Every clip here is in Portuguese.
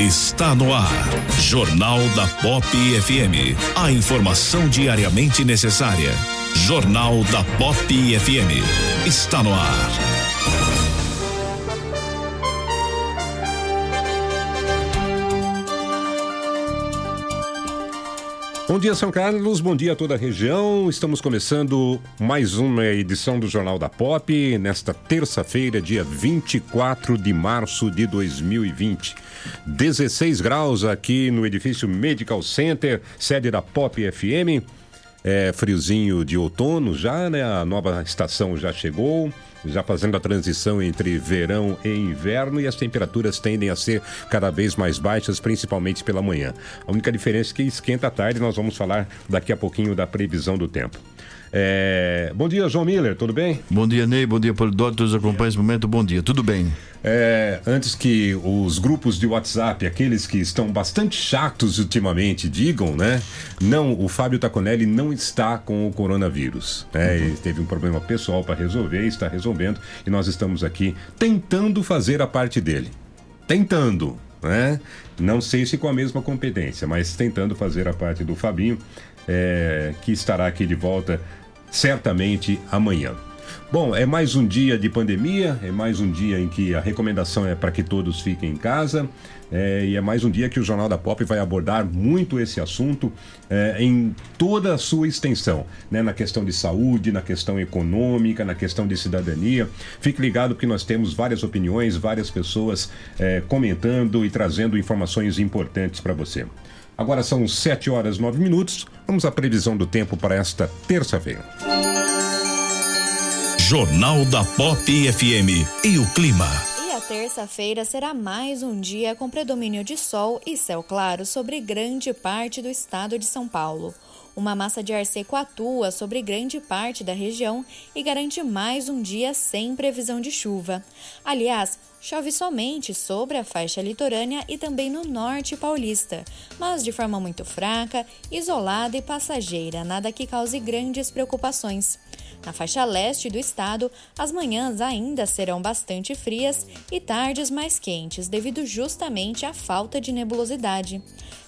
Está no ar. Jornal da Pop FM. A informação diariamente necessária. Jornal da Pop FM. Está no ar. Bom dia, São Carlos. Bom dia a toda a região. Estamos começando mais uma edição do Jornal da Pop nesta terça-feira, dia 24 de março de 2020. 16 graus aqui no edifício Medical Center, sede da Pop FM. É friozinho de outono já, né? A nova estação já chegou, já fazendo a transição entre verão e inverno e as temperaturas tendem a ser cada vez mais baixas, principalmente pela manhã. A única diferença é que esquenta à tarde, nós vamos falar daqui a pouquinho da previsão do tempo. É... Bom dia, João Miller, tudo bem? Bom dia, Ney. Bom dia, Polidoro. Todos acompanham esse momento. Bom dia. Tudo bem? É, antes que os grupos de WhatsApp, aqueles que estão bastante chatos ultimamente, digam, né? Não, o Fábio Taconelli não está com o coronavírus. Né? Ele teve um problema pessoal para resolver, está resolvendo, e nós estamos aqui tentando fazer a parte dele. Tentando, né? Não sei se com a mesma competência, mas tentando fazer a parte do Fabinho, é, que estará aqui de volta certamente amanhã. Bom, é mais um dia de pandemia, é mais um dia em que a recomendação é para que todos fiquem em casa. É, e é mais um dia que o Jornal da Pop vai abordar muito esse assunto é, em toda a sua extensão, né? na questão de saúde, na questão econômica, na questão de cidadania. Fique ligado que nós temos várias opiniões, várias pessoas é, comentando e trazendo informações importantes para você. Agora são 7 horas 9 minutos. Vamos à previsão do tempo para esta terça-feira. Jornal da Pop FM e o clima. Terça-feira será mais um dia com predomínio de sol e céu claro sobre grande parte do estado de São Paulo. Uma massa de ar seco atua sobre grande parte da região e garante mais um dia sem previsão de chuva. Aliás, chove somente sobre a faixa litorânea e também no norte paulista, mas de forma muito fraca, isolada e passageira, nada que cause grandes preocupações. Na faixa leste do estado, as manhãs ainda serão bastante frias e tardes mais quentes, devido justamente à falta de nebulosidade.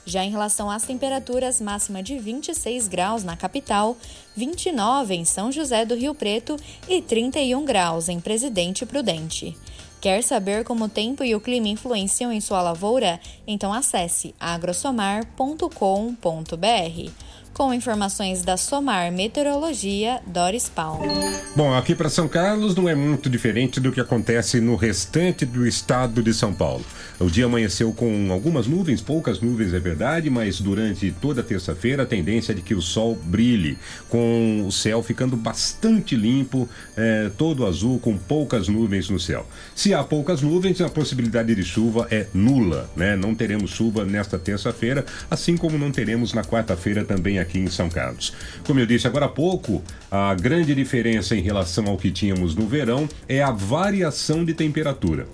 Já em relação às temperaturas, máxima de 26 graus na capital, 29 em São José do Rio Preto e 31 graus em Presidente Prudente. Quer saber como o tempo e o clima influenciam em sua lavoura? Então acesse agrosomar.com.br. Com informações da Somar Meteorologia, Doris Palma. Bom, aqui para São Carlos não é muito diferente do que acontece no restante do estado de São Paulo. O dia amanheceu com algumas nuvens, poucas nuvens é verdade, mas durante toda terça-feira a tendência é de que o sol brilhe, com o céu ficando bastante limpo, é, todo azul, com poucas nuvens no céu. Se há poucas nuvens, a possibilidade de chuva é nula, né? Não teremos chuva nesta terça-feira, assim como não teremos na quarta-feira também aqui em São Carlos. Como eu disse agora há pouco, a grande diferença em relação ao que tínhamos no verão é a variação de temperatura.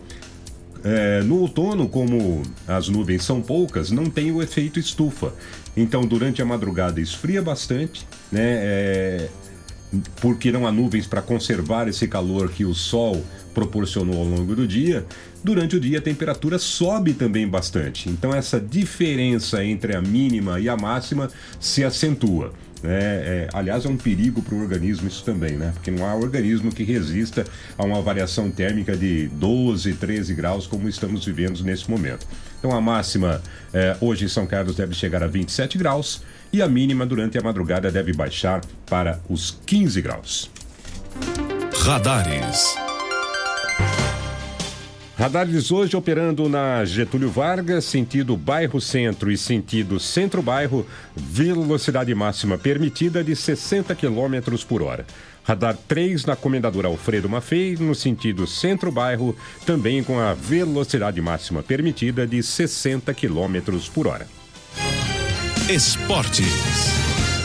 É, no outono, como as nuvens são poucas, não tem o efeito estufa. Então, durante a madrugada esfria bastante, né? É, porque não há nuvens para conservar esse calor que o sol proporcionou ao longo do dia. Durante o dia a temperatura sobe também bastante. Então essa diferença entre a mínima e a máxima se acentua. né? É, aliás, é um perigo para o organismo isso também, né? Porque não há organismo que resista a uma variação térmica de 12, 13 graus como estamos vivendo nesse momento. Então a máxima é, hoje em São Carlos deve chegar a 27 graus e a mínima durante a madrugada deve baixar para os 15 graus. Radares. Radares hoje operando na Getúlio Vargas, sentido bairro centro e sentido centro-bairro, velocidade máxima permitida de 60 km por hora. Radar 3 na Comendadora Alfredo Maffei, no sentido centro-bairro, também com a velocidade máxima permitida de 60 km por hora. Esportes.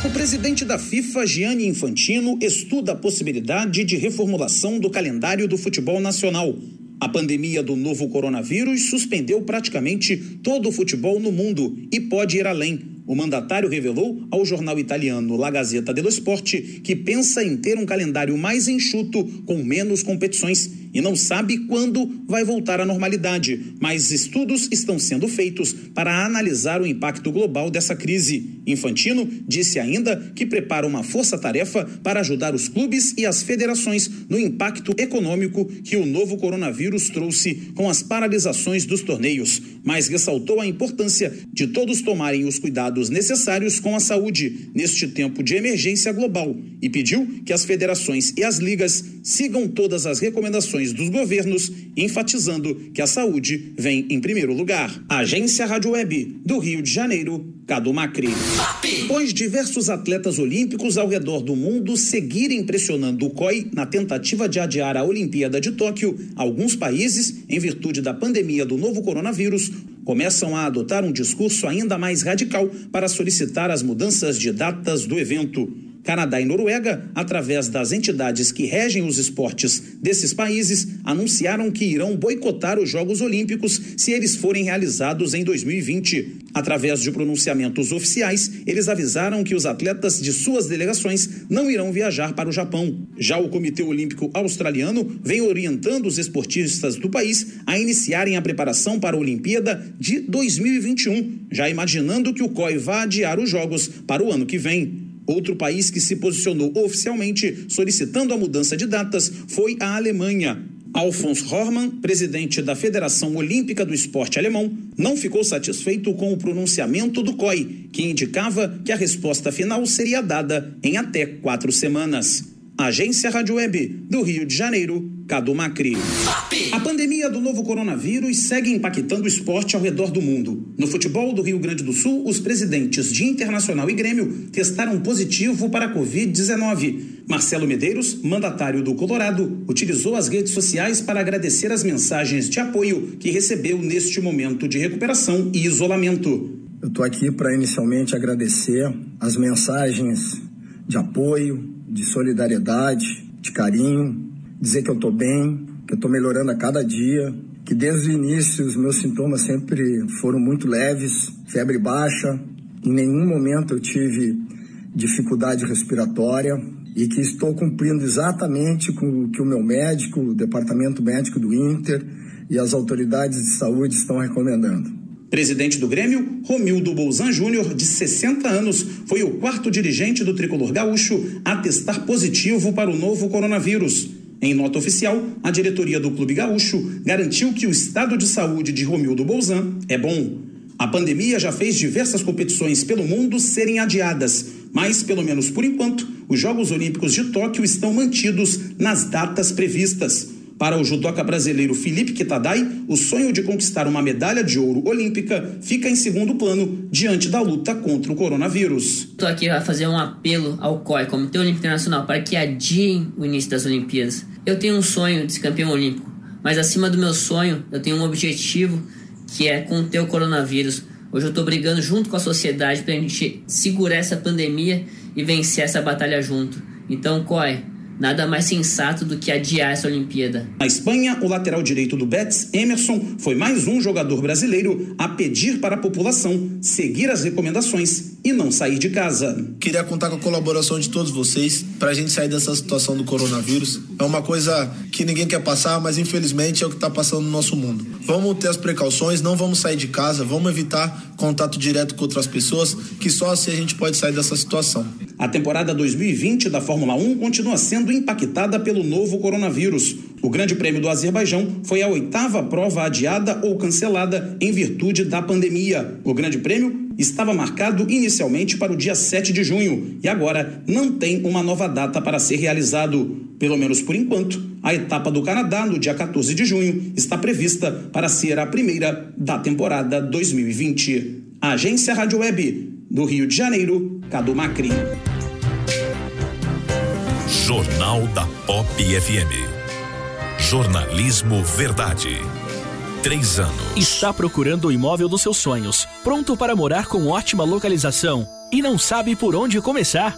O presidente da FIFA, Gianni Infantino, estuda a possibilidade de reformulação do calendário do futebol nacional. A pandemia do novo coronavírus suspendeu praticamente todo o futebol no mundo e pode ir além. O mandatário revelou ao jornal italiano La Gazzetta dello Sport que pensa em ter um calendário mais enxuto, com menos competições, e não sabe quando vai voltar à normalidade. Mas estudos estão sendo feitos para analisar o impacto global dessa crise. Infantino disse ainda que prepara uma força-tarefa para ajudar os clubes e as federações no impacto econômico que o novo coronavírus trouxe com as paralisações dos torneios, mas ressaltou a importância de todos tomarem os cuidados necessários com a saúde neste tempo de emergência global e pediu que as federações e as ligas sigam todas as recomendações dos governos, enfatizando que a saúde vem em primeiro lugar. Agência Rádio Web do Rio de Janeiro, Cadu Macri. Após diversos atletas olímpicos ao redor do mundo seguirem pressionando o COI na tentativa de adiar a Olimpíada de Tóquio, alguns países, em virtude da pandemia do novo coronavírus, começam a adotar um discurso ainda mais radical para solicitar as mudanças de datas do evento. Canadá e Noruega, através das entidades que regem os esportes desses países, anunciaram que irão boicotar os Jogos Olímpicos se eles forem realizados em 2020. Através de pronunciamentos oficiais, eles avisaram que os atletas de suas delegações não irão viajar para o Japão. Já o Comitê Olímpico Australiano vem orientando os esportistas do país a iniciarem a preparação para a Olimpíada de 2021, já imaginando que o COI vá adiar os Jogos para o ano que vem. Outro país que se posicionou oficialmente solicitando a mudança de datas foi a Alemanha. Alfons Hormann, presidente da Federação Olímpica do Esporte Alemão, não ficou satisfeito com o pronunciamento do COI, que indicava que a resposta final seria dada em até quatro semanas. Agência Rádio Web do Rio de Janeiro, Cadu Macri. A pandemia do novo coronavírus segue impactando o esporte ao redor do mundo. No futebol do Rio Grande do Sul, os presidentes de Internacional e Grêmio testaram positivo para a Covid-19. Marcelo Medeiros, mandatário do Colorado, utilizou as redes sociais para agradecer as mensagens de apoio que recebeu neste momento de recuperação e isolamento. Eu estou aqui para inicialmente agradecer as mensagens de apoio, de solidariedade, de carinho, dizer que eu estou bem, que eu estou melhorando a cada dia, que desde o início os meus sintomas sempre foram muito leves, febre baixa, em nenhum momento eu tive dificuldade respiratória e que estou cumprindo exatamente com o que o meu médico, o departamento médico do Inter e as autoridades de saúde estão recomendando. Presidente do Grêmio, Romildo Bolzan Júnior, de 60 anos, foi o quarto dirigente do tricolor gaúcho a testar positivo para o novo coronavírus. Em nota oficial, a diretoria do Clube Gaúcho garantiu que o estado de saúde de Romildo Bolzan é bom. A pandemia já fez diversas competições pelo mundo serem adiadas, mas, pelo menos por enquanto, os Jogos Olímpicos de Tóquio estão mantidos nas datas previstas. Para o judoca brasileiro Felipe Kitadai, o sonho de conquistar uma medalha de ouro olímpica fica em segundo plano diante da luta contra o coronavírus. Estou aqui a fazer um apelo ao COI, Comitê Olímpico Internacional, para que adiem o início das Olimpíadas. Eu tenho um sonho de ser campeão olímpico, mas acima do meu sonho, eu tenho um objetivo que é conter o coronavírus. Hoje eu estou brigando junto com a sociedade para a gente segurar essa pandemia e vencer essa batalha junto. Então, COI, Nada mais sensato do que adiar essa Olimpíada. Na Espanha, o lateral direito do Betis, Emerson, foi mais um jogador brasileiro a pedir para a população seguir as recomendações e não sair de casa. Queria contar com a colaboração de todos vocês para a gente sair dessa situação do coronavírus. É uma coisa que ninguém quer passar, mas infelizmente é o que está passando no nosso mundo. Vamos ter as precauções, não vamos sair de casa, vamos evitar contato direto com outras pessoas, que só assim a gente pode sair dessa situação. A temporada 2020 da Fórmula 1 continua sendo impactada pelo novo coronavírus. O Grande Prêmio do Azerbaijão foi a oitava prova adiada ou cancelada em virtude da pandemia. O Grande Prêmio estava marcado inicialmente para o dia 7 de junho e agora não tem uma nova data para ser realizado. Pelo menos por enquanto, a etapa do Canadá, no dia 14 de junho, está prevista para ser a primeira da temporada 2020. A Agência Rádio Web do Rio de Janeiro, Cadu Macri. Jornal da Pop FM. Jornalismo Verdade. Três anos. Está procurando o imóvel dos seus sonhos, pronto para morar com ótima localização e não sabe por onde começar?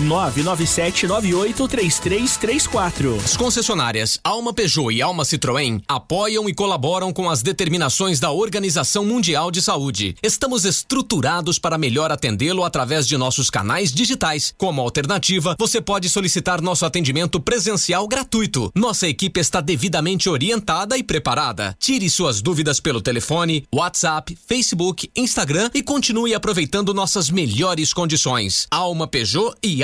997983334. As concessionárias Alma Peugeot e Alma Citroën apoiam e colaboram com as determinações da Organização Mundial de Saúde. Estamos estruturados para melhor atendê-lo através de nossos canais digitais. Como alternativa, você pode solicitar nosso atendimento presencial gratuito. Nossa equipe está devidamente orientada e preparada. Tire suas dúvidas pelo telefone, WhatsApp, Facebook, Instagram e continue aproveitando nossas melhores condições. Alma Peugeot e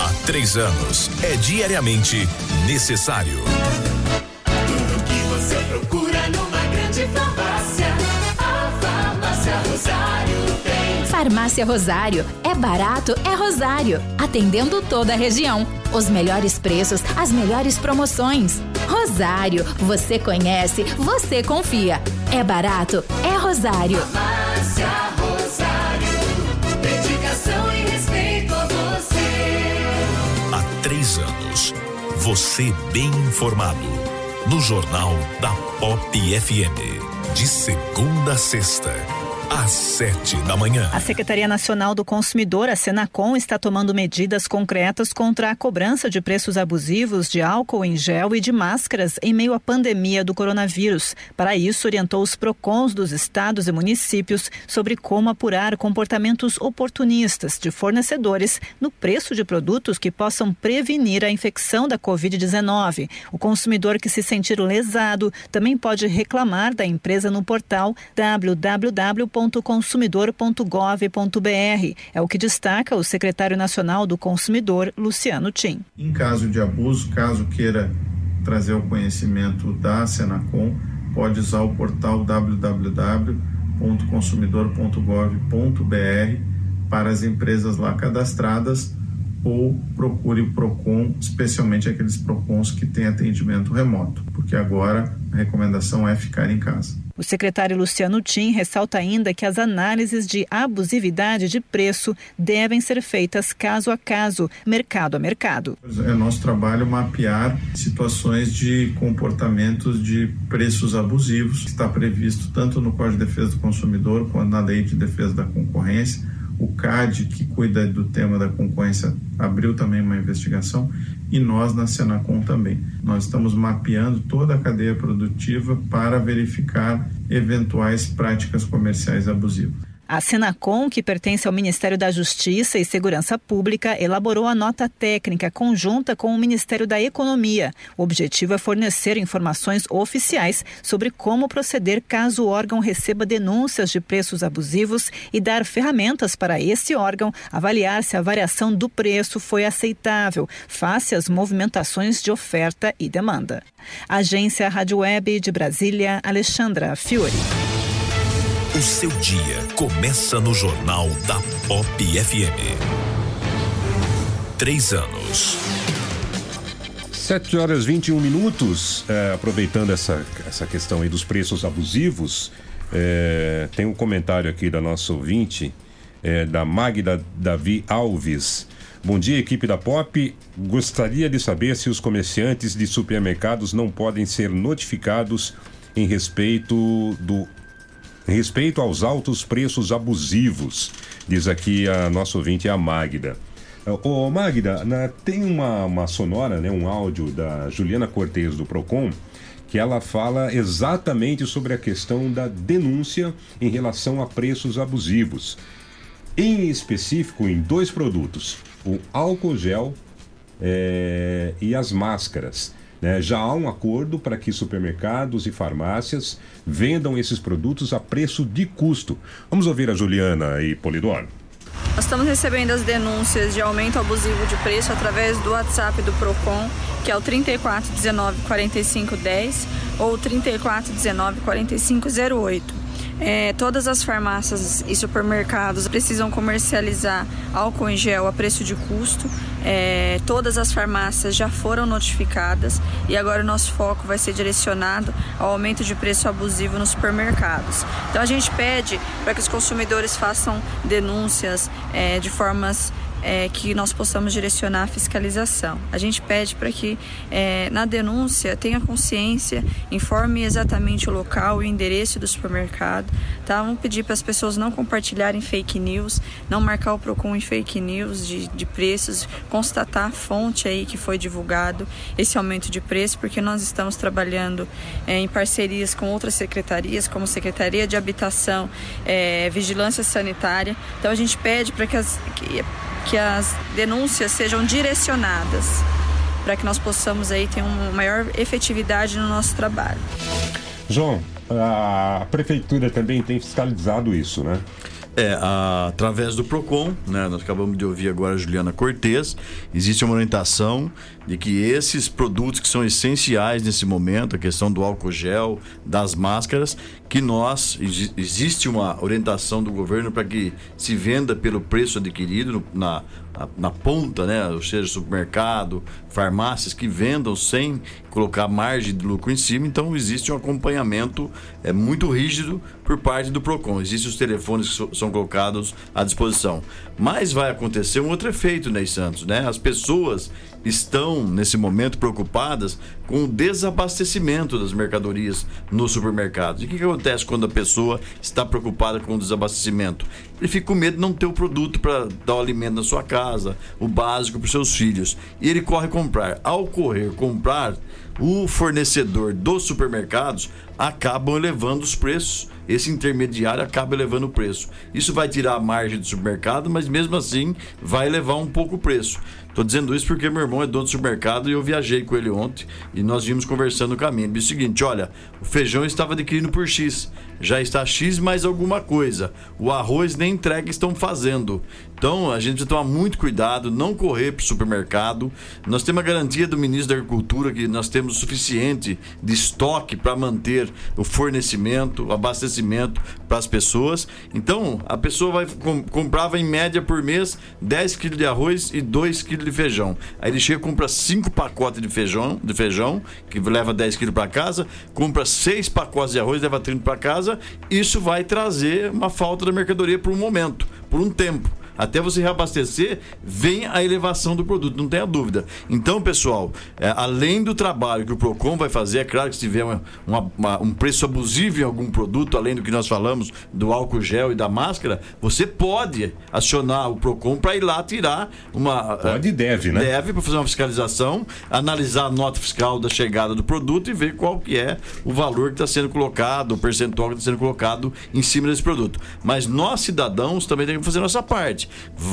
Há três anos é diariamente necessário. Tudo que você procura numa grande farmácia. A Farmácia Rosário tem. Farmácia Rosário. É barato, é Rosário. Atendendo toda a região. Os melhores preços, as melhores promoções. Rosário. Você conhece, você confia. É barato, é Rosário. Farmácia Rosário. Você bem informado. No Jornal da Pop FM. De segunda a sexta, às sete da manhã. A Secretaria Nacional do Consumidor, a Senacom, está tomando medidas concretas contra a cobrança de preços abusivos de álcool em gel e de máscaras em meio à pandemia do coronavírus. Para isso, orientou os PROCONs dos estados e municípios sobre como apurar comportamentos oportunistas de fornecedores no preço de produtos que possam prevenir a infecção da Covid-19. O consumidor que se sentir lesado também pode reclamar da empresa no portal www.consumidor.gov.br. É o que destaca o secretário nacional do consumidor, Luciano Tim. Em caso de abuso, caso queira trazer o conhecimento da Senacom, pode usar o portal www.consumidor.gov.br para as empresas lá cadastradas ou procure o Procon, especialmente aqueles Procons que têm atendimento remoto, porque agora a recomendação é ficar em casa. O secretário Luciano Tim ressalta ainda que as análises de abusividade de preço devem ser feitas caso a caso, mercado a mercado. É nosso trabalho mapear situações de comportamentos de preços abusivos, que está previsto tanto no Código de Defesa do Consumidor quanto na Lei de Defesa da Concorrência. O CAD, que cuida do tema da concorrência, abriu também uma investigação e nós na Senacom também. Nós estamos mapeando toda a cadeia produtiva para verificar eventuais práticas comerciais abusivas. A Senacom, que pertence ao Ministério da Justiça e Segurança Pública, elaborou a nota técnica conjunta com o Ministério da Economia. O objetivo é fornecer informações oficiais sobre como proceder caso o órgão receba denúncias de preços abusivos e dar ferramentas para esse órgão avaliar se a variação do preço foi aceitável, face às movimentações de oferta e demanda. Agência Rádio Web de Brasília, Alexandra Fiore. O seu dia começa no Jornal da Pop FM. Três anos. 7 horas 21 minutos, é, aproveitando essa, essa questão aí dos preços abusivos, é, tem um comentário aqui da nossa ouvinte, é, da Magda Davi Alves. Bom dia, equipe da Pop. Gostaria de saber se os comerciantes de supermercados não podem ser notificados em respeito do respeito aos altos preços abusivos, diz aqui a nossa ouvinte, a Magda. Ô Magda, tem uma, uma sonora, né, um áudio da Juliana Cortez do Procon, que ela fala exatamente sobre a questão da denúncia em relação a preços abusivos. Em específico, em dois produtos: o álcool gel é, e as máscaras. Né? Já há um acordo para que supermercados e farmácias vendam esses produtos a preço de custo. Vamos ouvir a Juliana e Polidoro. Nós estamos recebendo as denúncias de aumento abusivo de preço através do WhatsApp do Procon, que é o 3419 4510 ou 3419 4508. É, todas as farmácias e supermercados precisam comercializar álcool em gel a preço de custo. É, todas as farmácias já foram notificadas e agora o nosso foco vai ser direcionado ao aumento de preço abusivo nos supermercados. Então a gente pede para que os consumidores façam denúncias é, de formas é, que nós possamos direcionar a fiscalização. A gente pede para que é, na denúncia tenha consciência, informe exatamente o local e o endereço do supermercado. Tá? Vamos pedir para as pessoas não compartilharem fake news, não marcar o PROCON em fake news de, de preços, constatar a fonte aí que foi divulgado esse aumento de preço, porque nós estamos trabalhando é, em parcerias com outras secretarias, como Secretaria de Habitação, é, Vigilância Sanitária. Então a gente pede para que as, que, que as denúncias sejam direcionadas para que nós possamos aí ter uma maior efetividade no nosso trabalho. João, a prefeitura também tem fiscalizado isso, né? É, a- através do PROCON, né, nós acabamos de ouvir agora a Juliana Cortez, existe uma orientação de que esses produtos que são essenciais nesse momento, a questão do álcool gel, das máscaras, que nós, exi- existe uma orientação do governo para que se venda pelo preço adquirido na, na, na ponta, né, ou seja, supermercado, farmácias que vendam sem colocar margem de lucro em cima, então existe um acompanhamento é, muito rígido por parte do PROCON. Existem os telefones que so- são colocados à disposição. Mas vai acontecer um outro efeito, Ney Santos, né? As pessoas estão, nesse momento, preocupadas com o desabastecimento das mercadorias nos supermercados. E o que, acontece quando a pessoa está preocupada com o desabastecimento? Ele fica com medo de não ter o produto para dar o alimento na sua casa, o básico para os seus filhos. E ele corre comprar. Ao correr comprar, o fornecedor dos supermercados acabam elevando os preços. Esse intermediário acaba elevando o preço. Isso vai tirar a margem do supermercado, mas mesmo assim vai elevar um pouco o preço. Estou dizendo isso porque meu irmão é dono do supermercado e eu viajei com ele ontem e nós vimos conversando no caminho. Ele disse o seguinte: olha, o feijão estava adquirindo por X, já está X mais alguma coisa. O arroz nem entrega estão fazendo. Então a gente precisa tomar muito cuidado, não correr para o supermercado. Nós temos a garantia do ministro da Agricultura que nós temos o suficiente de estoque para manter o fornecimento, o abastecimento para as pessoas. Então a pessoa vai com- comprava em média por mês 10 quilos de arroz e 2 quilos de feijão. Aí ele chega e compra 5 pacotes de feijão, de feijão, que leva 10 quilos para casa, compra 6 pacotes de arroz, leva 30 para casa. Isso vai trazer uma falta da mercadoria por um momento, por um tempo. Até você reabastecer, vem a elevação do produto, não tenha dúvida. Então, pessoal, é, além do trabalho que o PROCON vai fazer, é claro que se tiver uma- uma- uma- um preço abusivo em algum produto, além do que nós falamos do álcool gel e da máscara, você pode acionar o PROCON para ir lá tirar uma. Pode e deve, né? Deve para fazer uma fiscalização, analisar a nota fiscal da chegada do produto e ver qual que é o valor que está sendo colocado, o percentual que está sendo colocado em cima desse produto. Mas nós, cidadãos, também temos que fazer nossa parte.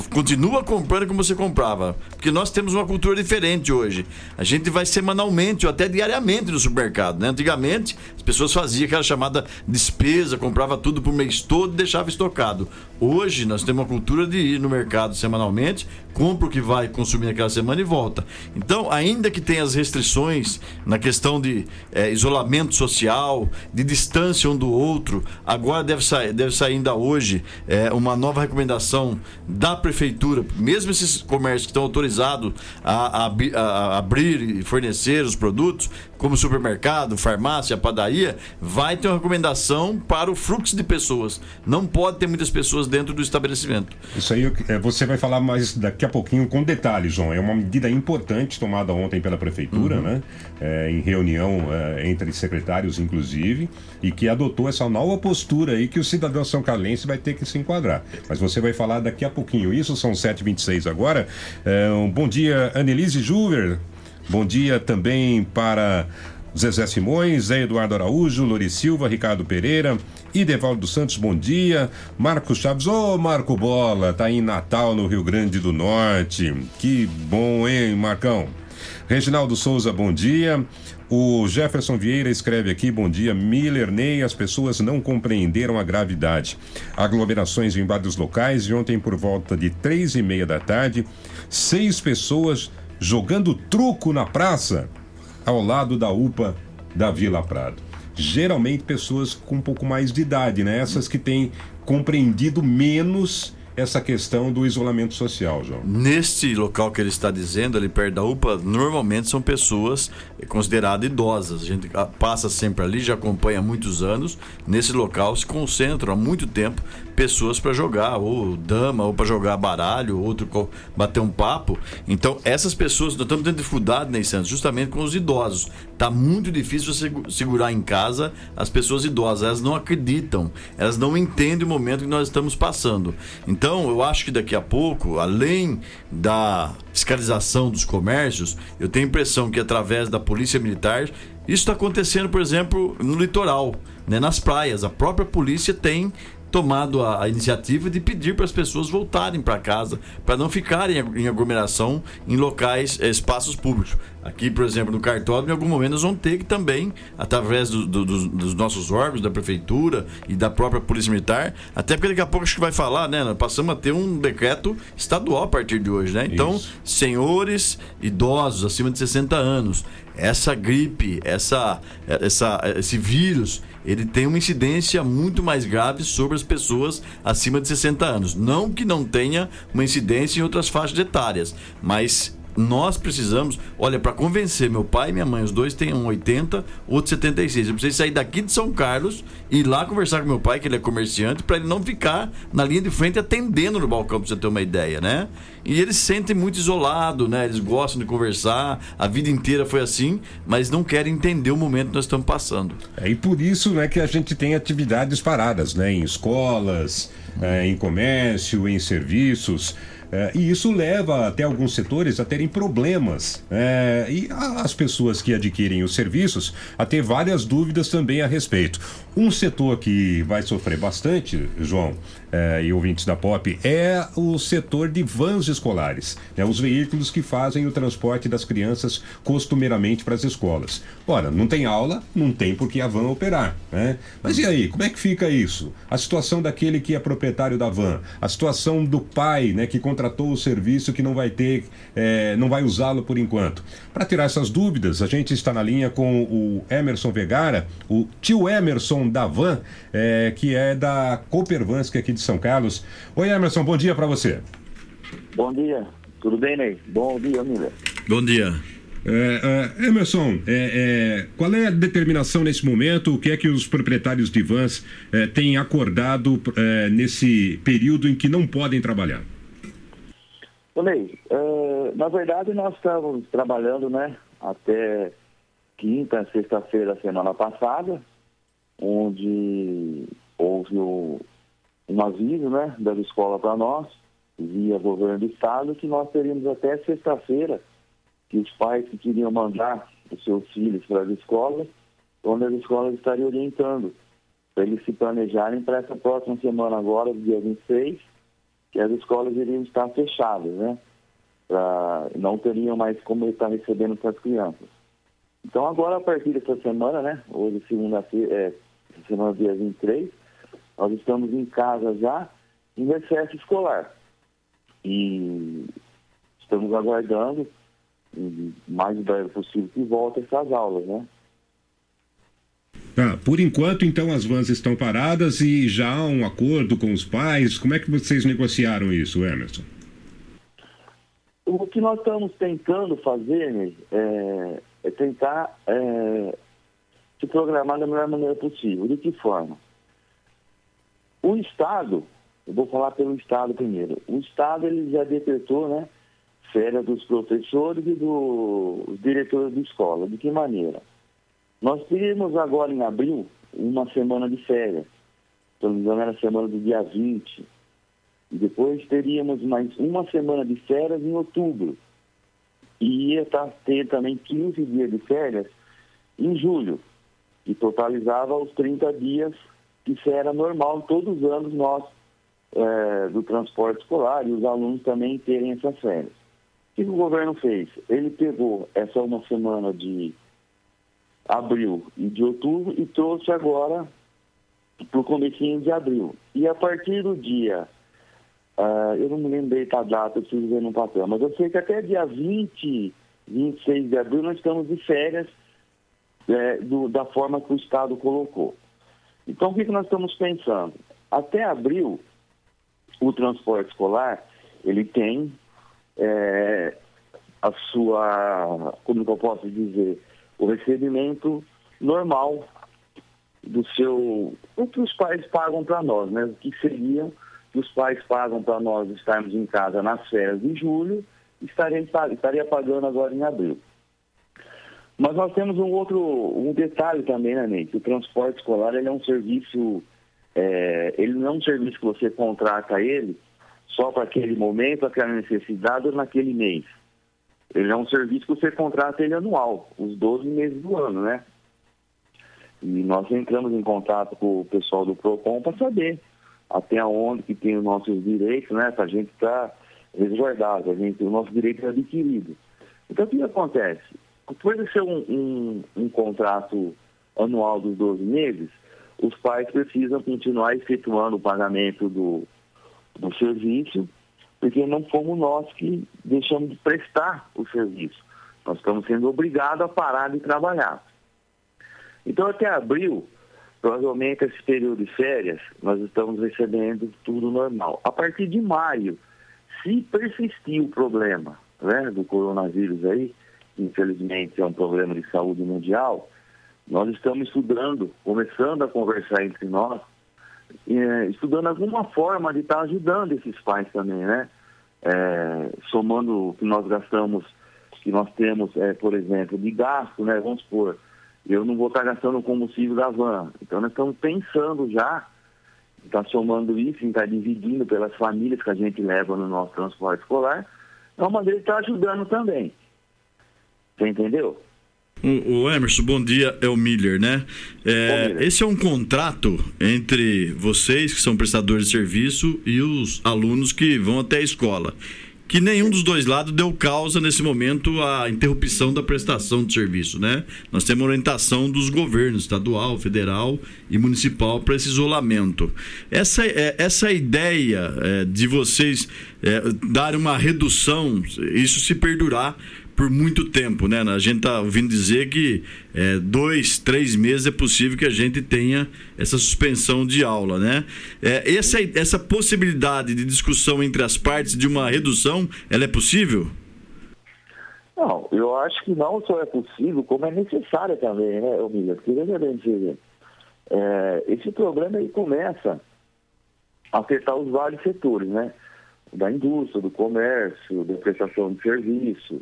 Continua comprando como você comprava. Porque nós temos uma cultura diferente hoje. A gente vai semanalmente ou até diariamente no supermercado. Né? Antigamente, as pessoas faziam aquela chamada despesa, comprava tudo por mês todo e deixava estocado. Hoje, nós temos uma cultura de ir no mercado semanalmente, compra o que vai consumir naquela semana e volta. Então, ainda que tenha as restrições na questão de eh, isolamento social, de distância um do outro, agora deve sair, deve sair ainda hoje eh, uma nova recomendação da prefeitura, mesmo esses comércios que estão autorizados a, a a abrir e fornecer os produtos, como supermercado, farmácia, padaria, vai ter uma recomendação para o fluxo de pessoas. Não pode ter muitas pessoas dentro do estabelecimento. Isso aí é, você vai falar mais daqui a pouquinho com detalhes, João. É uma medida importante tomada ontem pela prefeitura, Uhum. né? É, em reunião é, entre secretários, inclusive, e que adotou essa nova postura aí que o cidadão são carlense vai ter que se enquadrar. Mas você vai falar daqui a pouquinho. Isso são 7h26 agora. É, um bom dia, Annelise Juver. Bom dia também para Zezé Simões, Zé Eduardo Araújo, Lori Silva, Ricardo Pereira, Idevaldo Santos, bom dia. Marcos Chaves, ô Marco Bola, tá em Natal, no Rio Grande do Norte. Que bom, hein, Marcão? Reginaldo Souza, bom dia. O Jefferson Vieira escreve aqui, bom dia. Miller Ney, as pessoas não compreenderam a gravidade. Aglomerações em vários locais e ontem por volta de três e meia da tarde, seis pessoas jogando truco na praça ao lado da UPA da Vila Prado. Geralmente pessoas com um pouco mais de idade, né? Essas que têm compreendido menos essa questão do isolamento social, João. Neste local que ele está dizendo, ali perto da UPA, normalmente são pessoas consideradas idosas. A gente ah, passa sempre ali, já acompanha há muitos anos. Nesse local se concentram há muito tempo pessoas para jogar, ou dama, ou para jogar baralho, outro bater um papo. Então, essas pessoas, nós estamos tendo dificuldade, Ney Santos, justamente com os idosos. Tá muito difícil você segu- segurar em casa as pessoas idosas. Elas não acreditam, elas não entendem o momento que nós estamos passando. Então, eu acho que daqui a pouco, além da fiscalização dos comércios, eu tenho a impressão que através da Polícia Militar, isso está acontecendo, por exemplo, no litoral, né, nas praias. A própria polícia tem tomado a, a iniciativa de pedir para as pessoas voltarem para casa, para não ficarem em aglomeração em locais, eh, espaços públicos. Aqui, por exemplo, no cartódromo, em algum momento nós vamos ter que também, através do- do- dos- dos nossos órgãos, da prefeitura e da própria Polícia Militar, até porque daqui a pouco acho que vai falar, né? Nós passamos a ter um decreto estadual a partir de hoje, né? Então, senhores idosos acima de 60 anos, essa gripe, essa, essa, esse vírus, ele tem uma incidência muito mais grave sobre as pessoas acima de 60 anos. Não que não tenha uma incidência em outras faixas etárias, mas nós precisamos, olha, para convencer meu pai e minha mãe, os dois têm um 80, outro 76. Eu preciso sair daqui de São Carlos e ir lá conversar com meu pai, que ele é comerciante, para ele não ficar na linha de frente atendendo no balcão, para você ter uma ideia, né? E eles se sentem muito isolados, né? Eles gostam de conversar, a vida inteira foi assim, mas não querem entender o momento que nós estamos passando. É, e por isso né, que a gente tem atividades paradas, né, em escolas, eh, em comércio, em serviços. Eh, e isso leva até alguns setores a terem problemas. eh, e as pessoas que adquirem os serviços a ter várias dúvidas também a respeito. Um setor que vai sofrer bastante, João, eh, e ouvintes da POP, é o setor de vans escolares. Né, os veículos que fazem o transporte das crianças costumeiramente para as escolas. Ora, não tem aula, não tem por que a van operar. Né? Mas e aí, como é que fica isso? A situação daquele que é proprietário da van, a situação do pai né, que contratou o serviço que não vai ter, eh, não vai usá-lo por enquanto. Para tirar essas dúvidas, a gente está na linha com o Emerson Vegara, o tio Emerson da van, eh, que é da Coopervans, que é aqui de São Carlos. Oi, Emerson, bom dia para você. Bom dia, tudo bem, Ney? Bom dia, Miller. Bom dia. É, é, Emerson, é, é, qual é a determinação nesse momento? O que é que os proprietários de vans é, têm acordado é, nesse período em que não podem trabalhar? Ô, Ney, eh, na verdade nós estávamos trabalhando, né, até quinta, sexta-feira, semana passada, onde houve o- um aviso, né, da escola para nós, via governo do estado, que nós teríamos até sexta-feira que os pais que queriam mandar os seus filhos para as escolas, onde as escolas estariam orientando, para eles se planejarem para essa próxima semana agora, dia 26, que as escolas iriam estar fechadas, né? Pra, não teriam mais como estar recebendo essas crianças. Então agora, a partir dessa semana, né? Hoje, segunda-feira, é, semana dia 23, nós estamos em casa já, em recesso escolar. E estamos aguardando o mais breve possível que volte essas aulas, né? Tá, por enquanto, então, as vans estão paradas e já há um acordo com os pais. Como é que vocês negociaram isso, Emerson? O que nós estamos tentando fazer né, é, é tentar é, se programar da melhor maneira possível. De que forma? O Estado, eu vou falar pelo Estado primeiro, o Estado ele já decretou né, férias dos professores e dos diretores de escola. De que maneira? Nós teríamos agora em abril uma semana de férias. Se não me engano, era a semana do dia 20. E depois teríamos mais uma semana de férias em outubro. E ia tá- ter também 15 dias de férias em julho, que totalizava os 30 dias, isso era normal todos os anos nós, eh, do transporte escolar, e os alunos também terem essas férias. O que o governo fez? Ele pegou essa uma semana de abril e de outubro e trouxe agora para o comecinho de abril. E a partir do dia, ah, eu não me lembrei da data, eu preciso ver no papel, mas eu sei que até dia 20, 26 de abril nós estamos de férias eh, do- da forma que o Estado colocou. Então, o que, nós estamos pensando? Até abril, o transporte escolar, ele tem eh, a sua, como eu posso dizer, o recebimento normal do seu, o que os pais pagam para nós, né? O que seria que os pais pagam para nós estarmos em casa nas férias de julho, estaria, estaria pagando agora em abril. Mas nós temos um outro, um detalhe também, né, Ney? Que o transporte escolar ele é um serviço, é, ele não é um serviço que você contrata ele só para aquele momento, aquela necessidade ou naquele mês. Ele é um serviço que você contrata ele anual, os 12 meses do ano, né? E nós entramos em contato com o pessoal do PROCON para saber até onde que tem os nossos direitos, né? Para a gente estar resguardado, a gente, o nosso direito é adquirido. Então, o que acontece? Por ser um, um, um contrato anual dos 12 meses, os pais precisam continuar efetuando o pagamento do, do serviço, porque não fomos nós que deixamos de prestar o serviço. Nós estamos sendo obrigados a parar de trabalhar. Então, até abril, provavelmente esse período de férias, nós estamos recebendo tudo normal. A partir de maio, se persistir o problema né, do coronavírus aí, infelizmente é um problema de saúde mundial, nós estamos estudando, começando a conversar entre nós, eh, estudando alguma forma de estar ajudando esses pais também, né? Eh, somando o que nós gastamos, que nós temos, eh, por exemplo, de gasto, né? Vamos supor, eu não vou estar gastando o combustível da van. Então nós estamos pensando já, está somando isso, estar dividindo pelas famílias que a gente leva no nosso transporte escolar, é uma maneira de estar ajudando também. Você entendeu? O, Emerson, bom dia, é o Miller, né? É, esse é um contrato entre vocês, que são prestadores de serviço, e os alunos que vão até a escola. Que nenhum dos dois lados deu causa nesse momento à interrupção da prestação de serviço, né? Nós temos orientação dos governos estadual, federal e municipal para esse isolamento. Essa, é, essa ideia é, de vocês é, dar uma redução, isso se perdurar por muito tempo, né? A gente está ouvindo dizer que é, dois, três meses é possível que a gente tenha essa suspensão de aula, né? É, essa, essa possibilidade de discussão entre as partes de uma redução, ela é possível? Não, eu acho que não só é possível, como é necessária também, né, Emília? Porque veja você, é, esse problema aí começa a afetar os vários setores, né? Da indústria, do comércio, da prestação de serviço,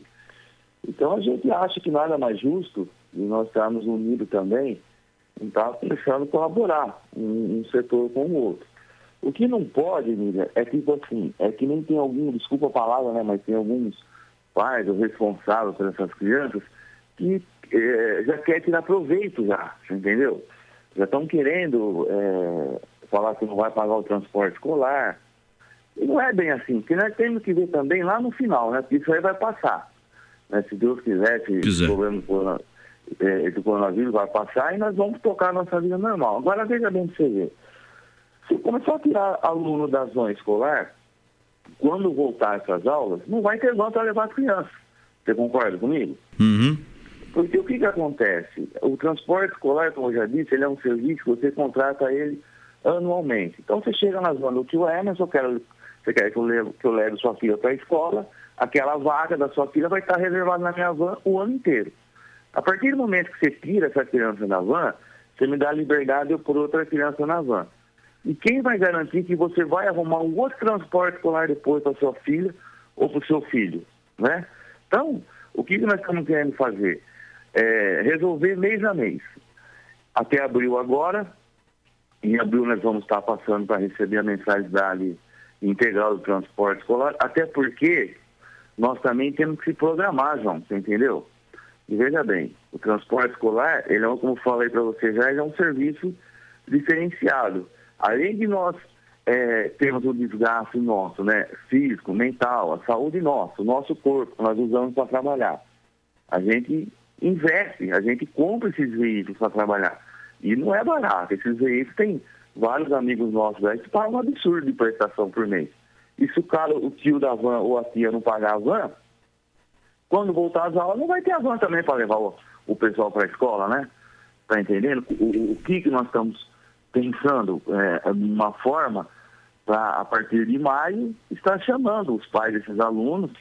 então a gente acha que nada mais justo de nós estarmos unidos também em estar pensando colaborar um, um, setor com o outro. O que não pode, Miriam, é tipo assim, é que nem tem algum, desculpa a palavra, né, mas tem alguns pais ou responsáveis por essas crianças que é, já quer tirar proveito já, entendeu? Já estão querendo é, falar que não vai pagar o transporte escolar. E não é bem assim, porque nós temos que ver também lá no final, né? Porque isso aí vai passar. Né? Se Deus quiser, que o problema do, é, do coronavírus vai passar e nós vamos tocar a nossa vida normal. Agora, veja bem para você ver. Se começar a tirar aluno da zona escolar, quando voltar essas aulas, não vai ter van para levar as crianças. Você concorda comigo? Uhum. Porque o que, que acontece? O transporte escolar, como eu já disse, ele é um serviço que você contrata ele anualmente. Então você chega na zona do tio Emerson, quero, você quer que eu, leve, que eu leve sua filha para a escola, aquela vaga da sua filha vai estar reservada na minha van o ano inteiro. A partir do momento que você tira essa criança da van, você me dá a liberdade de eu pôr outra criança na van. E quem vai garantir que você vai arrumar um outro transporte escolar depois para sua filha ou para o seu filho? Né? Então, o que nós estamos querendo fazer? É resolver mês a mês. Até abril agora, em abril nós vamos estar passando para receber a mensalidade integral do transporte escolar, até porque nós também temos que se programar, João, você entendeu? E veja bem, o transporte escolar, ele é, como falei para você já, é um serviço diferenciado. Além de nós é, termos o desgaste nosso, né, físico, mental, a saúde nossa, o nosso corpo, que nós usamos para trabalhar, a gente investe, a gente compra esses veículos para trabalhar. E não é barato, esses veículos têm vários amigos nossos aí que pagam um absurdo de prestação por mês. E se o cara, o tio da van ou a tia não pagar a van, quando voltar às aulas, não vai ter a van também para levar o, o pessoal para a escola, né? Tá entendendo? O, o que, que nós estamos pensando? É, uma forma para, a partir de maio, estar chamando os pais desses alunos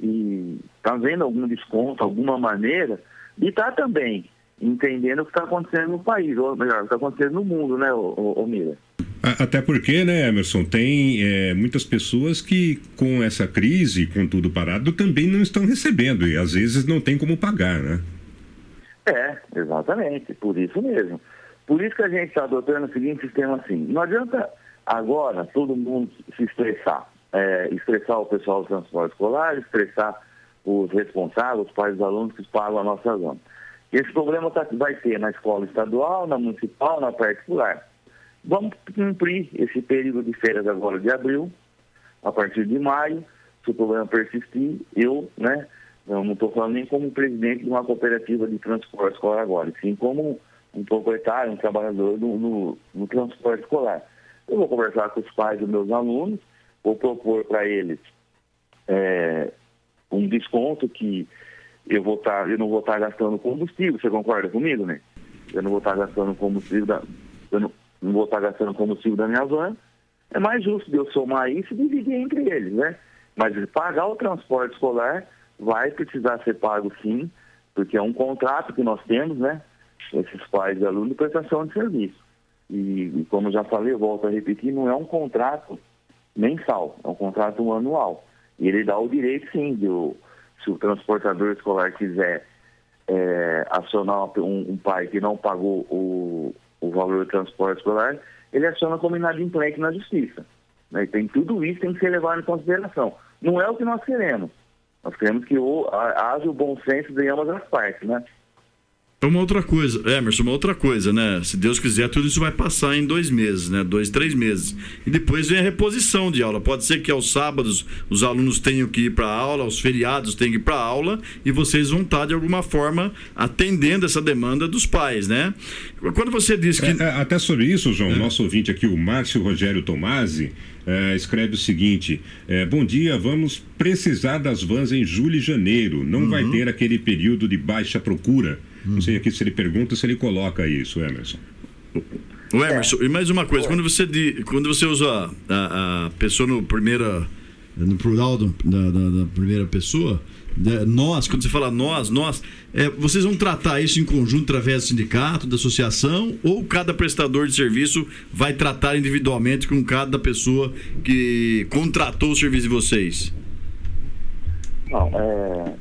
e tá vendo algum desconto, alguma maneira, e tá também entendendo o que está acontecendo no país, ou melhor, o que está acontecendo no mundo, né, ô, ô Mira? Até porque, né, Emerson, tem é, muitas pessoas que com essa crise, com tudo parado, também não estão recebendo e às vezes não tem como pagar, né? É, exatamente, por isso mesmo. Por isso que a gente está adotando o seguinte sistema assim, não adianta agora todo mundo se estressar, é, estressar o pessoal do transporte escolar, estressar os responsáveis, os pais dos alunos que pagam a nossa zona. Esse problema tá, vai ter na escola estadual, na municipal, na particular. Vamos cumprir esse período de férias agora de abril, a partir de maio. Se o problema persistir, eu né, Eu não estou falando nem como presidente de uma cooperativa de transporte escolar agora, sim como um proprietário, um trabalhador no, transporte escolar. Eu vou conversar com os pais dos meus alunos, vou propor para eles é, um desconto que eu, vou tá, eu não vou estar gastando combustível. Você concorda comigo, né? Eu não vou estar gastando combustível da, eu não, não vou estar gastando combustível da minha van. É mais justo de eu somar isso e dividir entre eles, né? Mas pagar o transporte escolar vai precisar ser pago sim, porque é um contrato que nós temos, né? Esses pais e alunos de prestação de serviço. E, e como já falei, volto a repetir, não é um contrato mensal, é um contrato anual. E ele dá o direito, sim, de o, se o transportador escolar quiser é, acionar um, um pai que não pagou o, o valor do transporte escolar, ele aciona como inadimplente na justiça. Né? E tem tudo isso tem que ser levado em consideração. Não é o que nós queremos. Nós queremos que haja o bom senso de ambas as partes, né? É uma outra coisa, Emerson, uma outra coisa, né? Se Deus quiser, tudo isso vai passar em dois meses, né? Dois, três meses. E depois vem a reposição de aula. Pode ser que aos sábados os alunos tenham que ir para a aula, aos feriados tenham que ir para aula, e vocês vão estar, de alguma forma, atendendo essa demanda dos pais, né? Quando você diz que. É, é, até sobre isso, João, nosso ouvinte aqui, o Márcio Rogério Tomasi, é, escreve o seguinte: é, Bom dia, vamos precisar das vans em julho e janeiro. Não vai Uhum. ter aquele período de baixa procura. Não sei aqui se ele pergunta se ele coloca isso, Emerson. O Emerson, e mais uma coisa, quando você, quando você usa a, a pessoa no primeira. No plural do- da, da- da primeira pessoa, né, nós, quando você fala nós, nós, é, vocês vão tratar isso em conjunto através do sindicato, da associação, ou cada prestador de serviço vai tratar individualmente com cada pessoa que contratou o serviço de vocês? Não, é,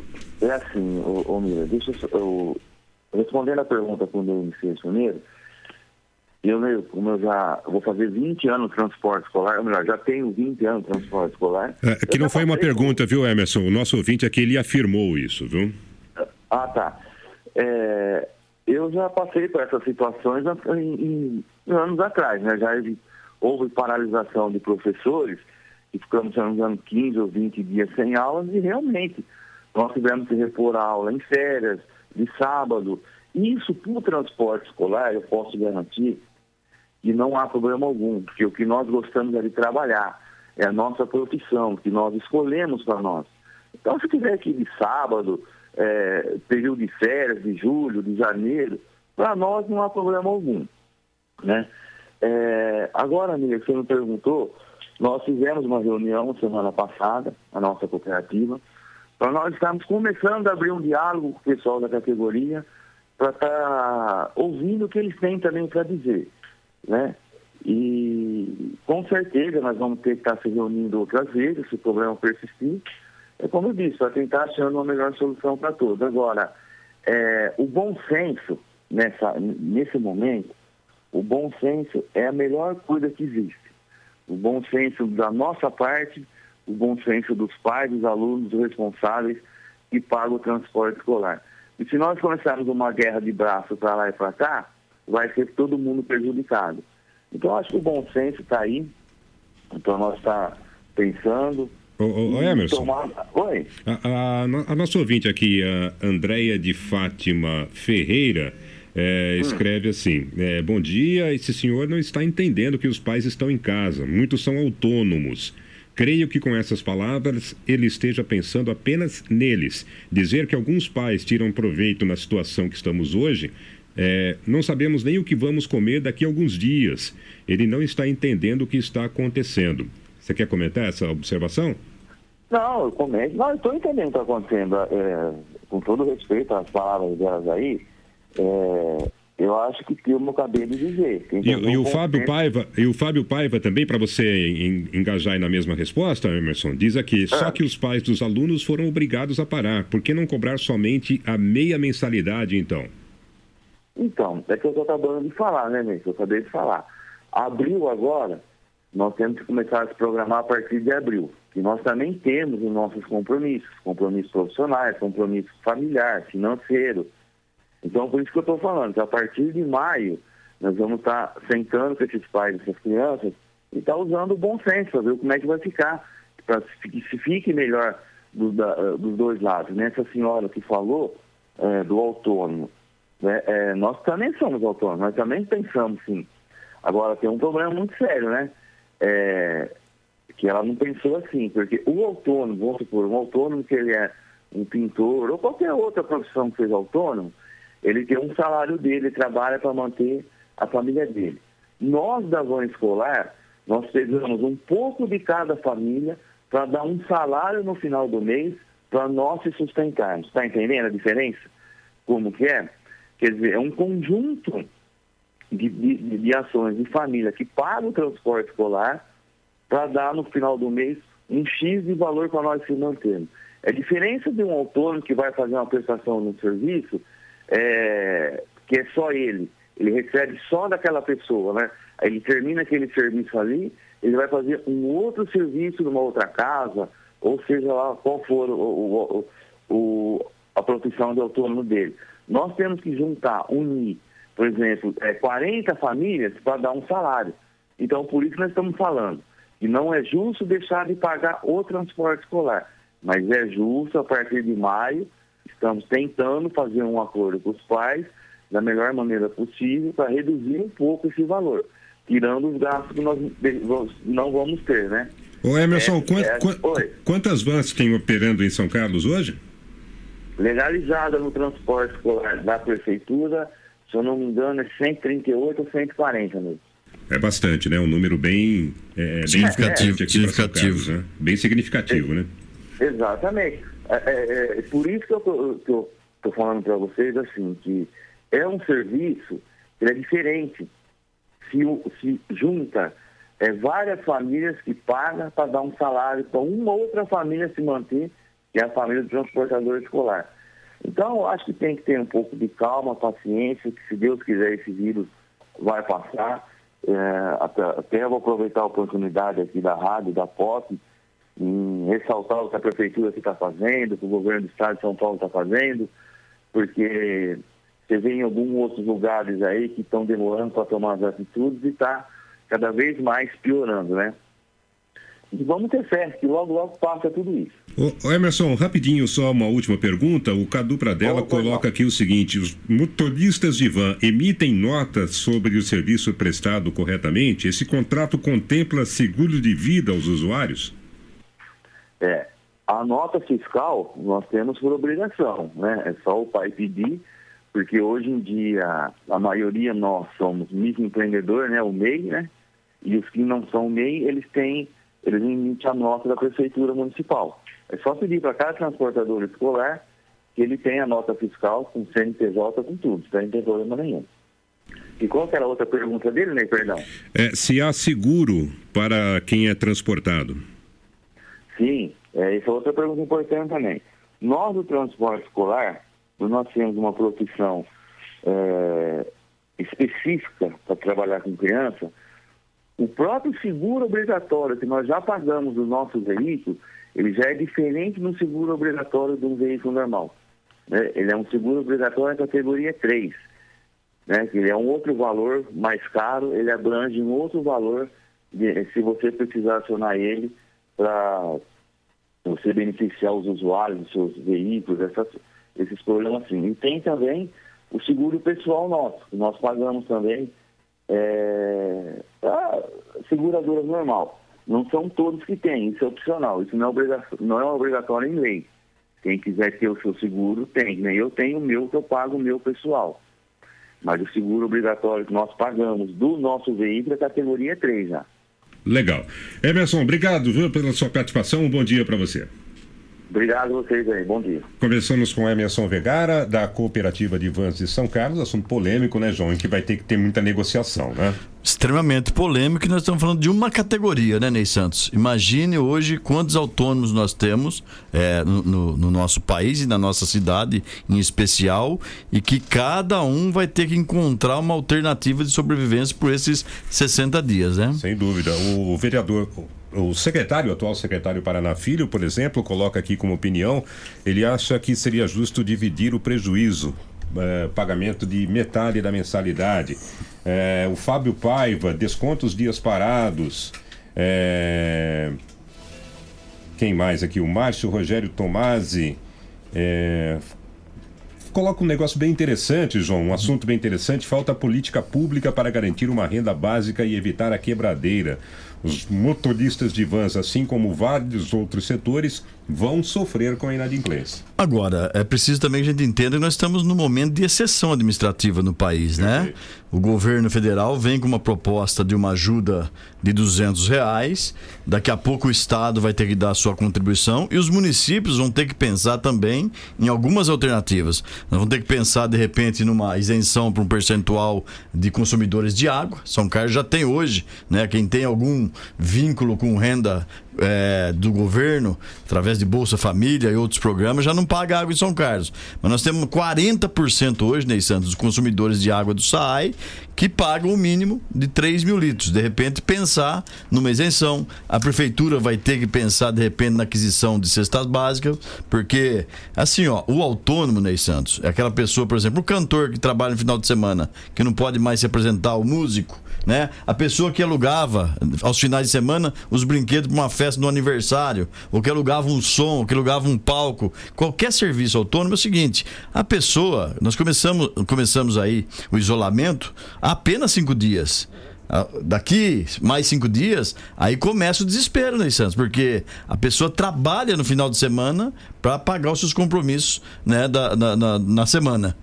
é assim, ô, ô Mira, deixa eu, eu respondendo a pergunta quando eu iniciei isso primeiro, eu, como eu já vou fazer 20 anos de transporte escolar, ou melhor, já tenho 20 anos de transporte escolar. É, que não foi uma pergunta, viu, Emerson? O nosso ouvinte aqui, ele afirmou isso, viu? Ah, tá. É, eu já passei por essas situações em, em anos atrás, né? Já houve- houve paralisação de professores e ficamos, se não me engano, 15 ou 20 dias sem aulas e realmente nós tivemos que repor a aula em férias, de sábado. Isso para o transporte escolar, eu posso garantir que não há problema algum, porque o que nós gostamos é de trabalhar, é a nossa profissão, que nós escolhemos para nós. Então, se tiver aqui de sábado, é, período de férias, de julho, de janeiro, para nós não há problema algum. Né? É, agora, amiga, você me perguntou, nós fizemos uma reunião semana passada, a nossa cooperativa, para nós estarmos começando a abrir um diálogo com o pessoal da categoria, para estar ouvindo o que eles têm também para dizer. Né? E com certeza nós vamos ter que estar se reunindo outras vezes, se o problema persistir. É como eu disse, para tentar achando uma melhor solução para todos. Agora, é, o bom senso, nessa, nesse momento, o bom senso é a melhor coisa que existe. O bom senso da nossa parte, o bom senso dos pais, dos alunos, dos responsáveis que pagam o transporte escolar. E se nós começarmos uma guerra de braço para lá e para cá, vai ser todo mundo prejudicado. Então, acho que o bom senso está aí. Então, nós está pensando. Ô, ô, Emerson. tomar- Oi? A, a, a nossa ouvinte aqui, a Andréia de Fátima Ferreira, é, escreve assim: é, Bom dia, esse senhor não está entendendo que os pais estão em casa, muitos são autônomos. Creio que com essas palavras ele esteja pensando apenas neles. Dizer que alguns pais tiram proveito na situação que estamos hoje, é, não sabemos nem o que vamos comer daqui a alguns dias. Ele não está entendendo o que está acontecendo. Você quer comentar essa observação? Não, eu comento. Não, estou entendendo o que está acontecendo. É, com todo respeito às palavras delas aí, é, eu acho que tem o meu cabelo de dizer. E, e o Fábio. Paiva, e o Fábio Paiva também, para você en- engajar aí na mesma resposta, Emerson, diz aqui, É. só que os pais dos alunos foram obrigados a parar. Por que não cobrar somente a meia mensalidade, então? Então, é que eu estou acabando de falar, né, Ney? Eu acabei de falar. Abril agora, nós temos que começar a se programar a partir de abril. E nós também temos os nossos compromissos, compromissos profissionais, compromisso familiar, financeiro. Então, por isso que eu estou falando, que a partir de maio, nós vamos estar sentando com esses pais essas crianças e estar usando o bom senso, para ver como é que vai ficar, para que se fique melhor do- da- dos dois lados. Nessa senhora que falou eh, do autônomo, né, eh, nós também somos autônomos, nós também pensamos sim. Agora tem um problema muito sério, né? É, que ela não pensou assim, porque o autônomo, vamos supor, um autônomo que ele é um pintor ou qualquer outra profissão que seja autônomo, ele tem um salário dele, trabalha para manter a família dele. Nós da van escolar, nós pegamos um pouco de cada família para dar um salário no final do mês para nós se sustentarmos. Está entendendo a diferença? Como que é? Quer dizer, é um conjunto de, de, de- ações de família que paga o transporte escolar para dar no final do mês um X de valor para nós se mantermos. É diferença de um autônomo que vai fazer uma prestação no serviço, é, que é só ele. Ele recebe só daquela pessoa, né? Ele termina aquele serviço ali, ele vai fazer um outro serviço numa outra casa, ou seja lá qual for o, o- o- a profissão de autônomo dele. Nós temos que juntar, unir, por exemplo, é, 40 famílias para dar um salário. Então, por isso nós estamos falando que não é justo deixar de pagar o transporte escolar, mas é justo, a partir de maio, estamos tentando fazer um acordo com os pais da melhor maneira possível para reduzir um pouco esse valor, tirando os gastos que nós não vamos ter, né? Ô Emerson, É, quan- é, quantas vans tem operando em São Carlos hoje? Legalizada no transporte escolar da prefeitura, se eu não me engano, é 138 ou 140 mesmo. É bastante, né? Um número bem, é, bem Significativo, aqui para São Carlos, né? Bem significativo, né? Exatamente. É, é- é por isso que eu tô falando para vocês assim, que é um serviço que é diferente. Se, se junta é, várias famílias que pagam para dar um salário para uma outra família se manter, que é a família do transportador escolar. Então, eu acho que tem que ter um pouco de calma, paciência, que se Deus quiser esse vírus vai passar. É, até, até vou aproveitar a oportunidade aqui da rádio, da POP, em ressaltar o que a prefeitura está fazendo, o que o governo do estado de São Paulo está fazendo, porque você vê em alguns outros lugares aí que estão demorando para tomar as atitudes e está cada vez mais piorando, né? E vamos ter fé que logo, logo passa tudo isso. Ô, Emerson, rapidinho, só uma última pergunta. O Cadu Pradella coloca aqui o seguinte: os motoristas de van emitem notas sobre o serviço prestado corretamente? Esse contrato contempla seguro de vida aos usuários? É, a nota fiscal nós temos por obrigação, né? É só o pai pedir, porque hoje em dia a maioria nós somos microempreendedor, né? O MEI, né? E os que não são MEI, eles têm, eles emitem a nota da prefeitura municipal. É só pedir para cada transportador escolar que ele tenha a nota fiscal com CNPJ, com tudo, aí não tem problema nenhum. E qual era a outra pergunta dele, né? Perdão. É, se há seguro para quem é transportado? Sim, é, essa é outra pergunta importante também. Nós, do transporte escolar, nós temos uma profissão é, específica para trabalhar com criança, o próprio seguro obrigatório que nós já pagamos do nosso veículo, ele já é diferente do seguro obrigatório de um veículo normal. né? Ele é um seguro obrigatório categoria 3, né? ele é um outro valor mais caro, ele abrange um outro valor de- se você precisar acionar ele para você beneficiar os usuários dos seus veículos, essas- esses problemas assim. E tem também o seguro pessoal nosso, que nós pagamos também é, a seguradora normal. Não são todos que têm, isso é opcional, isso não é, obriga não é obrigatório em lei. Quem quiser ter o seu seguro, tem. Né? Eu tenho o meu que eu pago o meu pessoal. Mas o seguro obrigatório que nós pagamos do nosso veículo é categoria 3 já. Legal. Emerson, obrigado viu, pela sua participação. Um bom dia para você. Obrigado a vocês aí, bom dia. Começamos com Emerson Vegara, da Cooperativa de Vans de São Carlos. Assunto polêmico, né, João? Em que vai ter que ter muita negociação, né? Extremamente polêmico e nós estamos falando de uma categoria, né, Ney Santos? Imagine hoje quantos autônomos nós temos é, no, no- no nosso país e na nossa cidade em especial e que cada um vai ter que encontrar uma alternativa de sobrevivência por esses 60 dias, né? Sem dúvida. O vereador, o secretário, o atual secretário Paraná Filho, por exemplo, coloca aqui como opinião, ele acha que seria justo dividir o prejuízo, eh, pagamento de metade da mensalidade. Eh, o Fábio Paiva, desconta os dias parados. Eh, quem mais aqui? O Márcio Rogério Tomasi. Coloca um negócio bem interessante, João, um assunto bem interessante. Falta política pública para garantir uma renda básica e evitar a quebradeira. Os motoristas de vans, assim como vários outros setores, vão sofrer com a inadimplência. Agora, é preciso também que a gente entenda que nós estamos num momento de exceção administrativa no país, né? O governo federal vem com uma proposta de uma ajuda de 200 reais. Daqui a pouco o Estado vai ter que dar a sua contribuição e os municípios vão ter que pensar também em algumas alternativas. Nós vamos ter que pensar, de repente, numa isenção para um percentual de consumidores de água. São Carlos já tem hoje, né? Quem tem algum vínculo com renda é, do governo, através de Bolsa Família e outros programas, já não paga água em São Carlos. Mas nós temos 40% hoje, Ney Santos, dos consumidores de água do SAAI, que pagam o mínimo de 3 mil litros. De repente, pensar numa isenção. A prefeitura vai ter que pensar, de repente, na aquisição de cestas básicas, porque, assim, ó, o autônomo, Ney Santos, é aquela pessoa, por exemplo, o cantor que trabalha no final de semana, que não pode mais se apresentar, o músico, né? A pessoa que alugava aos finais de semana os brinquedos para uma festa no aniversário, ou que alugava um som, ou que alugava um palco, qualquer serviço autônomo é o seguinte: a pessoa, nós começamos, começamos aí o isolamento há apenas cinco dias. Ah, Daqui mais cinco dias, aí começa o desespero, né, Santos? Porque a pessoa trabalha no final de semana para pagar os seus compromissos né, da, na, na semana.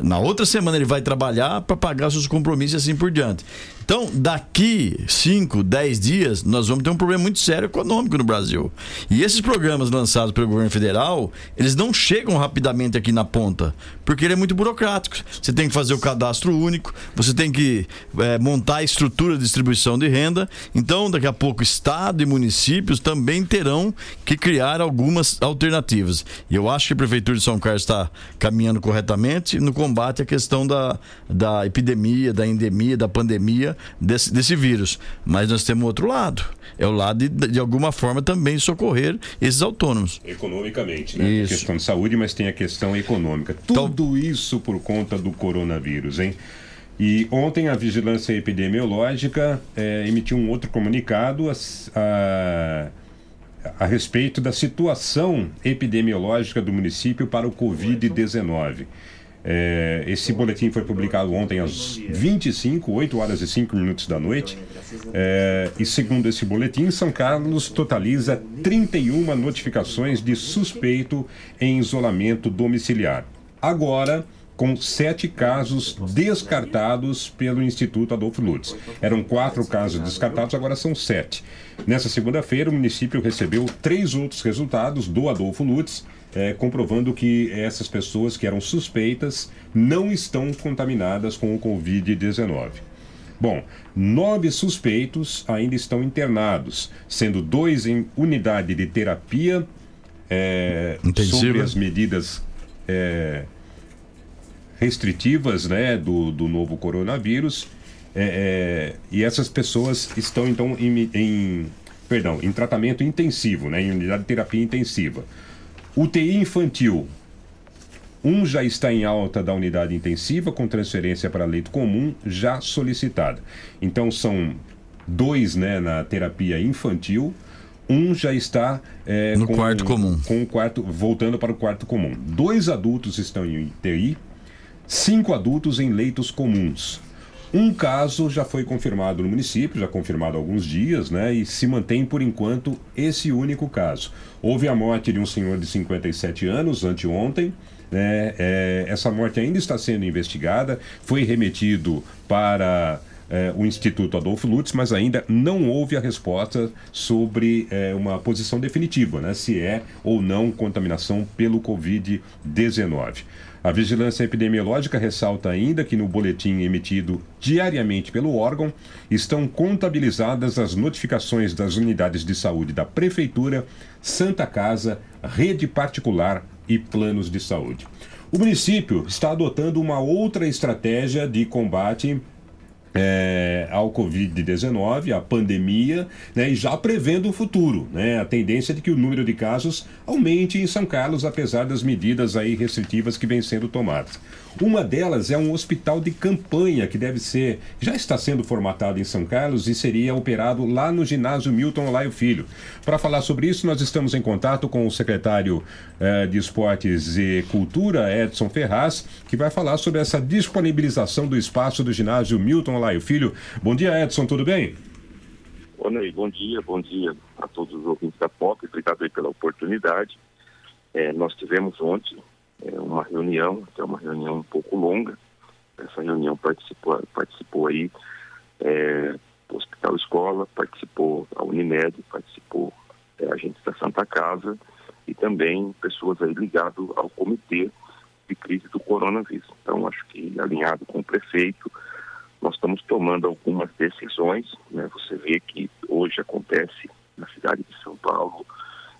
Na outra semana ele vai trabalhar para pagar seus compromissos e assim por diante. Então, daqui 5, 10 dias, nós vamos ter um problema muito sério econômico no Brasil. E esses programas lançados pelo governo federal, eles não chegam rapidamente aqui na ponta, porque ele é muito burocrático. Você tem que fazer o cadastro único, você tem que eh, montar a estrutura de distribuição de renda. Então, daqui a pouco, Estado e municípios também terão que criar algumas alternativas. E eu acho que a Prefeitura de São Carlos está caminhando corretamente no combate à questão da, da epidemia, da endemia, da pandemia desse, desse vírus. Mas nós temos outro lado. É o lado de, de alguma forma, também socorrer esses autônomos. Economicamente, né? Tem a questão de saúde, mas tem a questão econômica. Tudo isso por conta do coronavírus, hein? E ontem a Vigilância Epidemiológica eh, emitiu um outro comunicado a, a, a respeito da situação epidemiológica do município para o Covid-19. Eh, esse boletim foi publicado ontem às 25, 8 horas e 5 minutos da noite. Eh, e segundo esse boletim, São Carlos totaliza 31 notificações de suspeito em isolamento domiciliar. Agora, com sete casos descartados pelo Instituto Adolfo Lutz. Eram quatro casos descartados, agora são sete. Nessa segunda-feira, o município recebeu três outros resultados do Adolfo Lutz, eh, comprovando que essas pessoas que eram suspeitas não estão contaminadas com o Covid-19. Bom, nove suspeitos ainda estão internados, sendo dois em unidade de terapia Intensiva. sobre as medidas eh, restritivas né, do, do novo coronavírus. É, é, e essas pessoas estão então em, em- perdão, em tratamento intensivo, né, em unidade de terapia intensiva. UTI infantil. Um já está em alta da unidade intensiva, com transferência para leito comum, já solicitada. Então são dois né, na terapia infantil, um já está é, No quarto comum. Com o quarto, voltando para o quarto comum. Dois adultos estão em UTI, cinco adultos em leitos comuns. Um caso já foi confirmado no município, já confirmado há alguns dias, né? E se mantém por enquanto esse único caso. Houve a morte de um senhor de 57 anos anteontem. Né? É, essa morte ainda está sendo investigada, foi remetido para é, o Instituto Adolfo Lutz, mas ainda não houve a resposta sobre é, uma posição definitiva, né? Se é ou não contaminação pelo Covid-19. A vigilância epidemiológica ressalta ainda que no boletim emitido diariamente pelo órgão estão contabilizadas as notificações das unidades de saúde da Prefeitura, Santa Casa, rede particular e planos de saúde. O município está adotando uma outra estratégia de combate é, ao Covid-19, à pandemia, né, e já prevendo o futuro. Né, a tendência de que o número de casos aumente em São Carlos, apesar das medidas aí restritivas que vêm sendo tomadas. Uma delas é um hospital de campanha que deve ser, já está sendo formatado em São Carlos e seria operado lá no ginásio Milton Laio Filho. Para falar sobre isso, nós estamos em contato com o secretário eh, de Esportes e Cultura, Edson Ferraz, que vai falar sobre essa disponibilização do espaço do ginásio Milton Laio Filho. Bom dia, Edson, tudo bem? Ô Ney, bom dia, bom dia a todos os ouvintes da POP, obrigado pela oportunidade. É, nós tivemos ontem é, uma reunião, que é uma reunião um pouco longa. Essa reunião participou, participou aí é, o Hospital Escola, participou a Unimed, participou é, agentes da Santa Casa e também pessoas aí ligadas ao comitê de crise do coronavírus. Então, acho que alinhado com o prefeito, nós estamos tomando algumas decisões. Né? Você vê que hoje acontece na cidade de São Paulo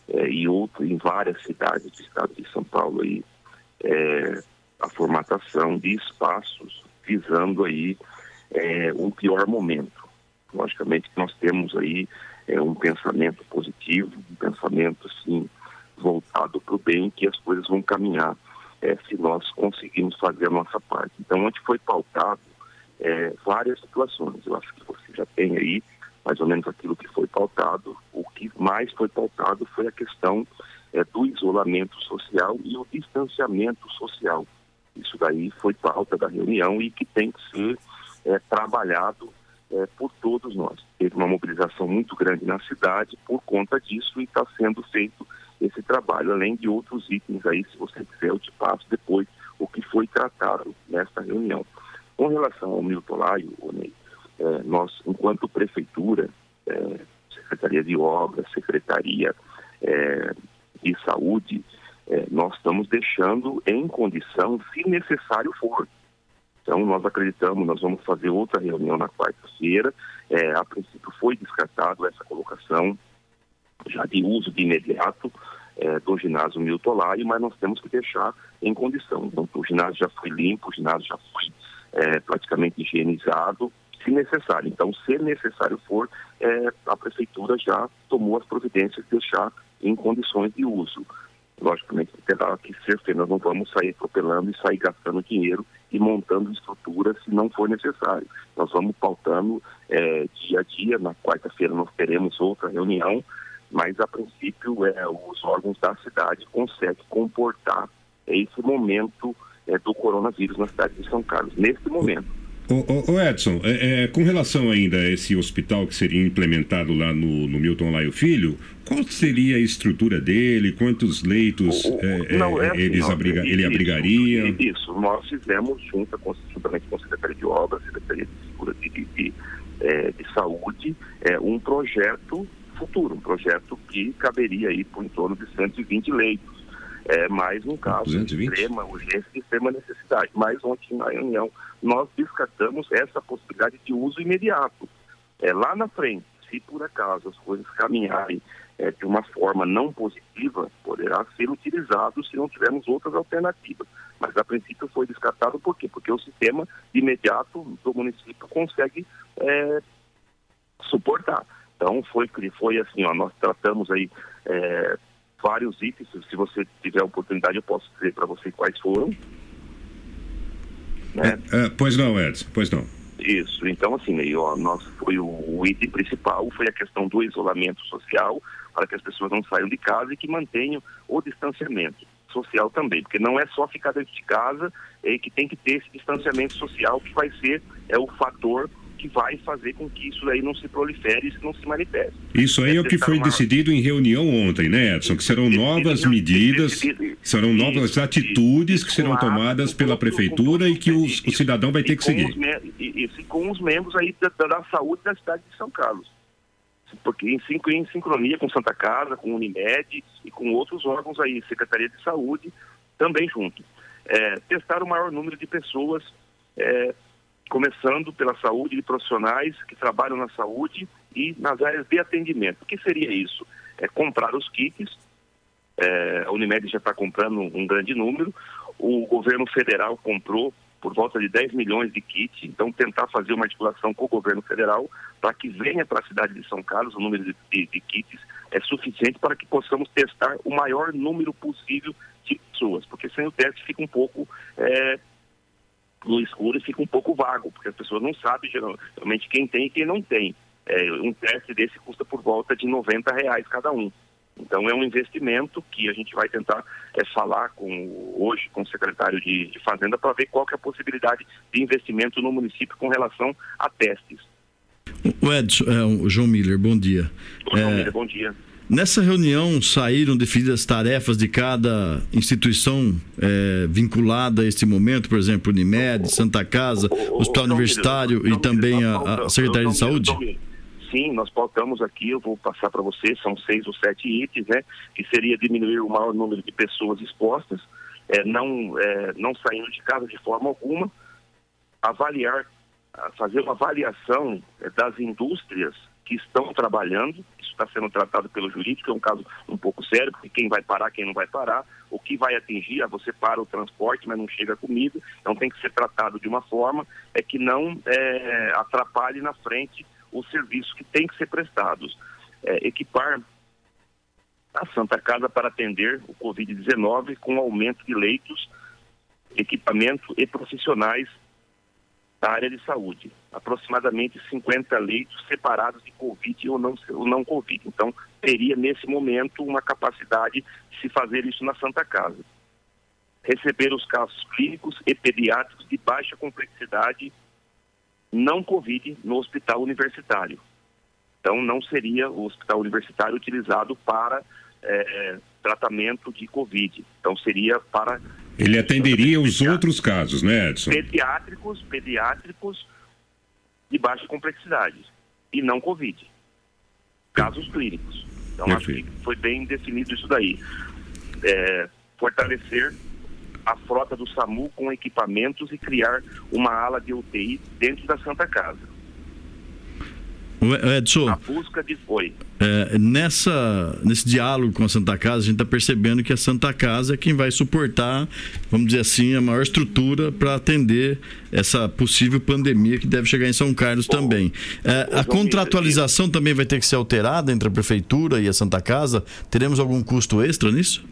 é, e outro, em várias cidades do estado de São Paulo aí, é, a formatação de espaços visando aí é, um pior momento. Logicamente nós temos aí é, um pensamento positivo, um pensamento assim voltado para o bem, que as coisas vão caminhar é, se nós conseguirmos fazer a nossa parte. Então, onde foi pautado é, várias situações. Eu acho que você já tem aí mais ou menos aquilo que foi pautado. O que mais foi pautado foi a questão é, do isolamento social e o distanciamento social. Isso daí foi pauta da reunião e que tem que ser é, trabalhado é, por todos nós. Teve uma mobilização muito grande na cidade por conta disso e está sendo feito esse trabalho, além de outros itens aí, se você quiser, eu te passo depois o que foi tratado nesta reunião. Com relação ao Milton Laio, é, nós, enquanto prefeitura, é, Secretaria de Obras, Secretaria de Saúde, é, nós estamos deixando em condição, se necessário for. Então, nós acreditamos, nós vamos fazer outra reunião na quarta-feira. É, a princípio foi descartado essa colocação já de uso de imediato é, do ginásio Milton Laio, mas nós temos que deixar em condição. Então, o ginásio já foi limpo, o ginásio já foi é, praticamente higienizado, se necessário. Então, se necessário for, é, a prefeitura já tomou as providências de deixar em condições de uso. Logicamente, terá que ser feito, nós não vamos sair atropelando e sair gastando dinheiro e montando estrutura se não for necessário. Nós vamos pautando é, dia a dia, na quarta-feira nós teremos outra reunião, mas a princípio é, os órgãos da cidade conseguem comportar esse momento é, do coronavírus na cidade de São Carlos, nesse momento. Ô, ô Edson, é, é, com relação ainda a esse hospital que seria implementado lá no, no Milton Laio Filho, qual seria a estrutura dele? Quantos leitos é, Não, é é, assim, eles ó, abriga- isso, ele abrigaria? Isso, nós fizemos junto com, juntamente com a Secretaria de Obras, Secretaria de de, de, de Saúde, é, um projeto futuro, um projeto que caberia aí por em torno de 120 leitos. É mais um caso de 220? extrema urgência e extrema necessidade. Mas ontem na reunião nós descartamos essa possibilidade de uso imediato. É, lá na frente, se por acaso as coisas caminharem é, de uma forma não positiva, poderá ser utilizado se não tivermos outras alternativas. Mas a princípio foi descartado por quê? Porque o sistema de imediato do município consegue é, suportar. Então foi, foi assim, ó, nós tratamos aí é, vários itens, se você tiver oportunidade eu posso dizer para você quais foram. Né? É, pois não, Edson, pois não. Isso, então assim, aí, ó, nós, foi o, o item principal, foi a questão do isolamento social, para que as pessoas não saiam de casa e que mantenham o distanciamento social também, porque não é só ficar dentro de casa, é que tem que ter esse distanciamento social que vai ser é o fator que vai fazer com que isso aí não se prolifere e não se manifeste. Isso aí é o que foi decidido em reunião ontem, né, Edson? Que serão novas medidas, serão novas atitudes que serão tomadas pela prefeitura e que o, o cidadão vai ter que seguir. e, com os membros aí da, da- saúde da cidade de São Carlos. Porque em, em sincronia com Santa Casa, com Unimed e com outros órgãos aí, Secretaria de Saúde, também junto. É, testar o maior número de pessoas, é, começando pela saúde, de profissionais que trabalham na saúde e nas áreas de atendimento. O que seria isso? É comprar os kits, é, a Unimed já está comprando um grande número, o governo federal comprou por volta de 10 milhões de kits, então tentar fazer uma articulação com o governo federal para que venha para a cidade de São Carlos o número de, de, de kits é suficiente para que possamos testar o maior número possível de pessoas, porque sem o teste fica um pouco é, no escuro e fica um pouco vago, porque as pessoas não sabem geralmente quem tem e quem não tem. É, um teste desse custa por volta de 90 reais cada um. Então é um investimento que a gente vai tentar é, falar com hoje com o secretário de, de Fazenda para ver qual que é a possibilidade de investimento no município com relação a testes. O Edson, é, o João Miller, bom dia. João Miller, bom dia. Nessa reunião saíram definidas tarefas de cada instituição é, vinculada a este momento, por exemplo, Unimed, Santa Casa, Hospital Universitário e também a, a Secretaria de Saúde? Sim, nós pautamos aqui, eu vou passar para você, são seis ou sete itens, né? Que seria diminuir o maior número de pessoas expostas, é, não, é, não saindo de casa de forma alguma, avaliar, fazer uma avaliação é, das indústrias que estão trabalhando, está sendo tratado pelo jurídico, é um caso um pouco sério, porque quem vai parar, quem não vai parar, o que vai atingir, ah, você para o transporte, mas não chega a comida, então tem que ser tratado de uma forma é que não é, atrapalhe na frente os serviços que têm que ser prestados. É, equipar a Santa Casa para atender o Covid-19 com aumento de leitos, equipamento e profissionais da área de saúde. Aproximadamente 50 leitos separados de Covid ou não, ou não Covid. Então, teria nesse momento uma capacidade de se fazer isso na Santa Casa. Receber os casos clínicos e pediátricos de baixa complexidade não Covid no hospital universitário. Então, não seria o hospital universitário utilizado para é, tratamento de Covid. Então, seria para ele atenderia os outros casos, né, Edson? Pediátricos, pediátricos de baixa complexidade e não Covid. Casos clínicos. Então, acho que foi bem definido isso daí. É, fortalecer a frota do SAMU com equipamentos e criar uma ala de UTI dentro da Santa Casa. Edson, a busca de foi. É, nessa, nesse diálogo com a Santa Casa, a gente está percebendo que a Santa Casa é quem vai suportar, vamos dizer assim, a maior estrutura para atender essa possível pandemia que deve chegar em São Carlos também. É, a contratualização também vai ter que ser alterada entre a Prefeitura e a Santa Casa? Teremos algum custo extra nisso?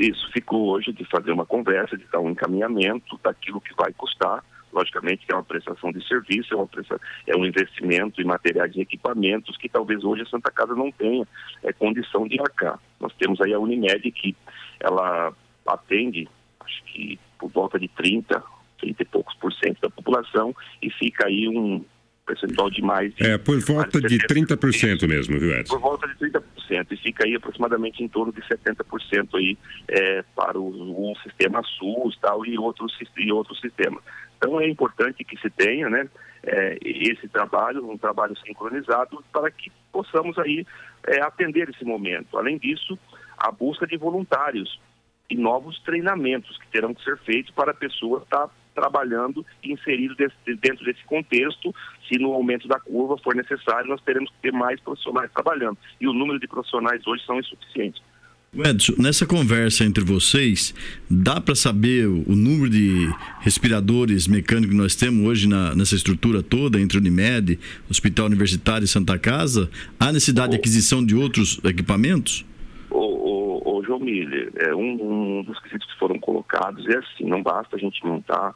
Isso ficou hoje de fazer uma conversa, de dar um encaminhamento daquilo que vai custar logicamente que é uma prestação de serviço, é, uma prestação, é um investimento em materiais e equipamentos que talvez hoje a Santa Casa não tenha é, condição de arcar. Nós temos aí a Unimed que ela atende, acho que por volta de 30, 30 e poucos por cento da população e fica aí um percentual de mais de, É, por volta de 30% mesmo, viu, Edson? Por volta de 30%, e fica aí aproximadamente em torno de 70% aí é, para o, o, sistema SUS tal, e outros, e outros sistemas. Então é importante que se tenha né, é, esse trabalho, um trabalho sincronizado, para que possamos aí é, atender esse momento. Além disso, a busca de voluntários e novos treinamentos que terão que ser feitos para a pessoa estar trabalhando e inserido desse, dentro desse contexto. Se no aumento da curva for necessário, nós teremos que ter mais profissionais trabalhando. E o número de profissionais hoje são insuficientes. Edson, nessa conversa entre vocês, dá para saber o, número de respiradores mecânicos que nós temos hoje na, nessa estrutura toda, entre Unimed, Hospital Universitário e Santa Casa? Há necessidade de aquisição de outros equipamentos? O João Miller, é, um, um, dos quesitos que foram colocados é assim, não basta a gente montar,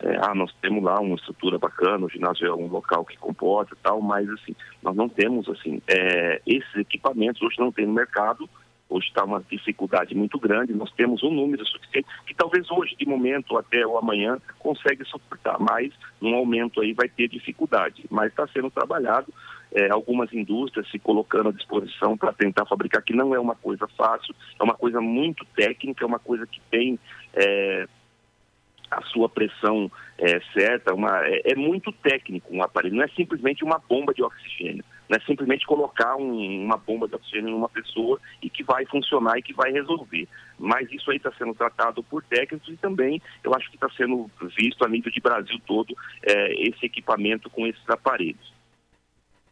é, ah, nós temos lá uma estrutura bacana, o ginásio é um local que comporta e tal, mas assim, nós não temos assim, é, esses equipamentos hoje não tem no mercado, Hoje está uma dificuldade muito grande, nós temos um número suficiente que talvez hoje, de momento até o amanhã, consegue suportar, mas num aumento aí vai ter dificuldade. Mas está sendo trabalhado, é, algumas indústrias se colocando à disposição para tentar fabricar, que não é uma coisa fácil, é uma coisa muito técnica, é uma coisa que tem é, a sua pressão é, certa, uma, é, é muito técnico um aparelho, não é simplesmente uma bomba de oxigênio. Não é simplesmente colocar um, uma bomba de oxigênio em uma pessoa e que vai funcionar e que vai resolver. Mas isso aí está sendo tratado por técnicos e também eu acho que está sendo visto a nível de Brasil todo é, esse equipamento com esses aparelhos.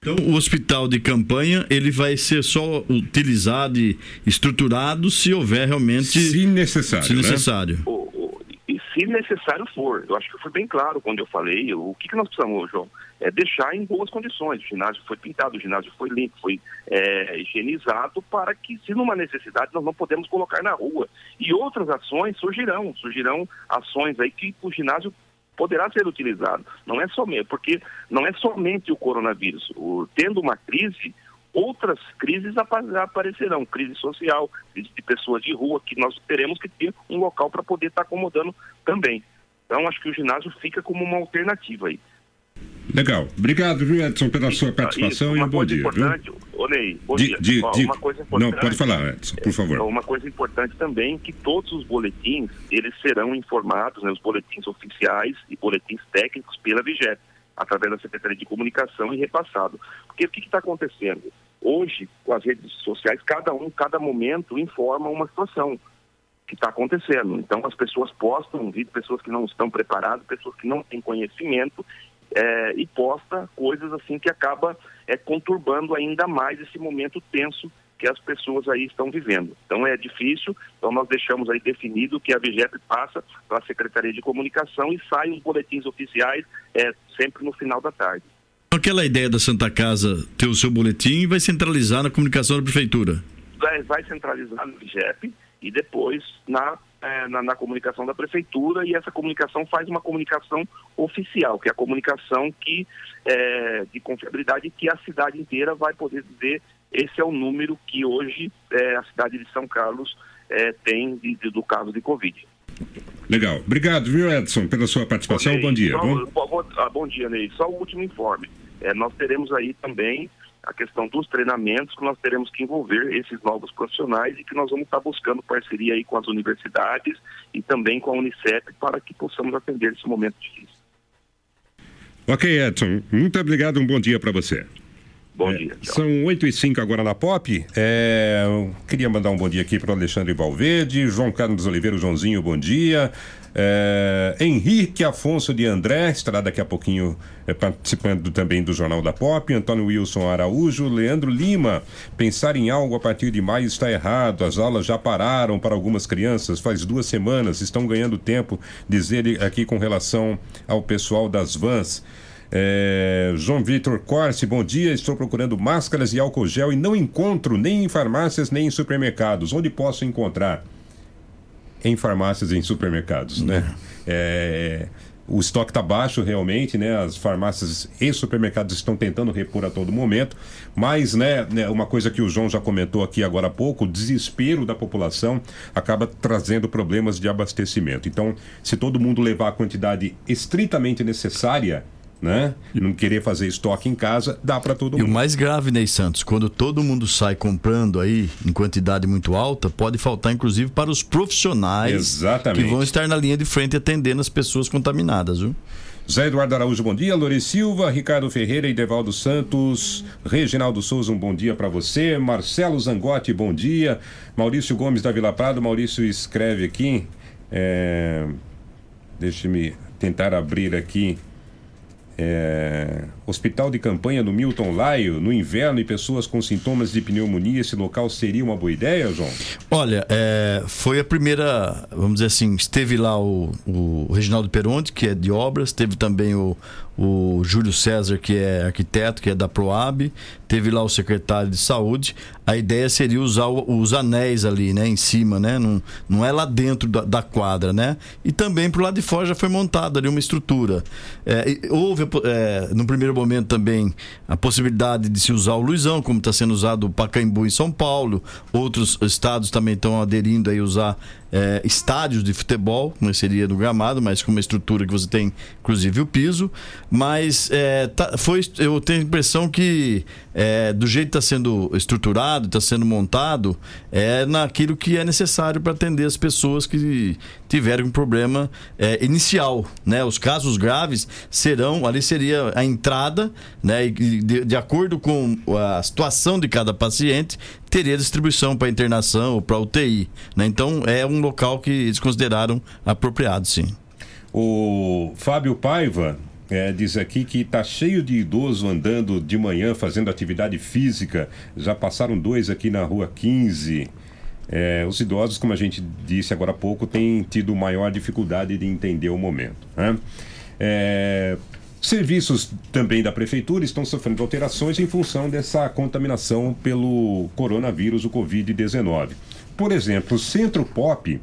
Então, o hospital de campanha ele vai ser só utilizado e estruturado se houver realmente. Se necessário. Se necessário. Né? O, o, e se necessário for. Eu acho que fui bem claro quando eu falei. O que, que nós precisamos, João? É deixar em boas condições. O ginásio foi pintado, o ginásio foi limpo, foi é, higienizado para que, se numa necessidade, nós não podemos colocar na rua. E outras ações surgirão, surgirão ações aí que o ginásio poderá ser utilizado. Não é somente, porque não é somente o coronavírus. O, tendo uma crise, outras crises apa- aparecerão, crise social, crise de pessoas de rua, que nós teremos que ter um local para poder estar acomodando também. Então, acho que o ginásio fica como uma alternativa aí. Legal. Obrigado, viu, Edson, pela sua participação Isso, e um bom dia, viu? Ney, bom Di- dia. di- Ó, di- uma coisa Não, importante, pode falar, Edson, por favor. Então, Uma coisa importante também que todos os boletins, eles serão informados, né, os boletins oficiais e boletins técnicos pela Vigep, através da Secretaria de Comunicação e repassado. Porque o que está acontecendo? Hoje, com as redes sociais, cada um, cada momento informa uma situação que está acontecendo. Então, as pessoas postam vídeo, pessoas que não estão preparadas, pessoas que não têm conhecimento, é, e posta coisas assim que acaba é, conturbando ainda mais esse momento tenso que as pessoas aí estão vivendo. Então é difícil, então nós deixamos aí definido que a VGEP passa para a Secretaria de Comunicação e saem os boletins oficiais é, sempre no final da tarde. Aquela ideia da Santa Casa ter o seu boletim e vai centralizar na comunicação da prefeitura. vai, vai centralizar no IGEP e depois na, eh, na, na comunicação da prefeitura e essa comunicação faz uma comunicação oficial, que é a comunicação que, eh, de confiabilidade que a cidade inteira vai poder dizer esse é o número que hoje eh, a cidade de São Carlos eh, tem de- de- do caso de Covid. Legal. Obrigado, viu, Edson, pela sua participação. Bom dia. Só- Bom, bo- bo- ah, bom dia, Ney. Só o último informe. É, nós teremos aí também a questão dos treinamentos que nós teremos que envolver esses novos profissionais e que nós vamos estar buscando parceria aí com as universidades e também com a Unicef para que possamos atender esse momento difícil. Ok, Edson. Muito obrigado. Um bom dia para você. Bom dia. São 8 e 5 agora na Pop. É, queria mandar um bom dia aqui para o Alexandre Valverde, João Carlos Oliveira, Joãozinho, bom dia. É, Henrique Afonso de André estará daqui a pouquinho é, participando também do Jornal da Pop. Antônio Wilson Araújo, Leandro Lima. Pensar em algo a partir de maio está errado. As aulas já pararam para algumas crianças faz duas semanas. Estão ganhando tempo, diz ele aqui com relação ao pessoal das vans. É, João Vitor Corse, bom dia. Estou procurando máscaras e álcool gel e não encontro nem em farmácias nem em supermercados. Onde posso encontrar? Em farmácias e em supermercados, né? É, o estoque está baixo realmente, né? As farmácias e supermercados estão tentando repor a todo momento, mas, né, né, uma coisa que o João já comentou aqui agora há pouco, o desespero da população acaba trazendo problemas de abastecimento. Então, se todo mundo levar a quantidade estritamente necessária, né? Não querer fazer estoque em casa, dá para todo E o mundo. mais grave, Ney Santos, quando todo mundo sai comprando aí em quantidade muito alta, pode faltar inclusive para os profissionais Exatamente. que vão estar na linha de frente atendendo as pessoas contaminadas, viu? Zé Eduardo Araújo, bom dia. Lore Silva, Ricardo Ferreira e Devaldo Santos. Reginaldo Souza, um bom dia para você. Marcelo Zangotti, bom dia. Maurício Gomes da Vila Prado. Maurício escreve aqui. É... Deixe-me tentar abrir aqui. É, Hospital de campanha no Milton Laio, no inverno e pessoas com sintomas de pneumonia, esse local seria uma boa ideia, João? Olha, é, foi a primeira, vamos dizer assim, esteve lá o, o Reginaldo Peronte, que é de obras, teve também o, o Júlio César, que é arquiteto, que é da Proab, teve lá o secretário de saúde. A ideia seria usar o- os anéis ali, né, em cima, né, não, não é lá dentro da, da quadra, né? E também pro lado de fora já foi montada ali uma estrutura. É, houve, é, no primeiro momento também, a possibilidade de se usar o Luizão, como está sendo usado o Pacaembu em São Paulo. Outros estados também estão aderindo aí usar é, estádios de futebol, não seria no gramado, mas com uma estrutura que você tem, inclusive, o piso. Mas é, tá- foi, eu tenho a impressão que é, do jeito que está sendo estruturado, está sendo montado, é naquilo que é necessário para atender as pessoas que tiveram um problema é, inicial. Né? Os casos graves serão, ali seria a entrada, né? e de, de acordo com a situação de cada paciente, teria distribuição para internação ou para UTI. Né? Então é um local que eles consideraram apropriado, sim. O Fábio Paiva é, diz aqui que está cheio de idoso andando de manhã fazendo atividade física. Já passaram dois aqui na rua 15. É, os idosos, como a gente disse agora há pouco, têm tido maior dificuldade de entender o momento. né? É, serviços também da prefeitura estão sofrendo alterações em função dessa contaminação pelo coronavírus, o Covid-19. Por exemplo, o Centro Pop,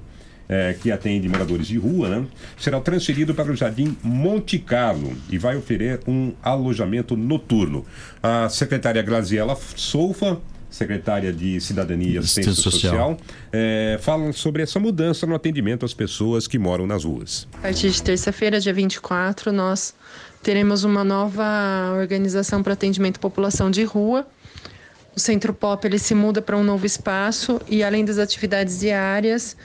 é, que atende moradores de rua, né, será transferido para o Jardim Monte Carlo e vai oferecer um alojamento noturno. A secretária Graziela Soufa, secretária de Cidadania e Assistência Social. Social, é, falam sobre essa mudança no atendimento às pessoas que moram nas ruas. A partir de terça-feira, dia 24, nós teremos uma nova organização para atendimento à população de rua. O Centro Pop ele se muda para um novo espaço e além das atividades diárias,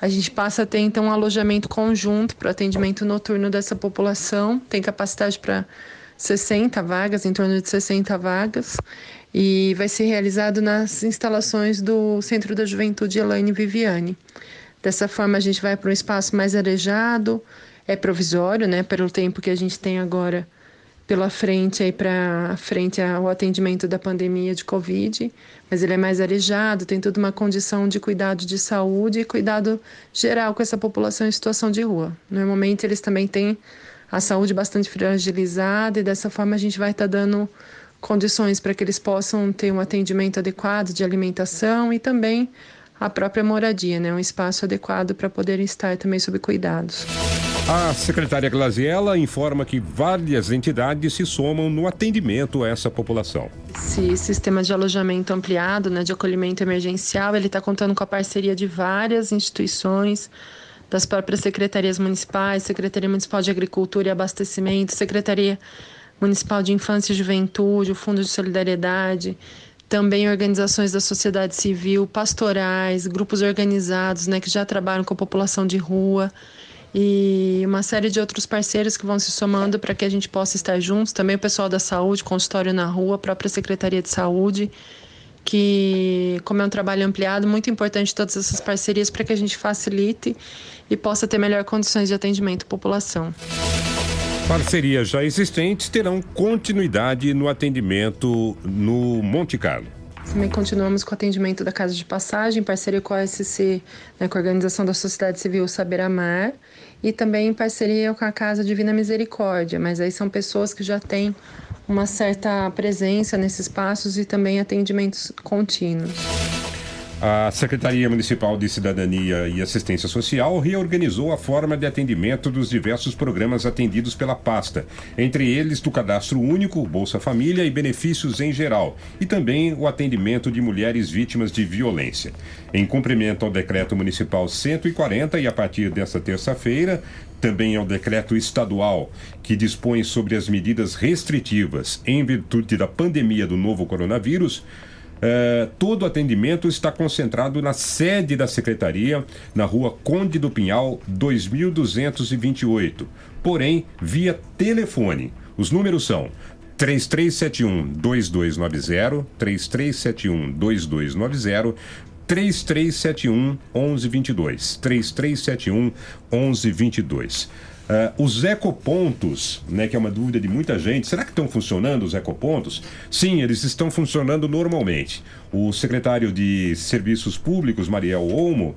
a gente passa a ter então um alojamento conjunto para atendimento noturno dessa população. Tem capacidade para 60 vagas, em torno de 60 vagas, e vai ser realizado nas instalações do Centro da Juventude Elaine Viviane. Dessa forma, a gente vai para um espaço mais arejado, é provisório, né, pelo tempo que a gente tem agora pela frente aí para frente ao atendimento da pandemia de Covid, mas ele é mais arejado, tem toda uma condição de cuidado de saúde e cuidado geral com essa população em situação de rua. Normalmente eles também têm a saúde bastante fragilizada e dessa forma a gente vai estar dando condições para que eles possam ter um atendimento adequado de alimentação e também a própria moradia, né, um espaço adequado para poderem estar também sob cuidados. A secretária Glaziella informa que várias entidades se somam no atendimento a essa população. Esse sistema de alojamento ampliado, né, de acolhimento emergencial, ele está contando com a parceria de várias instituições, das próprias secretarias municipais, Secretaria Municipal de Agricultura e Abastecimento, Secretaria Municipal de Infância e Juventude, o Fundo de Solidariedade, também organizações da sociedade civil, pastorais, grupos organizados, né, que já trabalham com a população de rua e uma série de outros parceiros que vão se somando para que a gente possa estar juntos. Também o pessoal da saúde, consultório na rua, a própria Secretaria de Saúde, que, como é um trabalho ampliado, muito importante todas essas parcerias para que a gente facilite e possa ter melhor condições de atendimento à população. Parcerias já existentes terão continuidade no atendimento no Monte Carlo. Também continuamos com o atendimento da Casa de Passagem, em parceria com a SC, né, com a Organização da Sociedade Civil Saber Amar, e também em parceria com a Casa Divina Misericórdia, mas aí são pessoas que já têm uma certa presença nesses espaços e também atendimentos contínuos. A Secretaria Municipal de Cidadania e Assistência Social reorganizou a forma de atendimento dos diversos programas atendidos pela pasta, entre eles do Cadastro Único, Bolsa Família e benefícios em geral, e também o atendimento de mulheres vítimas de violência. Em cumprimento ao Decreto Municipal 140 e a partir desta terça-feira, também ao decreto estadual que dispõe sobre as medidas restritivas em virtude da pandemia do novo coronavírus, eh, todo atendimento está concentrado na sede da secretaria, na rua Conde do Pinhal, 2228, porém via telefone. Os números são 3371-2290, 3371-2290, 3371 1122. 3371 1122. Uh, os ecopontos, né, que é uma dúvida de muita gente, será que estão funcionando os ecopontos? Sim, eles estão funcionando normalmente. O secretário de Serviços Públicos, Mariel Olmo,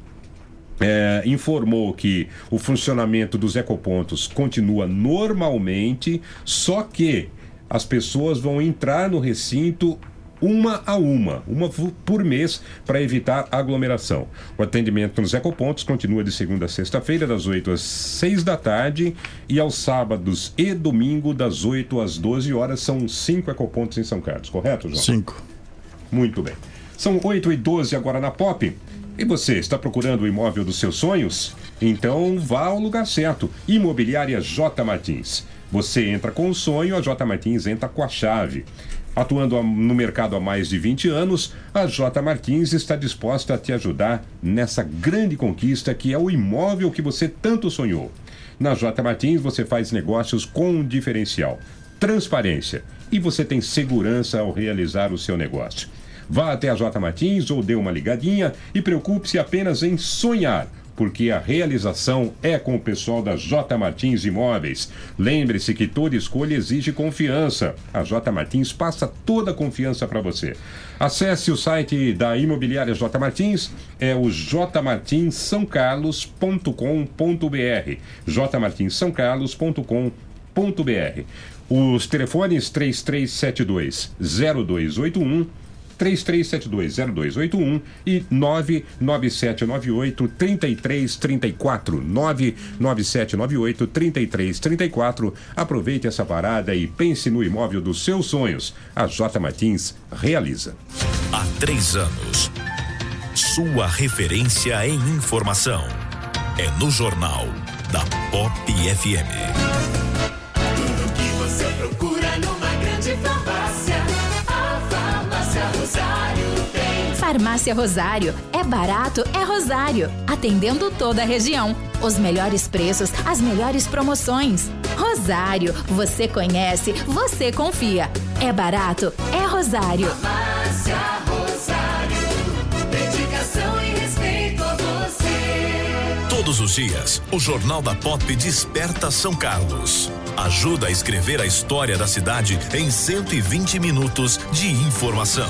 é, informou que o funcionamento dos ecopontos continua normalmente, só que as pessoas vão entrar no recinto uma a uma, uma por mês, para evitar aglomeração. O atendimento nos ecopontos continua de segunda a sexta-feira, das 8 às 6 da tarde, e aos sábados e domingo, das 8 às 12 horas. São cinco ecopontos em São Carlos, correto, João? Cinco. Muito bem. São 8 e 12 agora na Pop. E você está procurando o imóvel dos seus sonhos? Então vá ao lugar certo. Imobiliária J Martins. Você entra com o sonho, a J Martins entra com a chave. Atuando no mercado há mais de 20 anos, a J Martins está disposta a te ajudar nessa grande conquista que é o imóvel que você tanto sonhou. Na J Martins você faz negócios com um diferencial, transparência e você tem segurança ao realizar o seu negócio. Vá até a J Martins ou dê uma ligadinha e preocupe-se apenas em sonhar, porque a realização é com o pessoal da J Martins Imóveis. Lembre-se que toda escolha exige confiança. A J Martins passa toda a confiança para você. Acesse o site da Imobiliária J Martins, é o jmartinssaocarlos.com.br. jmartinssaocarlos.com.br. Os telefones 3372 0281 33720281 e 99798 3334 99798 3334. Aproveite essa parada e pense no imóvel dos seus sonhos. A J Martins realiza. Há três anos. Sua referência em informação. É no Jornal da Pop FM. Farmácia Rosário. É barato, é Rosário. Atendendo toda a região. Os melhores preços, as melhores promoções. Rosário. Você conhece, você confia. É barato, é Rosário. Farmácia Rosário. Dedicação e respeito a você. Todos os dias, o Jornal da Pop desperta São Carlos. Ajuda a escrever a história da cidade em 120 minutos de informação.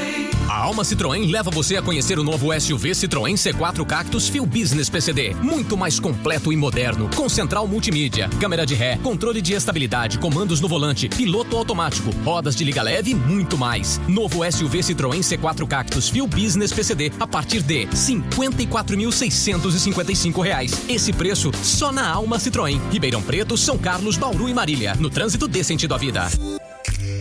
Alma Citroën leva você a conhecer o novo SUV Citroën C4 Cactus Fuel Business PCD. Muito mais completo e moderno, com central multimídia, câmera de ré, controle de estabilidade, comandos no volante, piloto automático, rodas de liga leve e muito mais. Novo SUV Citroën C4 Cactus Fuel Business PCD a partir de 54.655 reais. Esse preço só na Alma Citroën. Ribeirão Preto, São Carlos, Bauru e Marília. No trânsito dê sentido à vida.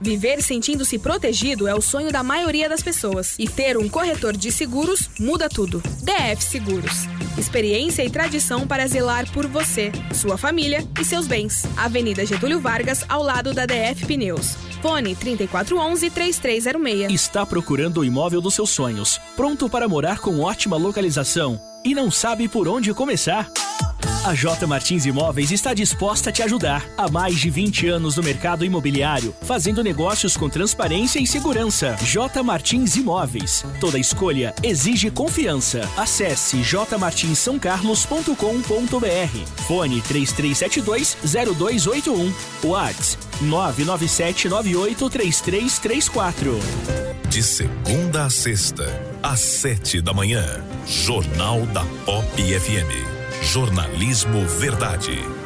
Viver sentindo-se protegido é o sonho da maioria das pessoas. E ter um corretor de seguros muda tudo. DF Seguros. Experiência e tradição para zelar por você, sua família e seus bens. Avenida Getúlio Vargas, ao lado da DF Pneus. Fone 3411-3306. Está procurando o imóvel dos seus sonhos, pronto para morar com ótima localização e não sabe por onde começar? A J Martins Imóveis está disposta a te ajudar. Há mais de 20 anos no mercado imobiliário, fazendo negócios com transparência e segurança. J Martins Imóveis. Toda escolha exige confiança. Acesse jmartinssaocarlos.com.br. Fone 3372-0281. WhatsApp 997983334. De segunda a sexta, às sete da manhã. Jornal da Pop FM. Jornalismo Verdade.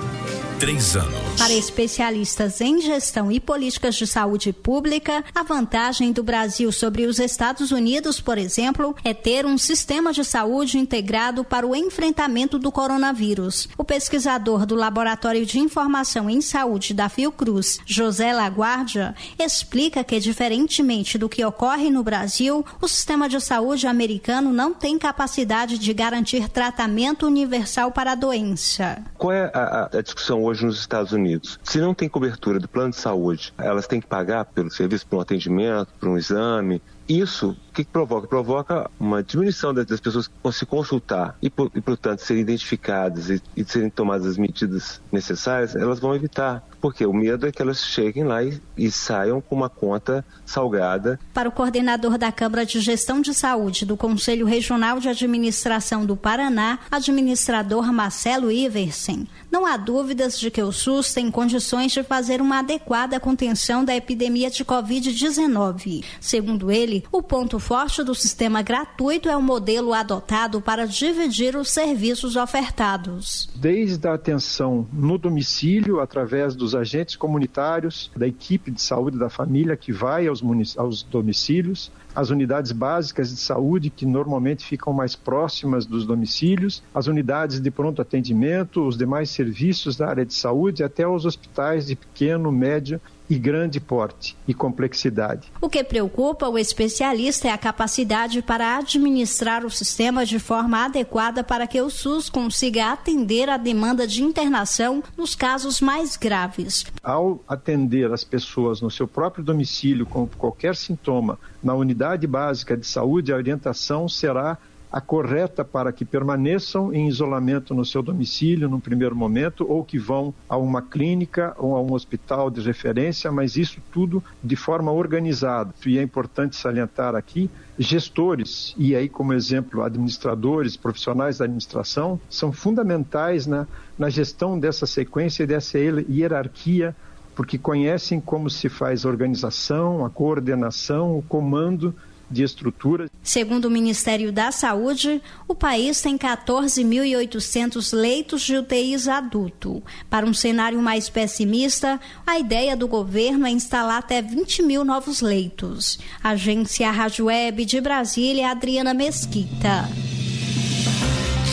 Três anos. Para especialistas em gestão e políticas de saúde pública, a vantagem do Brasil sobre os Estados Unidos, por exemplo, é ter um sistema de saúde integrado para o enfrentamento do coronavírus. O pesquisador do Laboratório de Informação em Saúde da Fiocruz, José Laguardia, explica que, diferentemente do que ocorre no Brasil, o sistema de saúde americano não tem capacidade de garantir tratamento universal para a doença. Qual é a, a discussão hoje nos Estados Unidos? Se não tem cobertura do plano de saúde, elas têm que pagar pelo serviço, por um atendimento, por um exame, Isso, o que, que provoca? Provoca uma diminuição das, pessoas que vão se consultar e, por, e portanto, serem identificadas e, e serem tomadas as medidas necessárias, elas vão evitar. Porque o medo é que elas cheguem lá e, e saiam com uma conta salgada. Para o coordenador da Câmara de Gestão de Saúde do Conselho Regional de Administração do Paraná, administrador Marcelo Iversen, não há dúvidas de que o SUS tem condições de fazer uma adequada contenção da epidemia de Covid-19. Segundo ele, o ponto forte do sistema gratuito é o modelo adotado para dividir os serviços ofertados. Desde a atenção no domicílio, através dos agentes comunitários, da equipe de saúde da família que vai aos, aos domicílios, as unidades básicas de saúde, que normalmente ficam mais próximas dos domicílios, as unidades de pronto atendimento, os demais serviços da área de saúde, até os hospitais de pequeno, médio e grande porte e complexidade. O que preocupa o especialista é a capacidade para administrar o sistema de forma adequada para que o SUS consiga atender a demanda de internação nos casos mais graves. Ao atender as pessoas no seu próprio domicílio com qualquer sintoma, na unidade básica de saúde, a orientação será a correta para que permaneçam em isolamento no seu domicílio no primeiro momento ou que vão a uma clínica ou a um hospital de referência, mas isso tudo de forma organizada. E é importante salientar aqui gestores, e aí como exemplo administradores, profissionais da administração, são fundamentais na, na gestão dessa sequência e dessa hierarquia porque conhecem como se faz a organização, a coordenação, o comando de estrutura. Segundo o Ministério da Saúde, o país tem 14.800 leitos de UTIs adulto. Para um cenário mais pessimista, a ideia do governo é instalar até 20 mil novos leitos. Agência Rádio Web de Brasília, Adriana Mesquita.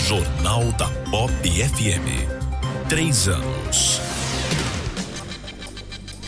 Jornal da Pop FM. Três anos.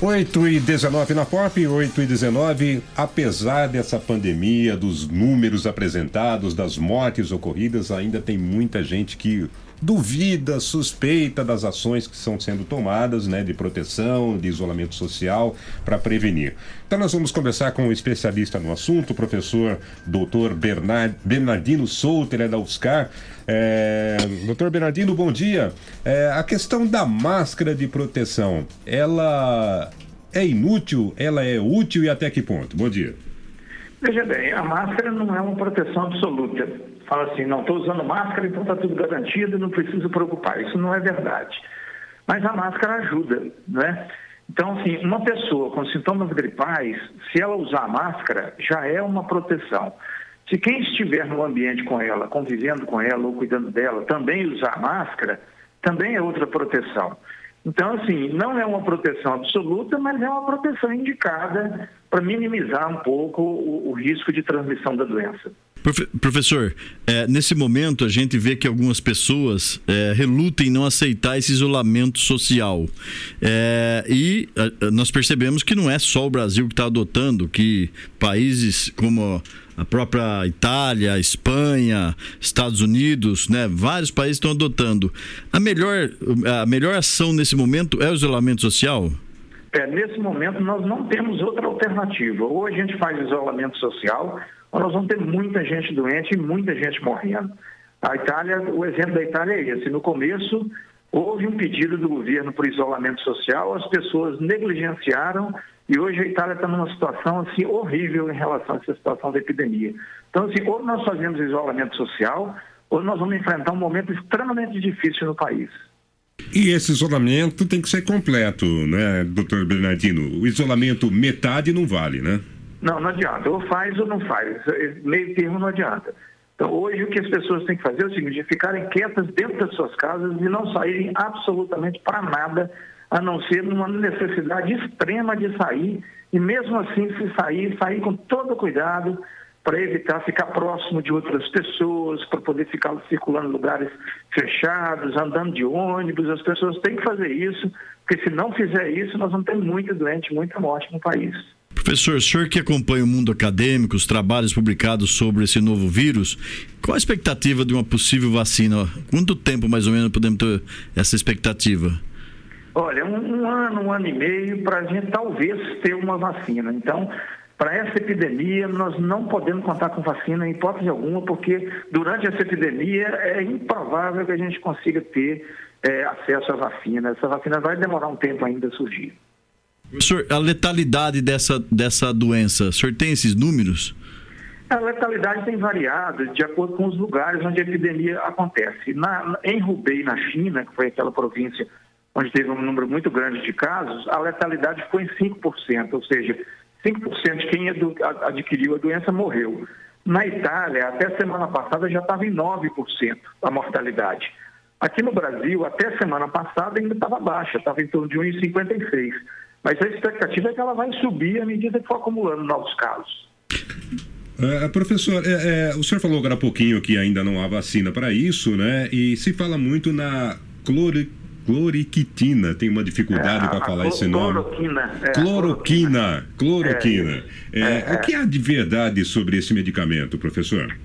8 e 19 na Pop, 8 e 19. Apesar dessa pandemia, dos números apresentados, das mortes ocorridas, ainda tem muita gente que duvida, suspeita das ações que estão sendo tomadas, né, de proteção, de isolamento social para prevenir. Então nós vamos conversar com um especialista no assunto, o professor Dr. Bernard, Bernardino Souto, ele é da UFSCar. É, doutor Bernardino, bom dia. É, a questão da máscara de proteção, ela é inútil, ela é útil e até que ponto? Bom dia. Veja bem, a máscara não é uma proteção absoluta. Fala assim, não estou usando máscara, então está tudo garantido, não preciso preocupar. Isso não é verdade. Mas a máscara ajuda, né? Então, assim, uma pessoa com sintomas gripais, se ela usar máscara, já é uma proteção. Se quem estiver no ambiente com ela, convivendo com ela ou cuidando dela, também usar máscara, também é outra proteção. Então, assim, não é uma proteção absoluta, mas é uma proteção indicada para minimizar um pouco o, o, risco de transmissão da doença. Professor, é, nesse momento a gente vê que algumas pessoas é, relutam em não aceitar esse isolamento social. É, e a, nós percebemos que não é só o Brasil que está adotando, que países como a própria Itália, Espanha, Estados Unidos, né? Vários países estão adotando. A melhor, a melhor ação nesse momento é o isolamento social? É, nesse momento nós não temos outra alternativa. Ou a gente faz isolamento social, nós vamos ter muita gente doente e muita gente morrendo. A Itália, o exemplo da Itália é esse. No começo, houve um pedido do governo por isolamento social, as pessoas negligenciaram e hoje a Itália está numa situação assim, horrível em relação a essa situação da epidemia. Então, assim, ou nós fazemos isolamento social, ou nós vamos enfrentar um momento extremamente difícil no país. E esse isolamento tem que ser completo, né, doutor Bernardino? O isolamento metade não vale, né? Não, não adianta. Ou faz ou não faz. Meio termo não adianta. Então, hoje o que as pessoas têm que fazer é o seguinte: é ficarem quietas dentro das suas casas e não saírem absolutamente para nada a não ser numa necessidade extrema de sair, e mesmo assim, se sair, sair com todo cuidado para evitar ficar próximo de outras pessoas, para poder ficar circulando em lugares fechados, andando de ônibus. As pessoas têm que fazer isso, porque se não fizer isso, nós vamos ter muito doente, muita morte no país. Professor, o senhor que acompanha o mundo acadêmico, os trabalhos publicados sobre esse novo vírus, qual a expectativa de uma possível vacina? Quanto tempo mais ou menos podemos ter essa expectativa? Olha, um, um ano, um ano e meio para a gente talvez ter uma vacina. Então, Para essa epidemia, nós não podemos contar com vacina em hipótese alguma, porque durante essa epidemia é improvável que a gente consiga ter é, acesso à vacina. Essa vacina vai demorar um tempo ainda a surgir. Professor, a letalidade dessa, dessa doença, o senhor tem esses números? A letalidade tem variado de acordo com os lugares onde a epidemia acontece. Na, em Hubei, na China, que foi aquela província onde teve um número muito grande de casos, a letalidade ficou em 5%, ou seja, 5% de quem adquiriu a doença morreu. Na Itália, até semana passada já estava em 9% a mortalidade. Aqui no Brasil, até semana passada ainda estava baixa, estava em torno de 1,56%. Mas a expectativa é que ela vai subir à medida que for acumulando novos casos. Uh, professor, é, é, o senhor falou agora há pouquinho que ainda não há vacina para isso, né? E se fala muito na clori, cloriquitina. Tem uma dificuldade é, para falar esse nome. Cloroquina. É, cloroquina. Cloroquina. É, o que há de verdade sobre esse medicamento, professor?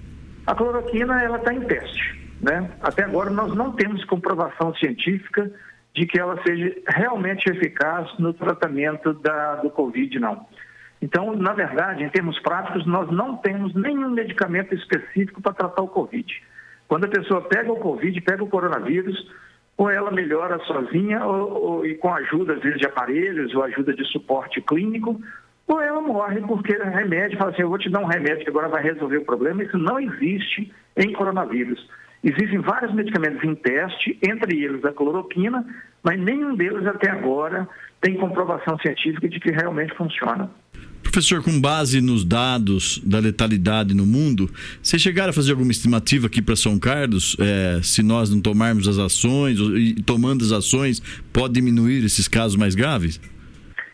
A cloroquina ela está em teste. Né? Até agora nós não temos comprovação científica de que ela seja realmente eficaz no tratamento da, do Covid, não. Então, na verdade, em termos práticos, nós não temos nenhum medicamento específico para tratar o Covid. Quando a pessoa pega o Covid, pega o coronavírus, ou ela melhora sozinha, ou, ou, e com ajuda, às vezes, de aparelhos, ou ajuda de suporte clínico, ou ela morre porque remédio, fala assim, eu vou te dar um remédio que agora vai resolver o problema. Isso não existe em coronavírus. Existem vários medicamentos em teste, entre eles a cloroquina, mas nenhum deles até agora tem comprovação científica de que realmente funciona. Professor, com base nos dados da letalidade no mundo, vocês chegaram a fazer alguma estimativa aqui para São Carlos? É, se nós não tomarmos as ações, e tomando as ações, pode diminuir esses casos mais graves?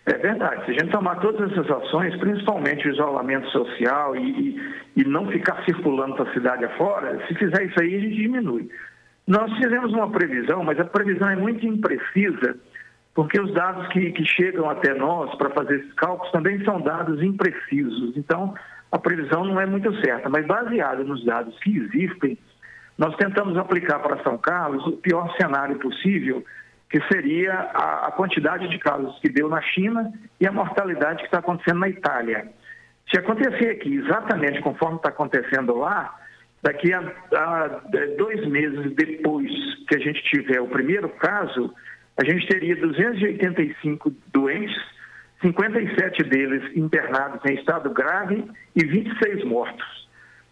É verdade. Se a gente tomar todas essas ações, principalmente o isolamento social e, e, e não ficar circulando para a cidade afora, se fizer isso aí, a gente diminui. Nós fizemos uma previsão, mas a previsão é muito imprecisa, porque os dados que, que chegam até nós para fazer esses cálculos também são dados imprecisos. Então, a previsão não é muito certa, mas baseada nos dados que existem, nós tentamos aplicar para São Carlos o pior cenário possível que seria a, a quantidade de casos que deu na China e a mortalidade que está acontecendo na Itália. Se acontecer aqui exatamente conforme está acontecendo lá, daqui a, a, dois meses depois que a gente tiver o primeiro caso, a gente teria 285 doentes, 57 deles internados em estado grave e 26 mortos.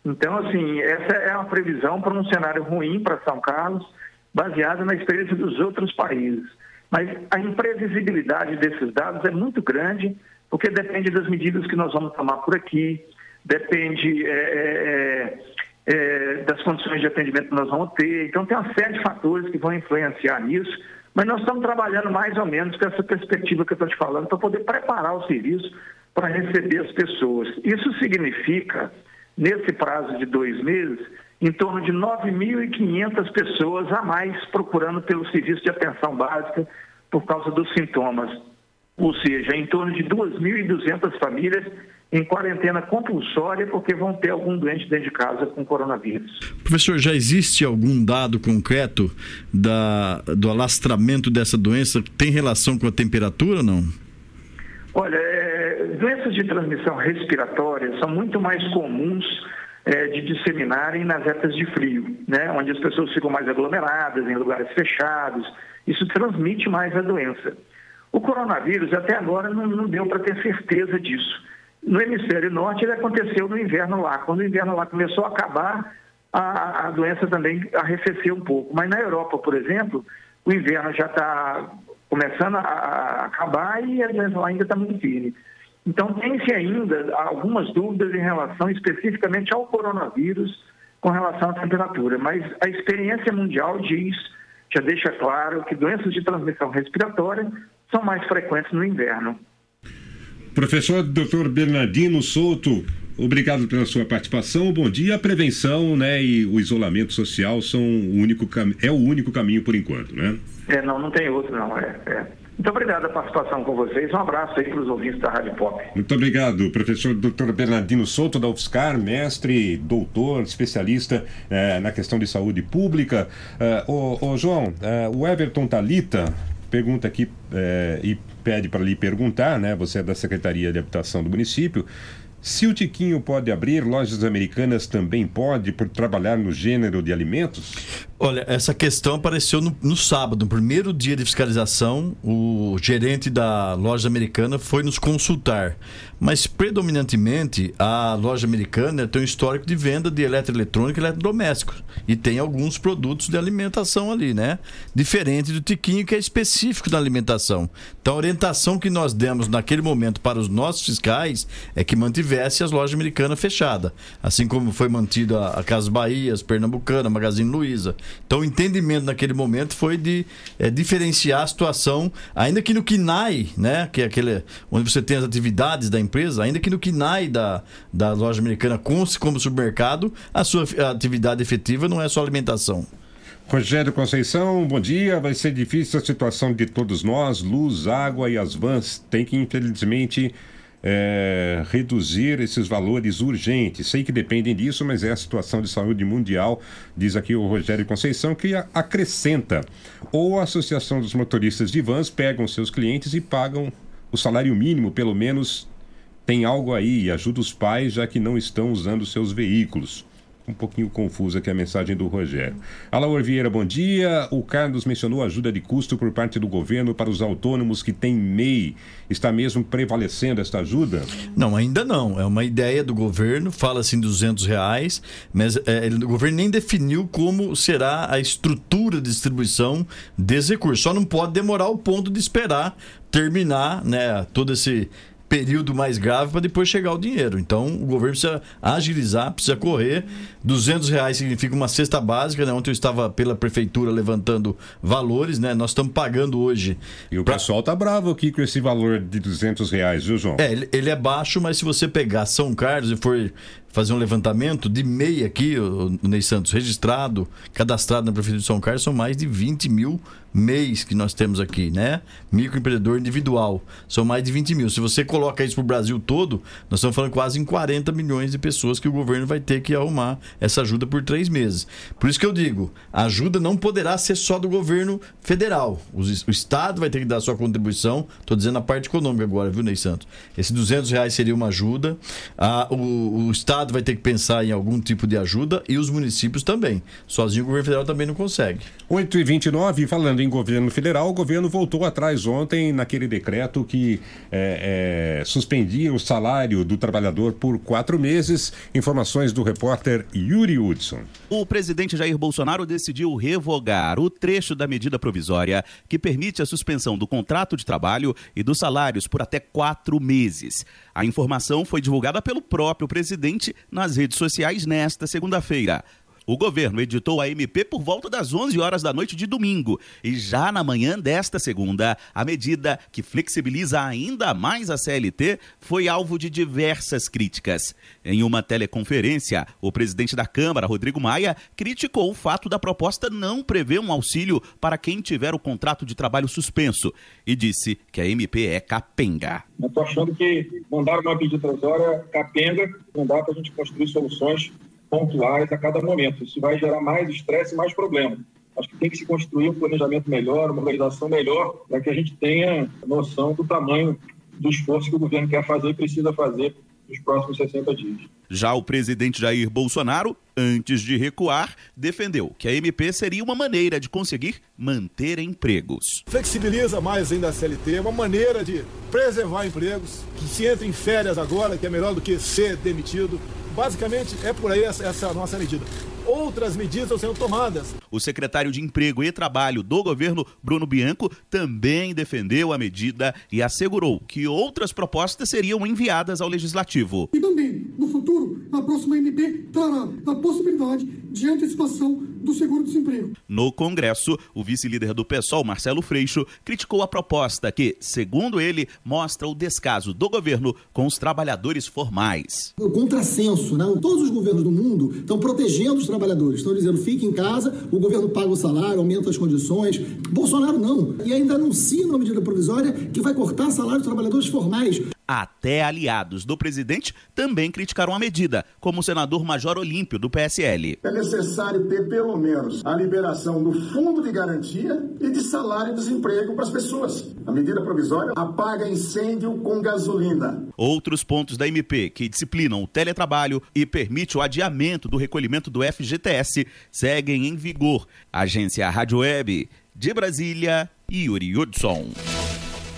Então, assim, essa é uma previsão para um cenário ruim para São Carlos baseada na experiência dos outros países. Mas a imprevisibilidade desses dados é muito grande, porque depende das medidas que nós vamos tomar por aqui, depende é, é, é, é, das condições de atendimento que nós vamos ter. Então, tem uma série de fatores que vão influenciar nisso, mas nós estamos trabalhando mais ou menos com essa perspectiva que eu estou te falando, para poder preparar o serviço para receber as pessoas. Isso significa, nesse prazo de dois meses, em torno de 9.500 pessoas a mais procurando pelo serviço de atenção básica por causa dos sintomas. Ou seja, em torno de 2.200 famílias em quarentena compulsória porque vão ter algum doente dentro de casa com coronavírus. Professor, já existe algum dado concreto da, do alastramento dessa doença? Tem relação com a temperatura ou não? Olha, é, doenças de transmissão respiratória são muito mais comuns é, de disseminarem nas épocas de frio, né? onde as pessoas ficam mais aglomeradas, em lugares fechados. Isso transmite mais a doença. O coronavírus, até agora, não, não deu para ter certeza disso. No hemisfério norte, ele aconteceu no inverno lá. Quando o inverno lá começou a acabar, a, a doença também arrefeceu um pouco. Mas na Europa, por exemplo, o inverno já está começando a, a acabar e a doença lá ainda está muito firme. Então, tem-se ainda algumas dúvidas em relação especificamente ao coronavírus com relação à temperatura, mas a experiência mundial diz, já deixa claro, que doenças de transmissão respiratória são mais frequentes no inverno. Professor Dr. Bernardino Souto, obrigado pela sua participação. Bom dia. A prevenção né, e o isolamento social são o único é o único caminho por enquanto, né? É, não, não tem outro, não. É, é. Muito obrigado pela participação com vocês. Um abraço aí para os ouvintes da Rádio Pop. Muito obrigado, professor Dr. Bernardino Souto, da UFSCar, mestre, doutor, especialista eh, na questão de saúde pública. Uh, ô, ô, João, uh, o Everton Talita pergunta aqui e pede para lhe perguntar, né? Você é da Secretaria de Habitação do município. Se o Tiquinho pode abrir, lojas americanas também pode, por trabalhar no gênero de alimentos? Olha, essa questão apareceu no, no, sábado, no primeiro dia de fiscalização. O gerente da loja americana foi nos consultar. Mas, predominantemente, a loja americana tem um histórico de venda de eletroeletrônico e eletrodomésticos. E tem alguns produtos de alimentação ali, né? Diferente do Tiquinho, que é específico da alimentação. Então, a orientação que nós demos naquele momento para os nossos fiscais é que mantivesse as lojas americanas fechadas. Assim como foi mantida a Casa Bahia, as Pernambucana, Magazine Luiza. Então, o entendimento naquele momento foi de é, diferenciar a situação, ainda que no KINAI, né? Que é aquele onde você tem as atividades da empresa ainda que no KINAI da, da loja americana conste como supermercado, a sua atividade efetiva não é só alimentação. Rogério Conceição, bom dia. Vai ser difícil a situação de todos nós. Luz, água e as vans têm que, infelizmente, é, reduzir esses valores urgentes. Sei que dependem disso, mas é a situação de saúde mundial, diz aqui o Rogério Conceição, que acrescenta. Ou a Associação dos Motoristas de Vans pegam seus clientes e pagam o salário mínimo, pelo menos tem algo aí e ajuda os pais já que não estão usando seus veículos. Um pouquinho confusa aqui a mensagem do Rogério. Alaor Vieira, bom dia. O Carlos mencionou ajuda de custo por parte do governo para os autônomos que têm MEI. Está mesmo prevalecendo esta ajuda? Não, ainda não. É uma ideia do governo, fala assim 200 reais, mas é, o governo nem definiu como será a estrutura de distribuição desse recurso. Só não pode demorar o ponto de esperar terminar né, todo esse período mais grave para depois chegar o dinheiro. Então, o governo precisa agilizar, precisa correr. 200 reais significa uma cesta básica, né? Ontem eu estava pela prefeitura levantando valores, né? Nós estamos pagando hoje. E o pra... pessoal tá bravo aqui com esse valor de 200 reais, viu, João? É, ele é baixo, mas se você pegar São Carlos e for fazer um levantamento de MEI aqui, o Ney Santos, registrado, cadastrado na Prefeitura de São Carlos, são mais de 20 mil MEIs que nós temos aqui, né? Microempreendedor individual. São mais de 20 mil. Se você coloca isso para o Brasil todo, nós estamos falando quase em 40 milhões de pessoas que o governo vai ter que arrumar essa ajuda por três meses. Por isso que eu digo, a ajuda não poderá ser só do governo federal. O, Estado vai ter que dar sua contribuição. Estou dizendo a parte econômica agora, viu, Ney Santos? Esse 200 reais seria uma ajuda. Ah, o, o Estado vai ter que pensar em algum tipo de ajuda e os municípios também. Sozinho o governo federal também não consegue. 8 e 29 falando em governo federal, o governo voltou atrás ontem naquele decreto que é, é, suspendia o salário do trabalhador por quatro meses. Informações do repórter Yuri Hudson. O presidente Jair Bolsonaro decidiu revogar o trecho da medida provisória que permite a suspensão do contrato de trabalho e dos salários por até quatro meses. A informação foi divulgada pelo próprio presidente nas redes sociais nesta segunda-feira. O governo editou a MP por volta das 11 horas da noite de domingo e já na manhã desta segunda, a medida que flexibiliza ainda mais a CLT foi alvo de diversas críticas. Em uma teleconferência, o presidente da Câmara, Rodrigo Maia, criticou o fato da proposta não prever um auxílio para quem tiver o contrato de trabalho suspenso e disse que a MP é capenga. Estou achando que mandar uma medida transória capenga, não dá para a gente construir soluções pontuais a cada momento. Isso vai gerar mais estresse e mais problema. Acho que tem que se construir um planejamento melhor, uma organização melhor, para que a gente tenha noção do tamanho do esforço que o governo quer fazer e precisa fazer nos próximos 60 dias. Já o presidente Jair Bolsonaro, antes de recuar, defendeu que a MP seria uma maneira de conseguir manter empregos. Flexibiliza mais ainda a CLT, é uma maneira de preservar empregos, que se entra em férias agora, que é melhor do que ser demitido. Basicamente, é por aí essa, essa nossa medida outras medidas sendo tomadas. O secretário de Emprego e Trabalho do governo, Bruno Bianco, também defendeu a medida e assegurou que outras propostas seriam enviadas ao legislativo. E também, no futuro, a próxima MP trará a possibilidade de antecipação do seguro-desemprego. No Congresso, o vice-líder do PSOL, Marcelo Freixo, criticou a proposta que, segundo ele, mostra o descaso do governo com os trabalhadores formais. O contrassenso, né? Todos os governos do mundo estão protegendo os trabalhadores, estão dizendo fique em casa, o governo paga o salário, aumenta as condições. Bolsonaro não. E ainda anuncia uma medida provisória que vai cortar salário dos trabalhadores formais. Até aliados do presidente também criticaram a medida, como o senador Major Olímpio, do PSL. É necessário ter, pelo menos, a liberação do fundo de garantia e de salário e desemprego para as pessoas. A medida provisória apaga incêndio com gasolina. Outros pontos da MP que disciplinam o teletrabalho e permite o adiamento do recolhimento do FGTS seguem em vigor. Agência Rádio Web de Brasília, Yuri Hudson.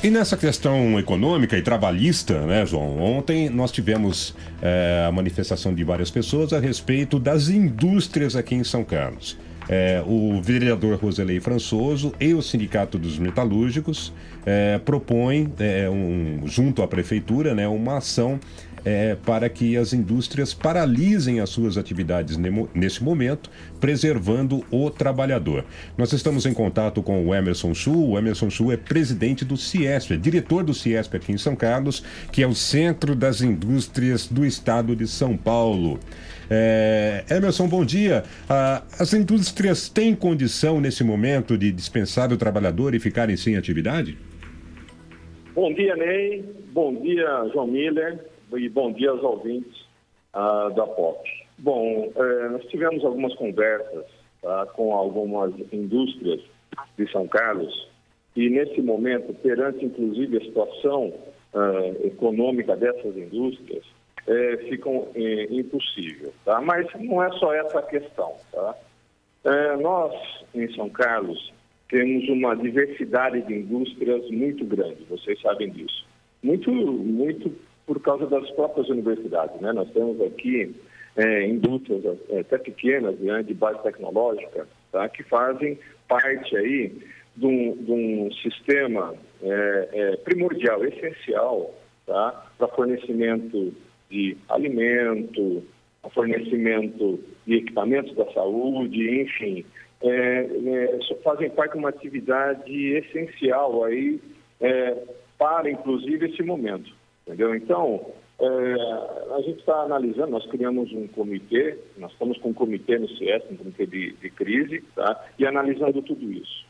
E nessa questão econômica e trabalhista, né, João? Ontem nós tivemos é, a manifestação de várias pessoas a respeito das indústrias aqui em São Carlos. É, o vereador Roselei Françoso e o Sindicato dos Metalúrgicos é, propõem, é, um, junto à prefeitura, né, uma ação é, para que as indústrias paralisem as suas atividades nesse momento, preservando o trabalhador. Nós estamos em contato com o Emerson Sul. O Emerson Sul é presidente do Ciesp, é diretor do Ciesp aqui em São Carlos, que é o Centro das Indústrias do Estado de São Paulo. É, Emerson, bom dia. Ah, as indústrias têm condição nesse momento de dispensar o trabalhador e ficarem sem atividade? Bom dia, Ney. Bom dia, João Miller e bom dia aos ouvintes uh, da POP. Bom, eh, nós tivemos algumas conversas tá, com algumas indústrias de São Carlos e nesse momento, perante inclusive a situação uh, econômica dessas indústrias, eh, ficam eh, impossível. Tá? Mas não é só essa a questão. Tá? Eh, nós, em São Carlos, temos uma diversidade de indústrias muito grande, vocês sabem disso. Muito, muito por causa das próprias universidades. Né? Nós temos aqui é, indústrias é, até pequenas, né, de base tecnológica, tá? que fazem parte aí de um, de um sistema é, é primordial, essencial, tá? para fornecimento de alimento, fornecimento de equipamentos da saúde, enfim, é, é, fazem parte de uma atividade essencial aí para, inclusive, esse momento. Entendeu? Então, é, a gente está analisando, nós criamos um comitê, nós estamos com um comitê no CS, um comitê de, de crise, tá? e analisando tudo isso.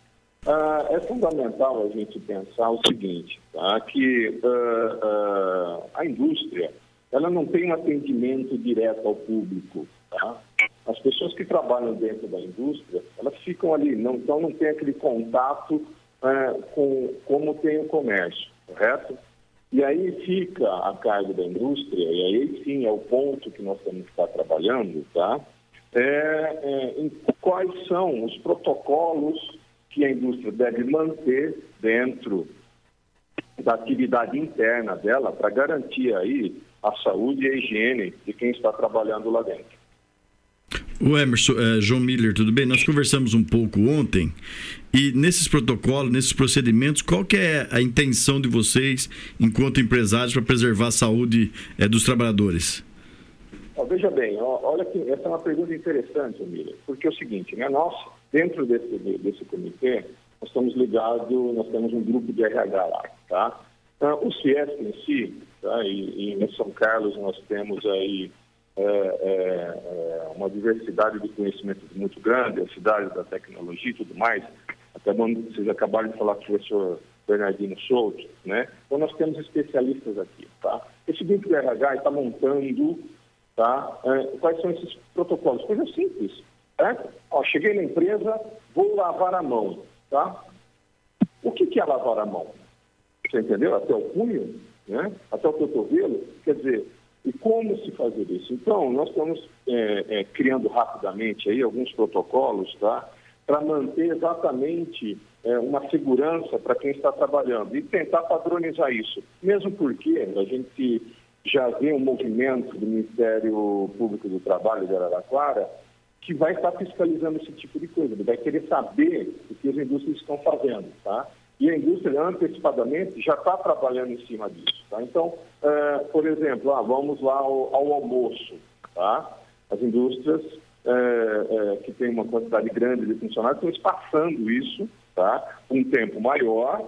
Ah, é fundamental a gente pensar o seguinte, tá? que ah, ah, a indústria ela não tem um atendimento direto ao público. Tá? As pessoas que trabalham dentro da indústria, elas ficam ali, não, então não tem aquele contato é, com como tem o comércio, correto? E aí fica a carga da indústria, e aí sim é o ponto que nós temos que estar trabalhando, tá? É, é, quais são os protocolos que a indústria deve manter dentro da atividade interna dela para garantir aí a saúde e a higiene de quem está trabalhando lá dentro. O Emerson, uh, João Miller, tudo bem? Nós conversamos um pouco ontem e nesses protocolos, nesses procedimentos, qual que é a intenção de vocês, enquanto empresários, para preservar a saúde uh, dos trabalhadores? Veja bem, olha que essa é uma pergunta interessante, Miller, porque é o seguinte, né? Nós, dentro desse, desse comitê, nós estamos ligados, nós temos um grupo de RH lá, tá? Uh, o CIESP em si, tá? E, e em São Carlos nós temos aí é, é, é, uma diversidade de conhecimento muito grande, a cidade da tecnologia e tudo mais. Até bom, vocês acabaram de falar com o professor Bernardino Souto, né? Então nós temos especialistas aqui, tá? Esse grupo RH está montando, tá? É, quais são esses protocolos? Coisa simples, certo? Ó, cheguei na empresa, vou lavar a mão, tá? O que, que é lavar a mão? Você entendeu? Até o punho, né? Até o cotovelo? Quer dizer, e como se fazer isso? Então, nós estamos é, é, criando rapidamente aí alguns protocolos, tá? Para manter exatamente é, uma segurança para quem está trabalhando e tentar padronizar isso. Mesmo porque a gente já vê um movimento do Ministério Público do Trabalho de Araraquara que vai estar fiscalizando esse tipo de coisa, vai querer saber o que as indústrias estão fazendo, tá? E a indústria, antecipadamente, já está trabalhando em cima disso. Tá? Então, é, por exemplo, ah, vamos lá ao, ao, almoço. Tá? As indústrias é, é, que têm uma quantidade grande de funcionários estão espaçando isso tá? um tempo maior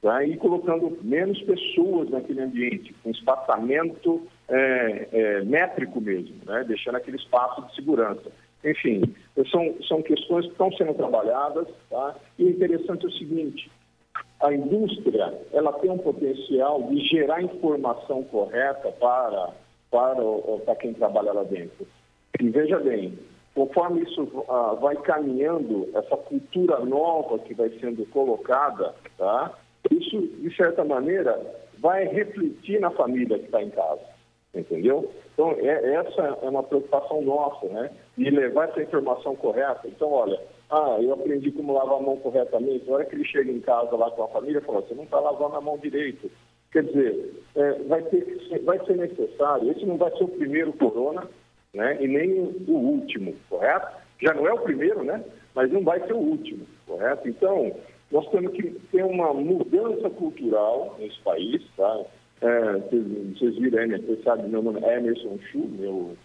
tá? e colocando menos pessoas naquele ambiente, com espaçamento é, é, métrico mesmo, né? deixando aquele espaço de segurança. Enfim, são, são questões que estão sendo trabalhadas. Tá? E o interessante é o seguinte, a indústria ela tem um potencial de gerar informação correta para, para, para quem trabalha lá dentro. E veja bem, conforme isso ah, vai caminhando, essa cultura nova que vai sendo colocada, tá? isso, de certa maneira, vai refletir na família que está em casa, entendeu? Então, é, essa é uma preocupação nossa, né? De levar essa informação correta. Então, olha, ah, eu aprendi como lavar a mão corretamente. Na hora que ele chega em casa lá com a família, fala, você não está lavando a mão direito. Quer dizer, é, vai, ter ser, vai ser necessário, esse não vai ser o primeiro corona, né? E nem o último, correto? Já não é o primeiro, né? Mas não vai ser o último, correto? Então, nós temos que ter uma mudança cultural nesse país, tá? É, vocês, vocês viram, né? Vocês sabem, meu nome é Emerson Chu, meu,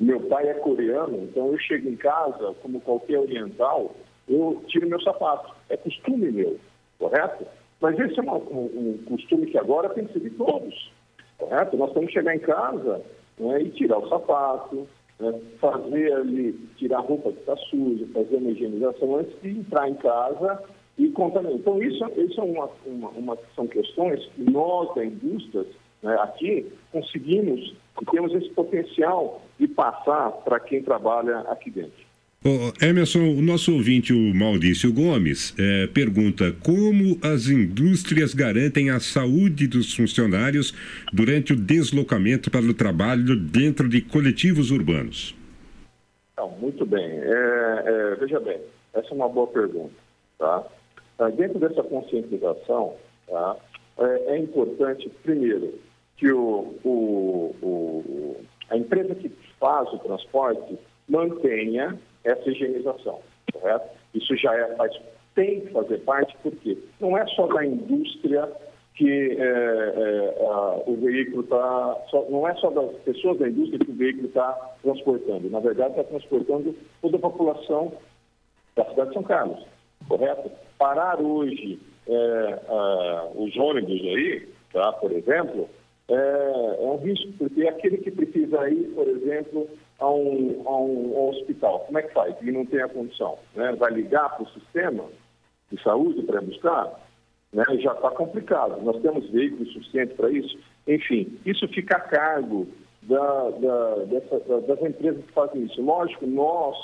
meu pai é coreano, então eu chego em casa, como qualquer oriental, eu tiro meu sapato. É costume meu, correto? Mas esse é uma- um, um costume que agora tem que ser de todos, correto? Nós temos que chegar em casa né, e tirar o sapato, né, fazer ali, tirar a roupa que está suja, fazer uma higienização antes de entrar em casa e contaminar. Então, isso, isso é uma, uma, uma- são questões que nós, da indústria, né, aqui, conseguimos e temos esse potencial de passar para quem trabalha aqui dentro. Ô, Emerson, o nosso ouvinte, o Maurício Gomes, eh, pergunta como as indústrias garantem a saúde dos funcionários durante o deslocamento para o trabalho dentro de coletivos urbanos. Então, muito bem. É, é, veja bem, essa é uma boa pergunta. Tá? Ah, dentro dessa conscientização, tá, é, é importante, primeiro, que o, o- o- a empresa que faz o transporte mantenha essa higienização, correto? Isso já é, faz, tem que fazer parte, porque não é só da indústria que é, é, a- o veículo está. Não é só das pessoas da indústria que o veículo está transportando. Na verdade, está transportando toda a população da cidade de São Carlos, correto? Parar hoje é, ah, os ônibus aí, tá, por exemplo, é, é um risco, porque aquele que precisa ir, por exemplo, a um, a um- hospital, como é que faz? E não tem a condição, né? Vai ligar para o sistema de saúde para buscar? né, já está complicado. Nós temos veículos suficientes para isso. Enfim, isso fica a cargo da- da- dessa- da- das empresas que fazem isso. Lógico, nós,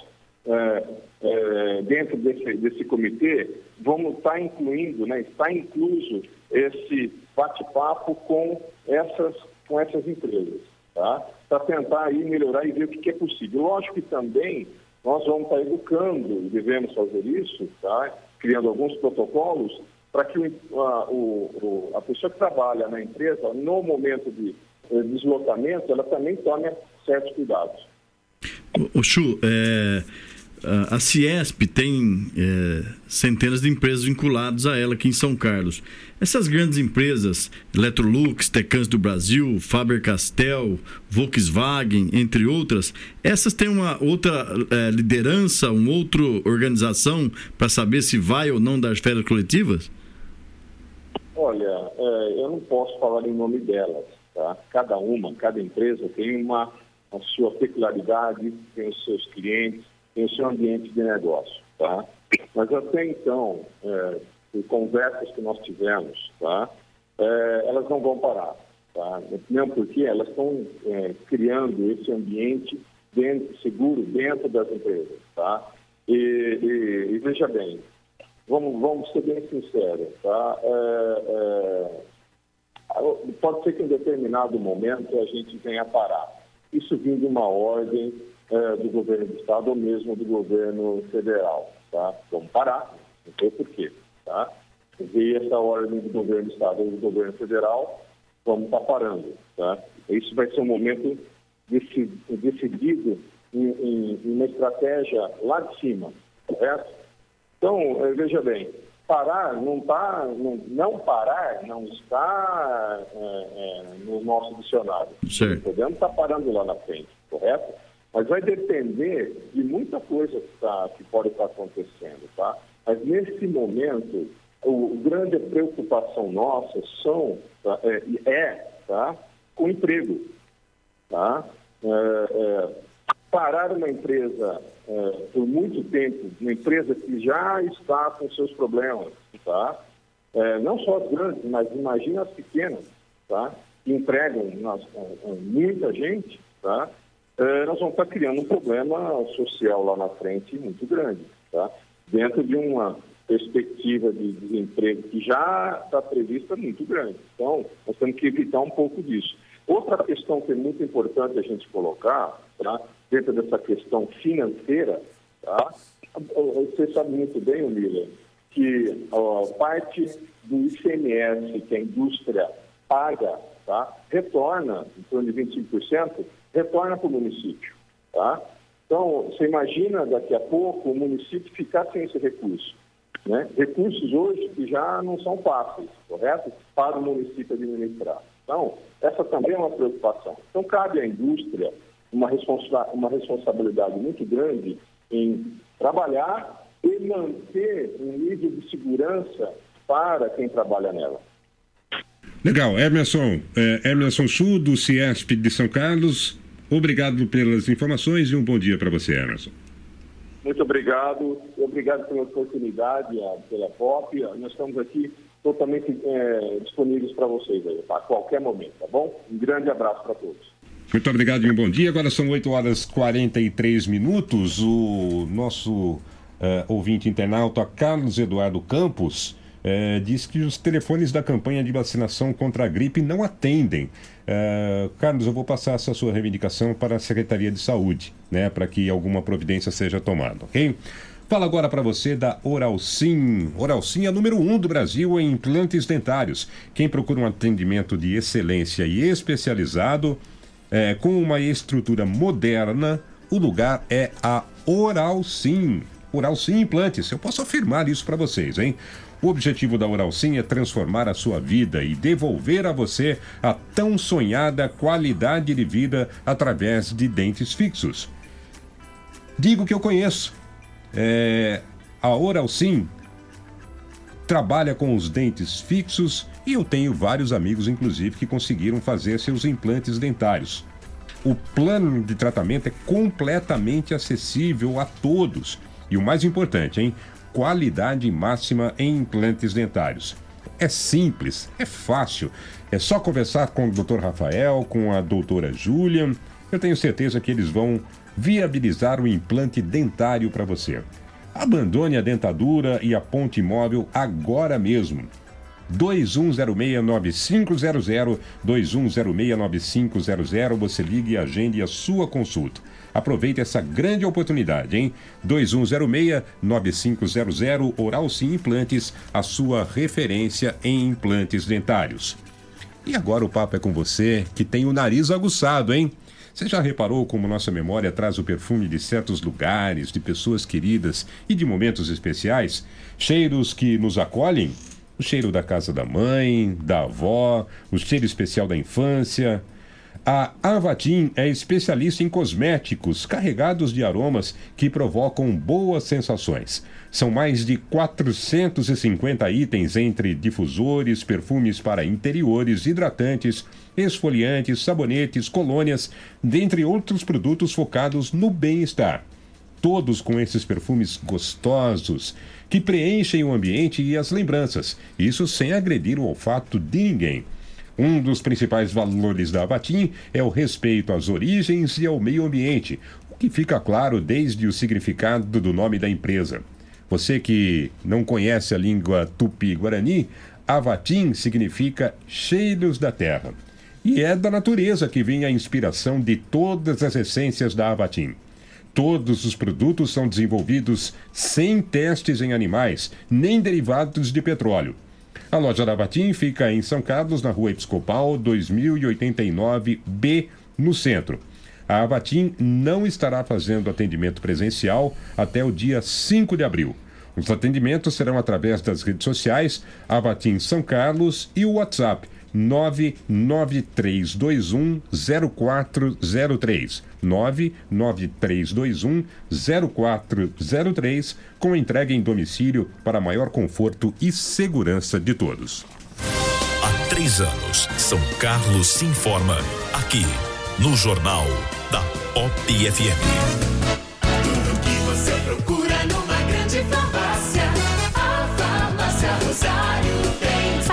é, é, dentro desse, desse comitê, vamos estar incluindo, né, está incluso esse bate-papo com essas, com essas empresas, tá? para tentar aí melhorar e ver o que, é possível. Lógico que também nós vamos estar educando, e devemos fazer isso, tá? criando alguns protocolos para que o, a, o- o- a pessoa que trabalha na empresa, no momento de eh, deslocamento, ela também tome certos cuidados. O Chu, é, a- Ciesp tem é, centenas de empresas vinculadas a ela aqui em São Carlos. Essas grandes empresas, Electrolux, Tecans do Brasil, Faber-Castell, Volkswagen, entre outras, essas têm uma outra é, liderança, uma outra organização para saber se vai ou não dar férias coletivas? Olha, eh, eu não posso falar em nome delas, tá? Cada uma, cada empresa tem uma a sua peculiaridade, tem os seus clientes, tem o seu ambiente de negócio, tá? Mas até então, por conversas que nós tivemos, tá? Eh, elas não vão parar, tá? Mesmo porque elas estão eh, criando esse ambiente dentro, seguro dentro das empresas, tá? E, e- e veja bem, vamos, vamos ser bem sinceros, tá? É, é, pode ser que em determinado momento a gente venha parar. Isso vindo de uma ordem é, do governo do estado ou mesmo do governo federal, tá? Vamos parar, não sei por quê, tá? Veio essa ordem do governo do estado ou do governo federal, vamos estar parando, tá? Isso vai ser um momento deci- decidido em, em- em uma estratégia lá de cima, correto? Então, eh, veja bem, parar não tá, não, não parar não está eh, eh, no nosso dicionário. Certo. Podemos estar parando lá na frente, correto? Mas vai depender de muita coisa que, tá, que pode estar acontecendo, tá? Mas nesse momento, o, grande preocupação nossa são, tá, é, é tá, o emprego, tá? É, é, parar uma empresa é, por muito tempo, uma empresa que já está com seus problemas, tá? é, não só as grandes, mas imagina as pequenas, tá? que empregam eh, muita gente, tá? É, nós vamos estar criando um problema social lá na frente muito grande, tá? dentro de uma perspectiva de desemprego que já está prevista muito grande. Então, nós temos que evitar um pouco disso. Outra questão que é muito importante a gente colocar, tá? dentro dessa questão financeira, tá? você sabe muito bem, Miller, que ó, parte do ICMS que a indústria paga, tá? retorna, em torno de 25%, retorna para o município. Tá? Então, você imagina daqui a pouco o município ficar sem esse recurso. Né? Recursos hoje que já não são fáceis, correto? Para o município administrar. Então, essa também é uma preocupação. Então, cabe à indústria uma, responsa uma responsabilidade muito grande em trabalhar e manter um nível de segurança para quem trabalha nela. Legal, Emerson, é, Emerson Sul, do Ciesp de São Carlos. Obrigado pelas informações e um bom dia para você, Emerson. Muito obrigado, obrigado pela oportunidade, pela POP. Nós estamos aqui totalmente eh, disponíveis para vocês aí, a qualquer momento, tá bom? Um grande abraço para todos. Muito obrigado e um bom dia. Agora são 8 horas 43 minutos. O nosso eh, ouvinte internauta Carlos Eduardo Campos eh, diz que os telefones da campanha de vacinação contra a gripe não atendem. Eh, Carlos, eu vou passar essa sua reivindicação para a Secretaria de Saúde, né, para que alguma providência seja tomada, ok? Fala agora para você da Oralsim. Oralsim é número um do Brasil em implantes dentários. Quem procura um atendimento de excelência e especializado, é, com uma estrutura moderna, o lugar é a Oral Sim. Oral Sim Implantes. Eu posso afirmar isso para vocês, hein? O objetivo da Oral Sim é transformar a sua vida e devolver a você a tão sonhada qualidade de vida através de dentes fixos. Digo que eu conheço. É, a Oral Sim trabalha com os dentes fixos e eu tenho vários amigos, inclusive, que conseguiram fazer seus implantes dentários. O plano de tratamento é completamente acessível a todos. E o mais importante, hein? Qualidade máxima em implantes dentários. É simples, é fácil. É só conversar com o Dr. Rafael, com a doutora Júlia. Eu tenho certeza que eles vão viabilizar o implante dentário para você. Abandone a dentadura e a ponte móvel agora mesmo. 2106-9500, 2106-9500, você ligue e agende a sua consulta. Aproveite essa grande oportunidade, hein? 2106-9500, Oral Sim Implantes, a sua referência em implantes dentários. E agora o papo é com você que tem o nariz aguçado, hein? Você já reparou como nossa memória traz o perfume de certos lugares, de pessoas queridas e de momentos especiais? Cheiros que nos acolhem? O cheiro da casa da mãe, da avó, o cheiro especial da infância. A Avatim é especialista em cosméticos carregados de aromas que provocam boas sensações. São mais de 450 itens entre difusores, perfumes para interiores, hidratantes, esfoliantes, sabonetes, colônias, dentre outros produtos focados no bem-estar. Todos com esses perfumes gostosos que preenchem o ambiente e as lembranças, isso sem agredir o olfato de ninguém. Um dos principais valores da Avatim é o respeito às origens e ao meio ambiente, o que fica claro desde o significado do nome da empresa. Você que não conhece a língua tupi-guarani, Avatim significa cheiros da terra. E é da natureza que vem a inspiração de todas as essências da Avatim. Todos os produtos são desenvolvidos sem testes em animais, nem derivados de petróleo. A loja da Avatim fica em São Carlos, na rua Episcopal 2089B, no centro. A Avatim não estará fazendo atendimento presencial até o dia 5 de abril. Os atendimentos serão através das redes sociais Avatim São Carlos e o WhatsApp 99321 0403. 99321 0403 com entrega em domicílio para maior conforto e segurança de todos. Há três anos, São Carlos se informa aqui no Jornal da Pop FM.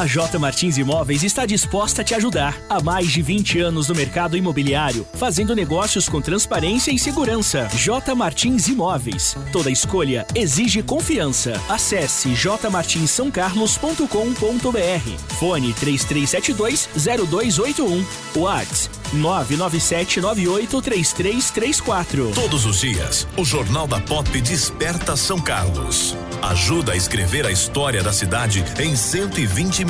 A J Martins Imóveis está disposta a te ajudar. Há mais de 20 anos no mercado imobiliário, fazendo negócios com transparência e segurança. J Martins Imóveis. Toda escolha exige confiança. Acesse jmartinssaocarlos.com.br. Fone 3372-0281. WhatsApp 997983334. Todos os dias, o Jornal da Pop desperta São Carlos. Ajuda a escrever a história da cidade em 120 minutos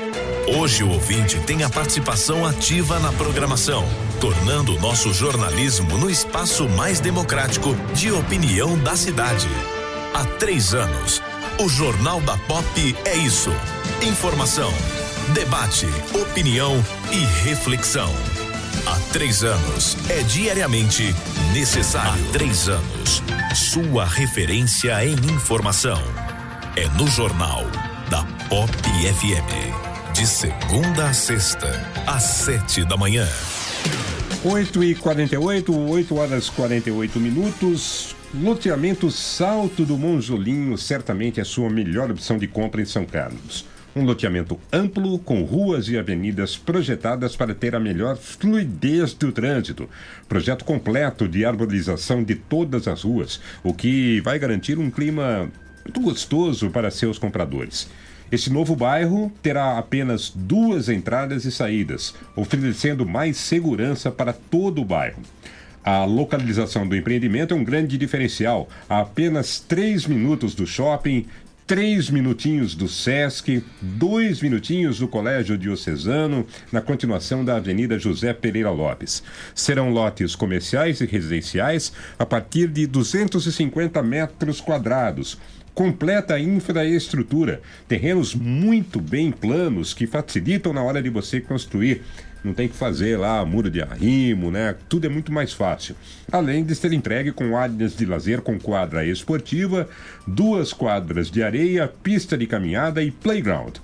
Hoje o ouvinte tem a participação ativa na programação, tornando o nosso jornalismo no espaço mais democrático de opinião da cidade. Há três anos, o Jornal da Pop é isso: informação, debate, opinião e reflexão. Há três anos é diariamente necessário. Há três anos, sua referência em informação é no Jornal da Pop FM. De segunda a sexta, às sete da manhã. 8 e 48, 8 horas 48 minutos. Loteamento Salto do Monjolinho certamente a sua melhor opção de compra em São Carlos. Um loteamento amplo, com ruas e avenidas projetadas para ter a melhor fluidez do trânsito. Projeto completo de arborização de todas as ruas, o que vai garantir um clima muito gostoso para seus compradores. Esse novo bairro terá apenas duas entradas e saídas, oferecendo mais segurança para todo o bairro. A localização do empreendimento é um grande diferencial. A apenas três minutos do shopping, três minutinhos do Sesc, dois minutinhos do Colégio Diocesano, na continuação da Avenida José Pereira Lopes. Serão lotes comerciais e residenciais a partir de 250 metros quadrados. Completa infraestrutura, terrenos muito bem planos que facilitam na hora de você construir não tem que fazer lá muro de arrimo, né? Tudo é muito mais fácil. Além de ser entregue com áreas de lazer com quadra esportiva, duas quadras de areia, pista de caminhada e playground.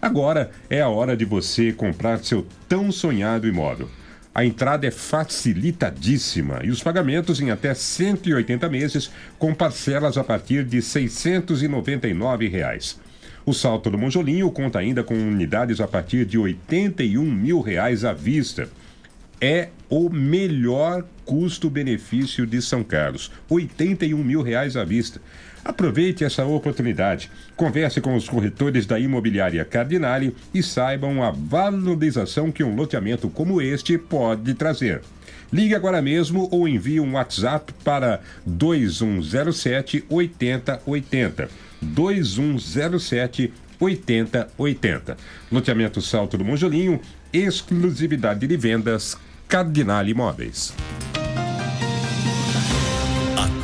Agora é a hora de você comprar seu tão sonhado imóvel. A entrada é facilitadíssima e os pagamentos em até 180 meses com parcelas a partir de 699 reais. O Salto do Monjolinho conta ainda com unidades a partir de 81 mil reais à vista. É o melhor custo-benefício de São Carlos. 81 mil reais à vista. Aproveite essa oportunidade. Converse com os corretores da imobiliária Cardinale e saibam a valorização que um loteamento como este pode trazer. Ligue agora mesmo ou envie um WhatsApp para 2107 8080. 2107 8080. Loteamento Salto do Monjolinho, exclusividade de vendas Cardinal Imóveis.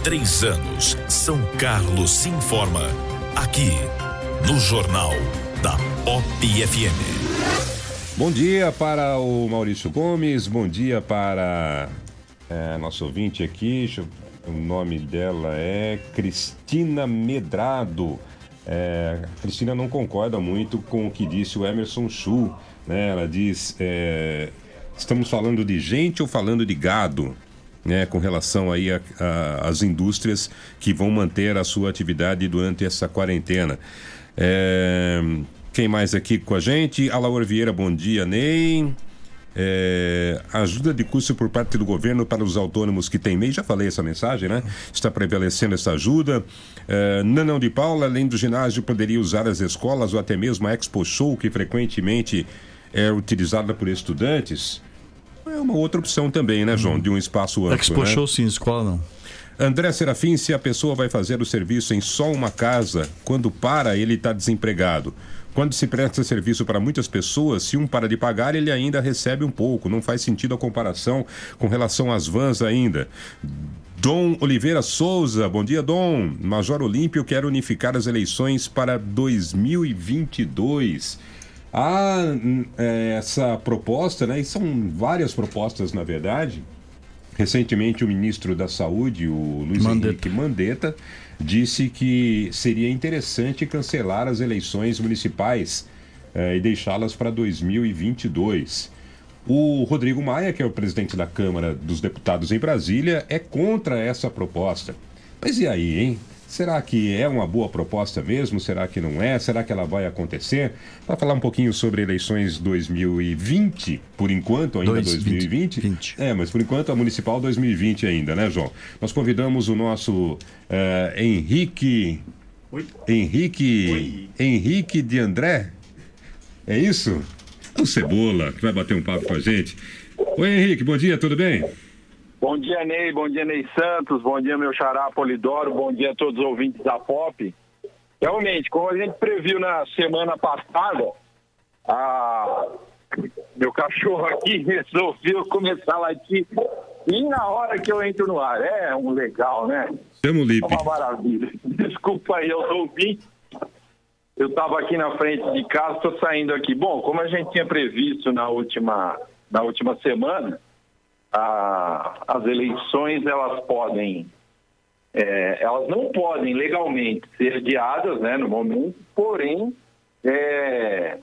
Três anos, São Carlos se informa. Aqui, no Jornal da Pop FM. Bom dia para o Maurício Gomes, bom dia para é, nosso ouvinte aqui. Eu o nome dela é Cristina Medrado. É, Cristina não concorda muito com o que disse o Emerson Chu. Né? Ela diz: é, estamos falando de gente ou falando de gado? Né, com relação aí às indústrias que vão manter a sua atividade durante essa quarentena. É, quem mais aqui com a gente? Alaor Vieira, bom dia, Ney. É, ajuda de custo por parte do governo para os autônomos que têm MEI, já falei essa mensagem, né? Está prevalecendo essa ajuda. É, Nanão de Paula, além do ginásio, poderia usar as escolas ou até mesmo a Expo Show, que frequentemente é utilizada por estudantes. É uma outra opção também, né, João? De um espaço amplo. Expo né? Show sim, escola não. André Serafim, se a pessoa vai fazer o serviço em só uma casa, quando para, ele está desempregado. Quando se presta serviço para muitas pessoas, se um para de pagar, ele ainda recebe um pouco. Não faz sentido a comparação com relação às vans ainda. Dom Oliveira Souza, bom dia, Dom. Major Olímpio quer unificar as eleições para 2022. Há hum, é, essa proposta, né? E são várias propostas, na verdade. Recentemente, o ministro da Saúde, o Luiz Mandetta. Henrique Mandetta, disse que seria interessante cancelar as eleições municipais eh, e deixá-las para 2022. O Rodrigo Maia, que é o presidente da Câmara dos Deputados em Brasília, é contra essa proposta. Mas e aí, hein? Será que é uma boa proposta mesmo? Será que não é? Será que ela vai acontecer? Para falar um pouquinho sobre eleições 2020, por enquanto ainda 2020. É, mas por enquanto a municipal 2020 ainda, né, João? Nós convidamos o nosso eh, Henrique. Henrique. Henrique de André. É isso? O Cebola, que vai bater um papo com a gente. Oi, Henrique, bom dia, tudo bem? Bom dia, Ney. Bom dia, Ney Santos. Bom dia, meu xará Polidoro. Bom dia a todos os ouvintes da POP. Realmente, como a gente previu na semana passada, a... meu cachorro aqui resolveu começar a latir e na hora que eu entro no ar. É um legal, né? Chama o É uma maravilha. Desculpa aí, eu ouvi. Eu estava aqui na frente de casa, estou saindo aqui. Bom, como a gente tinha previsto na última, na última semana, a- as eleições elas podem, é, elas não podem legalmente ser adiadas, né, no momento. Porém, é,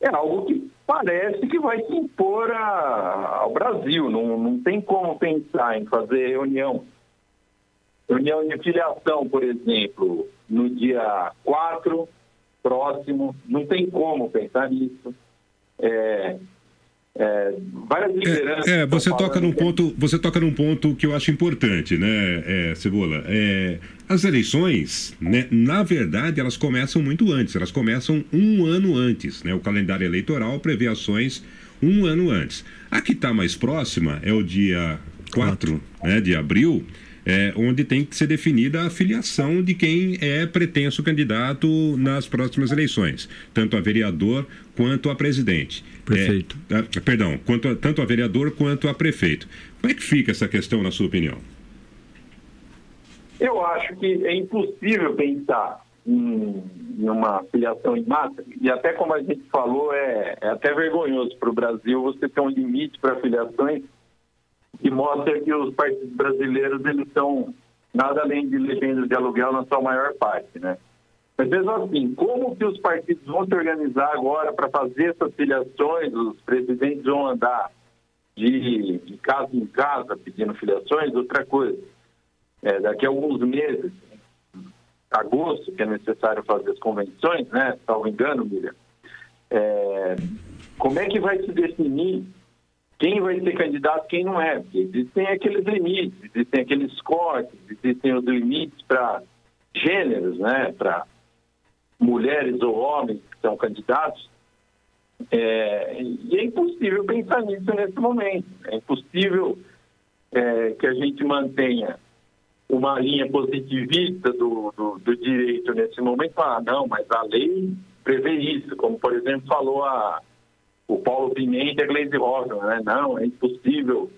é algo que parece que vai se impor a- ao Brasil. Não, não tem como pensar em fazer reunião Reunião de filiação, por exemplo, no dia 4, próximo, não tem como pensar nisso. É, é, várias lideranças. É, você estão toca num que- ponto, você toca num ponto que eu acho importante, né, é, Cebola? É, as eleições, né, na verdade, elas começam muito antes. Elas começam um ano antes, né? O calendário eleitoral prevê ações um ano antes. A que está mais próxima é o dia 4 né, de abril, é, onde tem que ser definida a filiação de quem é pretenso candidato nas próximas eleições, tanto a vereador quanto a presidente. Prefeito. É, perdão, quanto a- tanto a vereador quanto a prefeito. Como é que fica essa questão, na sua opinião? Eu acho que é impossível pensar em, em uma filiação em massa, e até como a gente falou, é, é até vergonhoso para o Brasil você ter um limite para filiações que mostra que os partidos brasileiros eles são nada além de legendas de aluguel na sua maior parte, né? Mas mesmo assim, como que os partidos vão se organizar agora para fazer essas filiações? Os presidentes vão andar de, de casa em casa pedindo filiações? Outra coisa, é, daqui a alguns meses, agosto, que é necessário fazer as convenções, né? Salvo engano, Miriam. É, como é que vai se definir quem vai ser candidato quem não é? Porque existem aqueles limites, existem aqueles cortes, existem os limites para gêneros, né? Para mulheres ou homens que são candidatos. É, e é impossível pensar nisso nesse momento. É impossível é, que a gente mantenha uma linha positivista do, do, do direito nesse momento. Ah, não, mas a lei prevê isso, como por exemplo falou a, o Paulo Pimenta e a Gleisi Hoffmann, né? Não, é impossível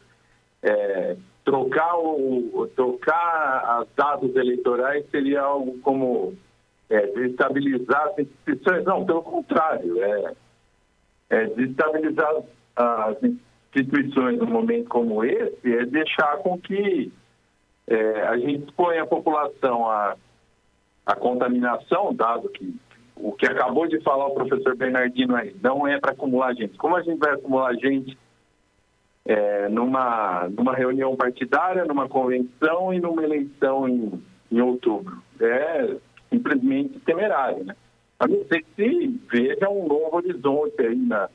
é, trocar, o, trocar as datas eleitorais seria algo como é, desestabilizar as instituições. Não, pelo contrário, é, é desestabilizar as instituições num momento como esse é deixar com que é, a gente expõe a população à, à contaminação, dado que o que acabou de falar o professor Bernardino aí, não é para acumular gente. Como a gente vai acumular gente é, numa, numa reunião partidária, numa convenção e numa eleição em, em outubro? É simplesmente temerário, né? A não ser que se veja um novo horizonte aí na,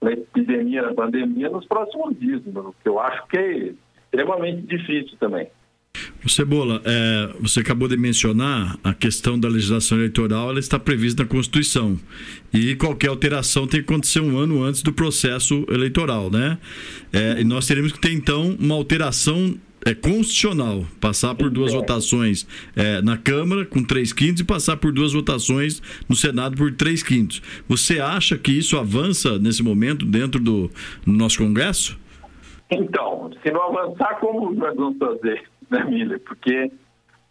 na epidemia, na pandemia, nos próximos dias, o que eu acho que é extremamente difícil também. Cebola, é, você acabou de mencionar a questão da legislação eleitoral, ela está prevista na Constituição. E qualquer alteração tem que acontecer um ano antes do processo eleitoral, né? É, e nós teremos que ter, então, uma alteração é, constitucional, passar por duas votações é, na Câmara com três quintos e passar por duas votações no Senado por três quintos. Você acha que isso avança nesse momento dentro do no nosso Congresso? Então, se não avançar, como nós vamos fazer, né, Miller? Porque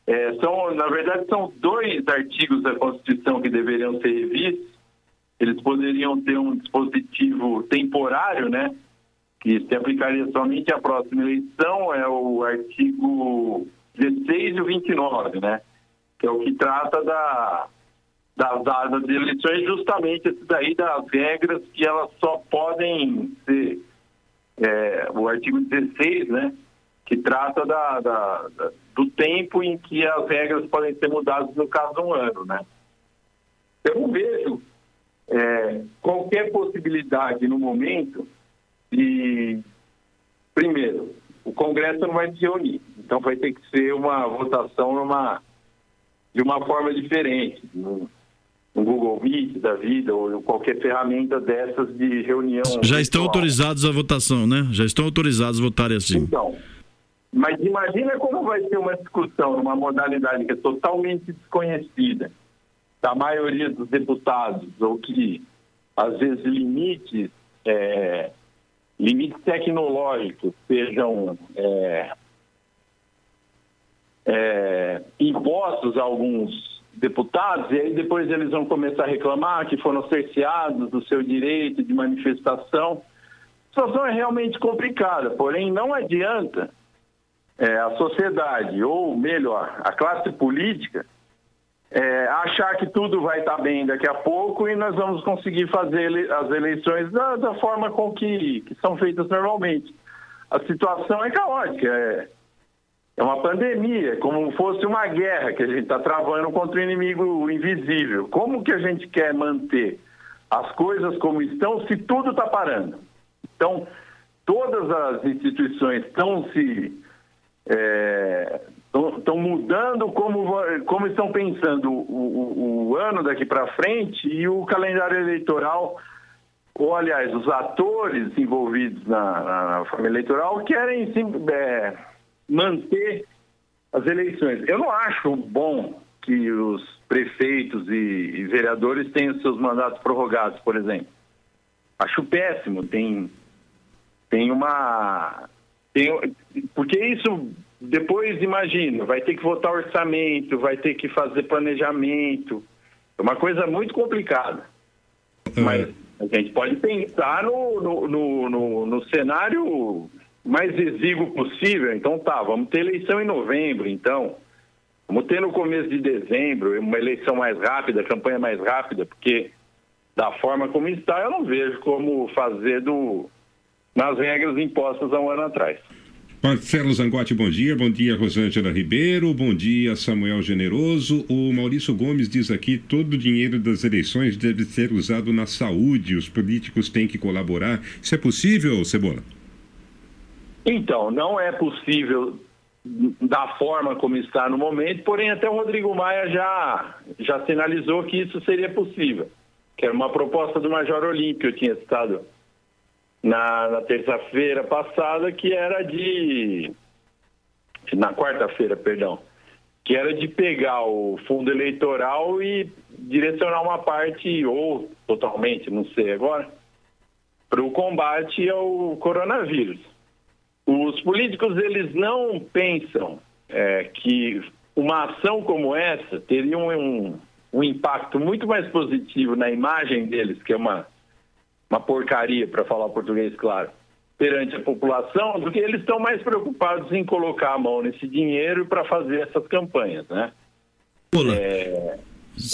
é, são, na verdade, são dois artigos da Constituição que deveriam ser revistos. Eles poderiam ter um dispositivo temporário, né? Que se aplicaria somente à próxima eleição, é o artigo 16 e o 29, né? Que é o que trata da, das de eleições, justamente esse daí das regras que elas só podem ser é, o artigo 16, né, que trata da, da, da, do tempo em que as regras podem ser mudadas no caso de um ano, né. Eu não vejo é, qualquer possibilidade no momento de, primeiro, o Congresso não vai se reunir, então vai ter que ser uma votação numa, de uma forma diferente, um Google Meet da vida ou qualquer ferramenta dessas de reunião. Já estão virtual. autorizados a votação, né? Já estão autorizados a votarem assim. Então, mas imagina como vai ser uma discussão numa modalidade que é totalmente desconhecida da maioria dos deputados, ou que às vezes limites, é, limites tecnológicos sejam é, é, impostos a alguns deputados, e aí depois eles vão começar a reclamar que foram cerceados do seu direito de manifestação. A situação é realmente complicada, porém não adianta é, a sociedade, ou melhor, a classe política, é, achar que tudo vai estar bem daqui a pouco e nós vamos conseguir fazer as eleições da, da forma com que, que são feitas normalmente. A situação é caótica, é, é uma pandemia, como fosse uma guerra que a gente está travando contra o inimigo invisível. Como que a gente quer manter as coisas como estão se tudo está parando? Então, todas as instituições estão se estão é, mudando como, como estão pensando o, o, o ano daqui para frente e o calendário eleitoral, ou aliás, os atores envolvidos na, na, na eleitoral querem sim, é, manter as eleições. Eu não acho bom que os prefeitos e, e vereadores tenham seus mandatos prorrogados, por exemplo. Acho péssimo. Tem, tem uma. Tem, porque isso, depois, imagina, vai ter que votar orçamento, vai ter que fazer planejamento. É uma coisa muito complicada. É. Mas a gente pode pensar no, no, no, no, no cenário mais exíguo possível. Então tá, vamos ter eleição em novembro, então. Vamos ter no começo de dezembro uma eleição mais rápida, campanha mais rápida, porque da forma como está, eu não vejo como fazer do, nas regras impostas há um ano atrás. Marcelo Zangotti, bom dia. Bom dia, Rosângela Ribeiro. Bom dia, Samuel Generoso. O Maurício Gomes diz aqui: todo o dinheiro das eleições deve ser usado na saúde. Os políticos têm que colaborar. Isso é possível, Cebola? Então, não é possível da forma como está no momento, porém até o Rodrigo Maia já, já sinalizou que isso seria possível, que era uma proposta do Major Olímpio, tinha citado na, na terça-feira passada, que era de... na quarta-feira, perdão, que era de pegar o fundo eleitoral e direcionar uma parte, ou totalmente, não sei agora, para o combate ao coronavírus. Os políticos eles não pensam é, que uma ação como essa teria um, um impacto muito mais positivo na imagem deles, que é uma, uma porcaria, para falar português claro, perante a população, do que eles estão mais preocupados em colocar a mão nesse dinheiro para fazer essas campanhas, né? É,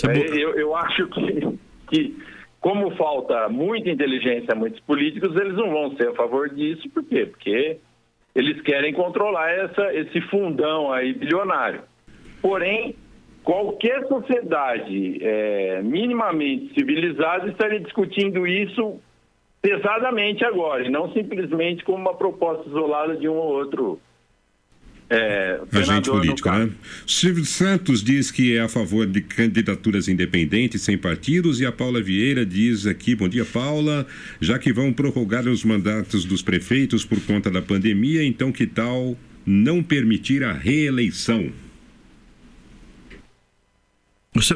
é, eu, eu acho que, que, como falta muita inteligência a muitos políticos, eles não vão ser a favor disso, por quê? Porque eles querem controlar essa, esse fundão aí bilionário. Porém, qualquer sociedade é, minimamente civilizada estaria discutindo isso pesadamente agora, e não simplesmente como uma proposta isolada de um ou outro É, Agente político, né? Silvio Santos diz que é a favor de candidaturas independentes, sem partidos, e a Paula Vieira diz aqui, bom dia, Paula, já que vão prorrogar os mandatos dos prefeitos por conta da pandemia, então que tal não permitir a reeleição?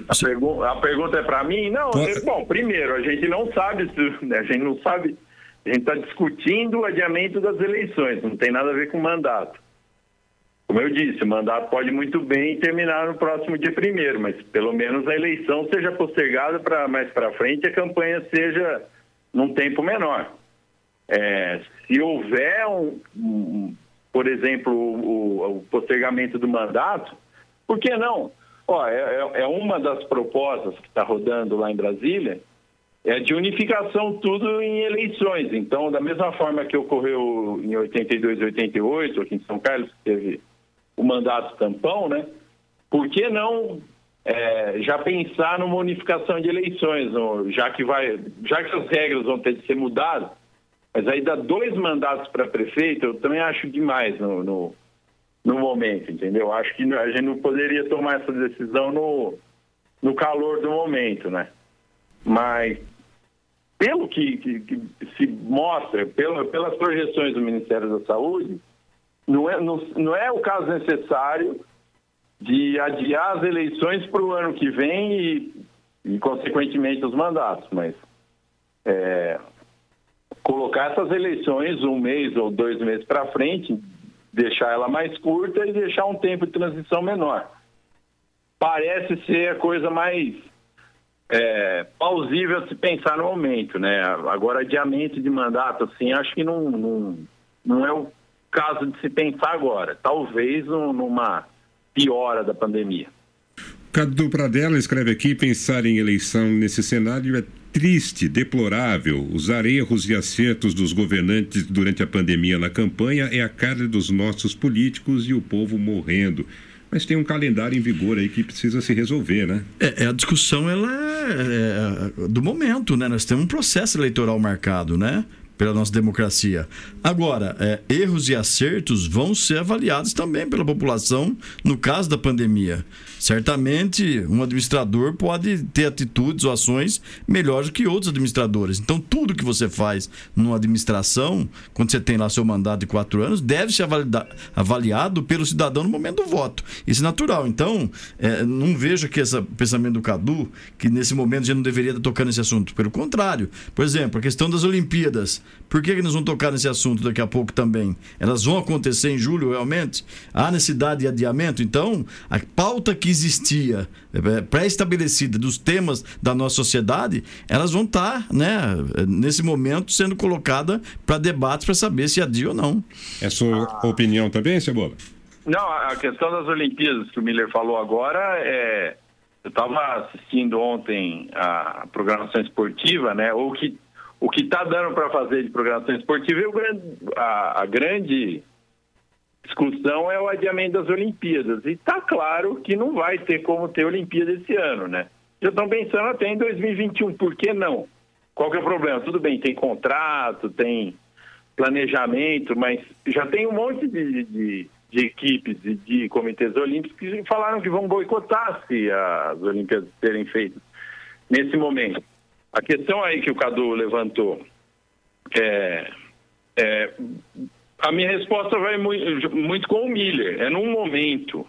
A, pergu- a pergunta é para mim? Não, bom, primeiro, a gente não sabe se. né, A gente não sabe. A gente está discutindo o adiamento das eleições, não tem nada a ver com o mandato. Como eu disse, o mandato pode muito bem terminar no próximo dia primeiro, mas pelo menos a eleição seja postergada para mais para frente e a campanha seja num tempo menor. É, se houver, um, um, por exemplo, o, o postergamento do mandato, por que não? Ó, é, é- é uma das propostas que está rodando lá em Brasília, é de unificação tudo em eleições. Então, da mesma forma que ocorreu em 82 e 88, aqui em São Carlos, teve o mandato tampão, né? Por que não é, já pensar numa unificação de eleições, já que vai, já que as regras vão ter de ser mudadas, mas aí dá dois mandatos para prefeito, eu também acho demais no, no, no momento, entendeu? Acho que a gente não poderia tomar essa decisão no, no calor do momento, né? Mas pelo que, que- que se mostra, pela- pelas projeções do Ministério da Saúde, não é, não, não é o caso necessário de adiar as eleições para o ano que vem e, e, consequentemente, os mandatos, mas é, colocar essas eleições um mês ou dois meses para frente, deixar ela mais curta e deixar um tempo de transição menor. Parece ser a coisa mais é, plausível se pensar no momento, né? Agora, adiamento de mandato, assim, acho que não, não, não é o caso de se pensar agora. Talvez num- numa piora da pandemia. Cadu Pradella escreve aqui: pensar em eleição nesse cenário é triste, deplorável. Usar erros e acertos dos governantes durante a pandemia na campanha é a cara dos nossos políticos e o povo morrendo. Mas tem um calendário em vigor aí que precisa se resolver, né? É, é, a discussão ela é, é do momento, né? Nós temos um processo eleitoral marcado, né? Pela nossa democracia. Agora, é, erros e acertos vão ser avaliados também pela população no caso da pandemia. Certamente, um administrador pode ter atitudes ou ações melhores que outros administradores. Então, tudo que você faz numa administração, quando você tem lá seu mandato de quatro anos, deve ser avaliado pelo cidadão no momento do voto. Isso é natural. Então, é, não vejo que esse pensamento do Cadu, que nesse momento gente não deveria estar tocando nesse assunto. Pelo contrário. Por exemplo, a questão das Olimpíadas. Por que, que nós vamos tocar nesse assunto daqui a pouco também? Elas vão acontecer em julho, realmente? Há necessidade de adiamento? Então, a pauta que existia, é, pré-estabelecida dos temas da nossa sociedade, elas vão estar, né, nesse momento, sendo colocada para debate para saber se adia ou não. É sua opinião também, Cebola? Não, a questão das Olimpíadas que o Miller falou agora é. Eu estava assistindo ontem a programação esportiva, né? O que o que está dando para fazer de programação esportiva é a, a grande discussão é o adiamento das Olimpíadas. E está claro que não vai ter como ter Olimpíada esse ano, né? Já estão pensando até em 2021, por que não? Qual que é o problema? Tudo bem, tem contrato, tem planejamento, mas já tem um monte de, de, de equipes e de comitês olímpicos que falaram que vão boicotar se as Olimpíadas serem feitas nesse momento. A questão aí que o Cadu levantou é, é a minha resposta vai muito, muito com o Miller. É num momento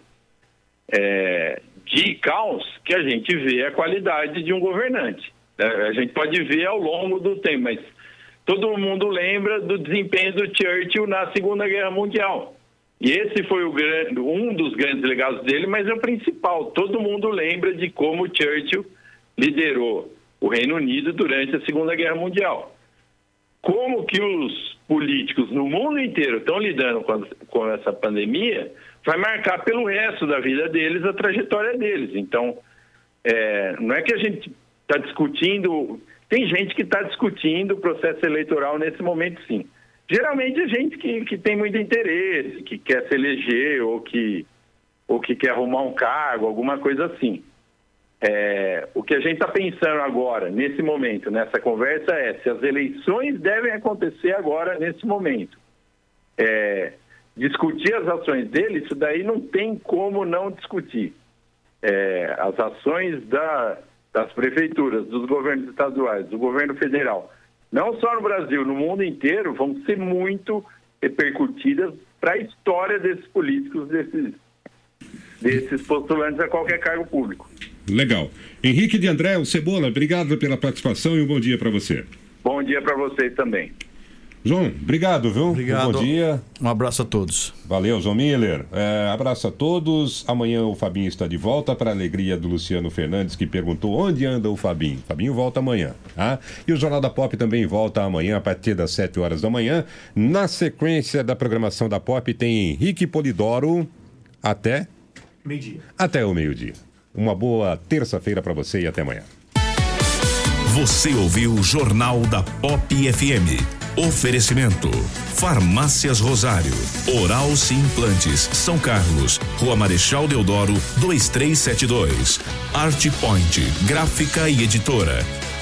é, de caos que a gente vê a qualidade de um governante. É, a gente pode ver ao longo do tempo, mas todo mundo lembra do desempenho do Churchill na Segunda Guerra Mundial. E esse foi grande, um dos grandes legados dele, mas é o principal. Todo mundo lembra de como Churchill liderou o Reino Unido durante a Segunda Guerra Mundial. Como que os políticos no mundo inteiro estão lidando com, com essa pandemia vai marcar pelo resto da vida deles a trajetória deles. Então, é, não é que a gente está discutindo. Tem gente que está discutindo o processo eleitoral nesse momento, sim. Geralmente é gente que, que tem muito interesse, que quer se eleger ou que, ou que quer arrumar um cargo, alguma coisa assim. É, o que a gente está pensando agora, nesse momento, nessa conversa, é se as eleições devem acontecer agora, nesse momento. É, discutir as ações dele, isso daí não tem como não discutir. É, as ações da, das prefeituras, dos governos estaduais, do governo federal, não só no Brasil, no mundo inteiro, vão ser muito repercutidas para a história desses políticos, desses, desses postulantes a qualquer cargo público. Legal. Henrique de André, o Cebola, obrigado pela participação e um bom dia para você. Bom dia para vocês também. João, obrigado, viu? Obrigado. Um bom dia. Um abraço a todos. Valeu, João Miller. É, abraço a todos. Amanhã o Fabinho está de volta para a alegria do Luciano Fernandes, que perguntou onde anda o Fabinho. Fabinho volta amanhã, tá? E o Jornal da Pop também volta amanhã a partir das 7 horas da manhã. Na sequência da programação da Pop tem Henrique Polidoro até Meio-dia. até o meio-dia. Uma boa terça-feira para você e até amanhã. Você ouviu o Jornal da Pop FM. Oferecimento: Farmácias Rosário, Oral Sim Implantes, São Carlos, Rua Marechal Deodoro, 2372. Art Point, gráfica e editora.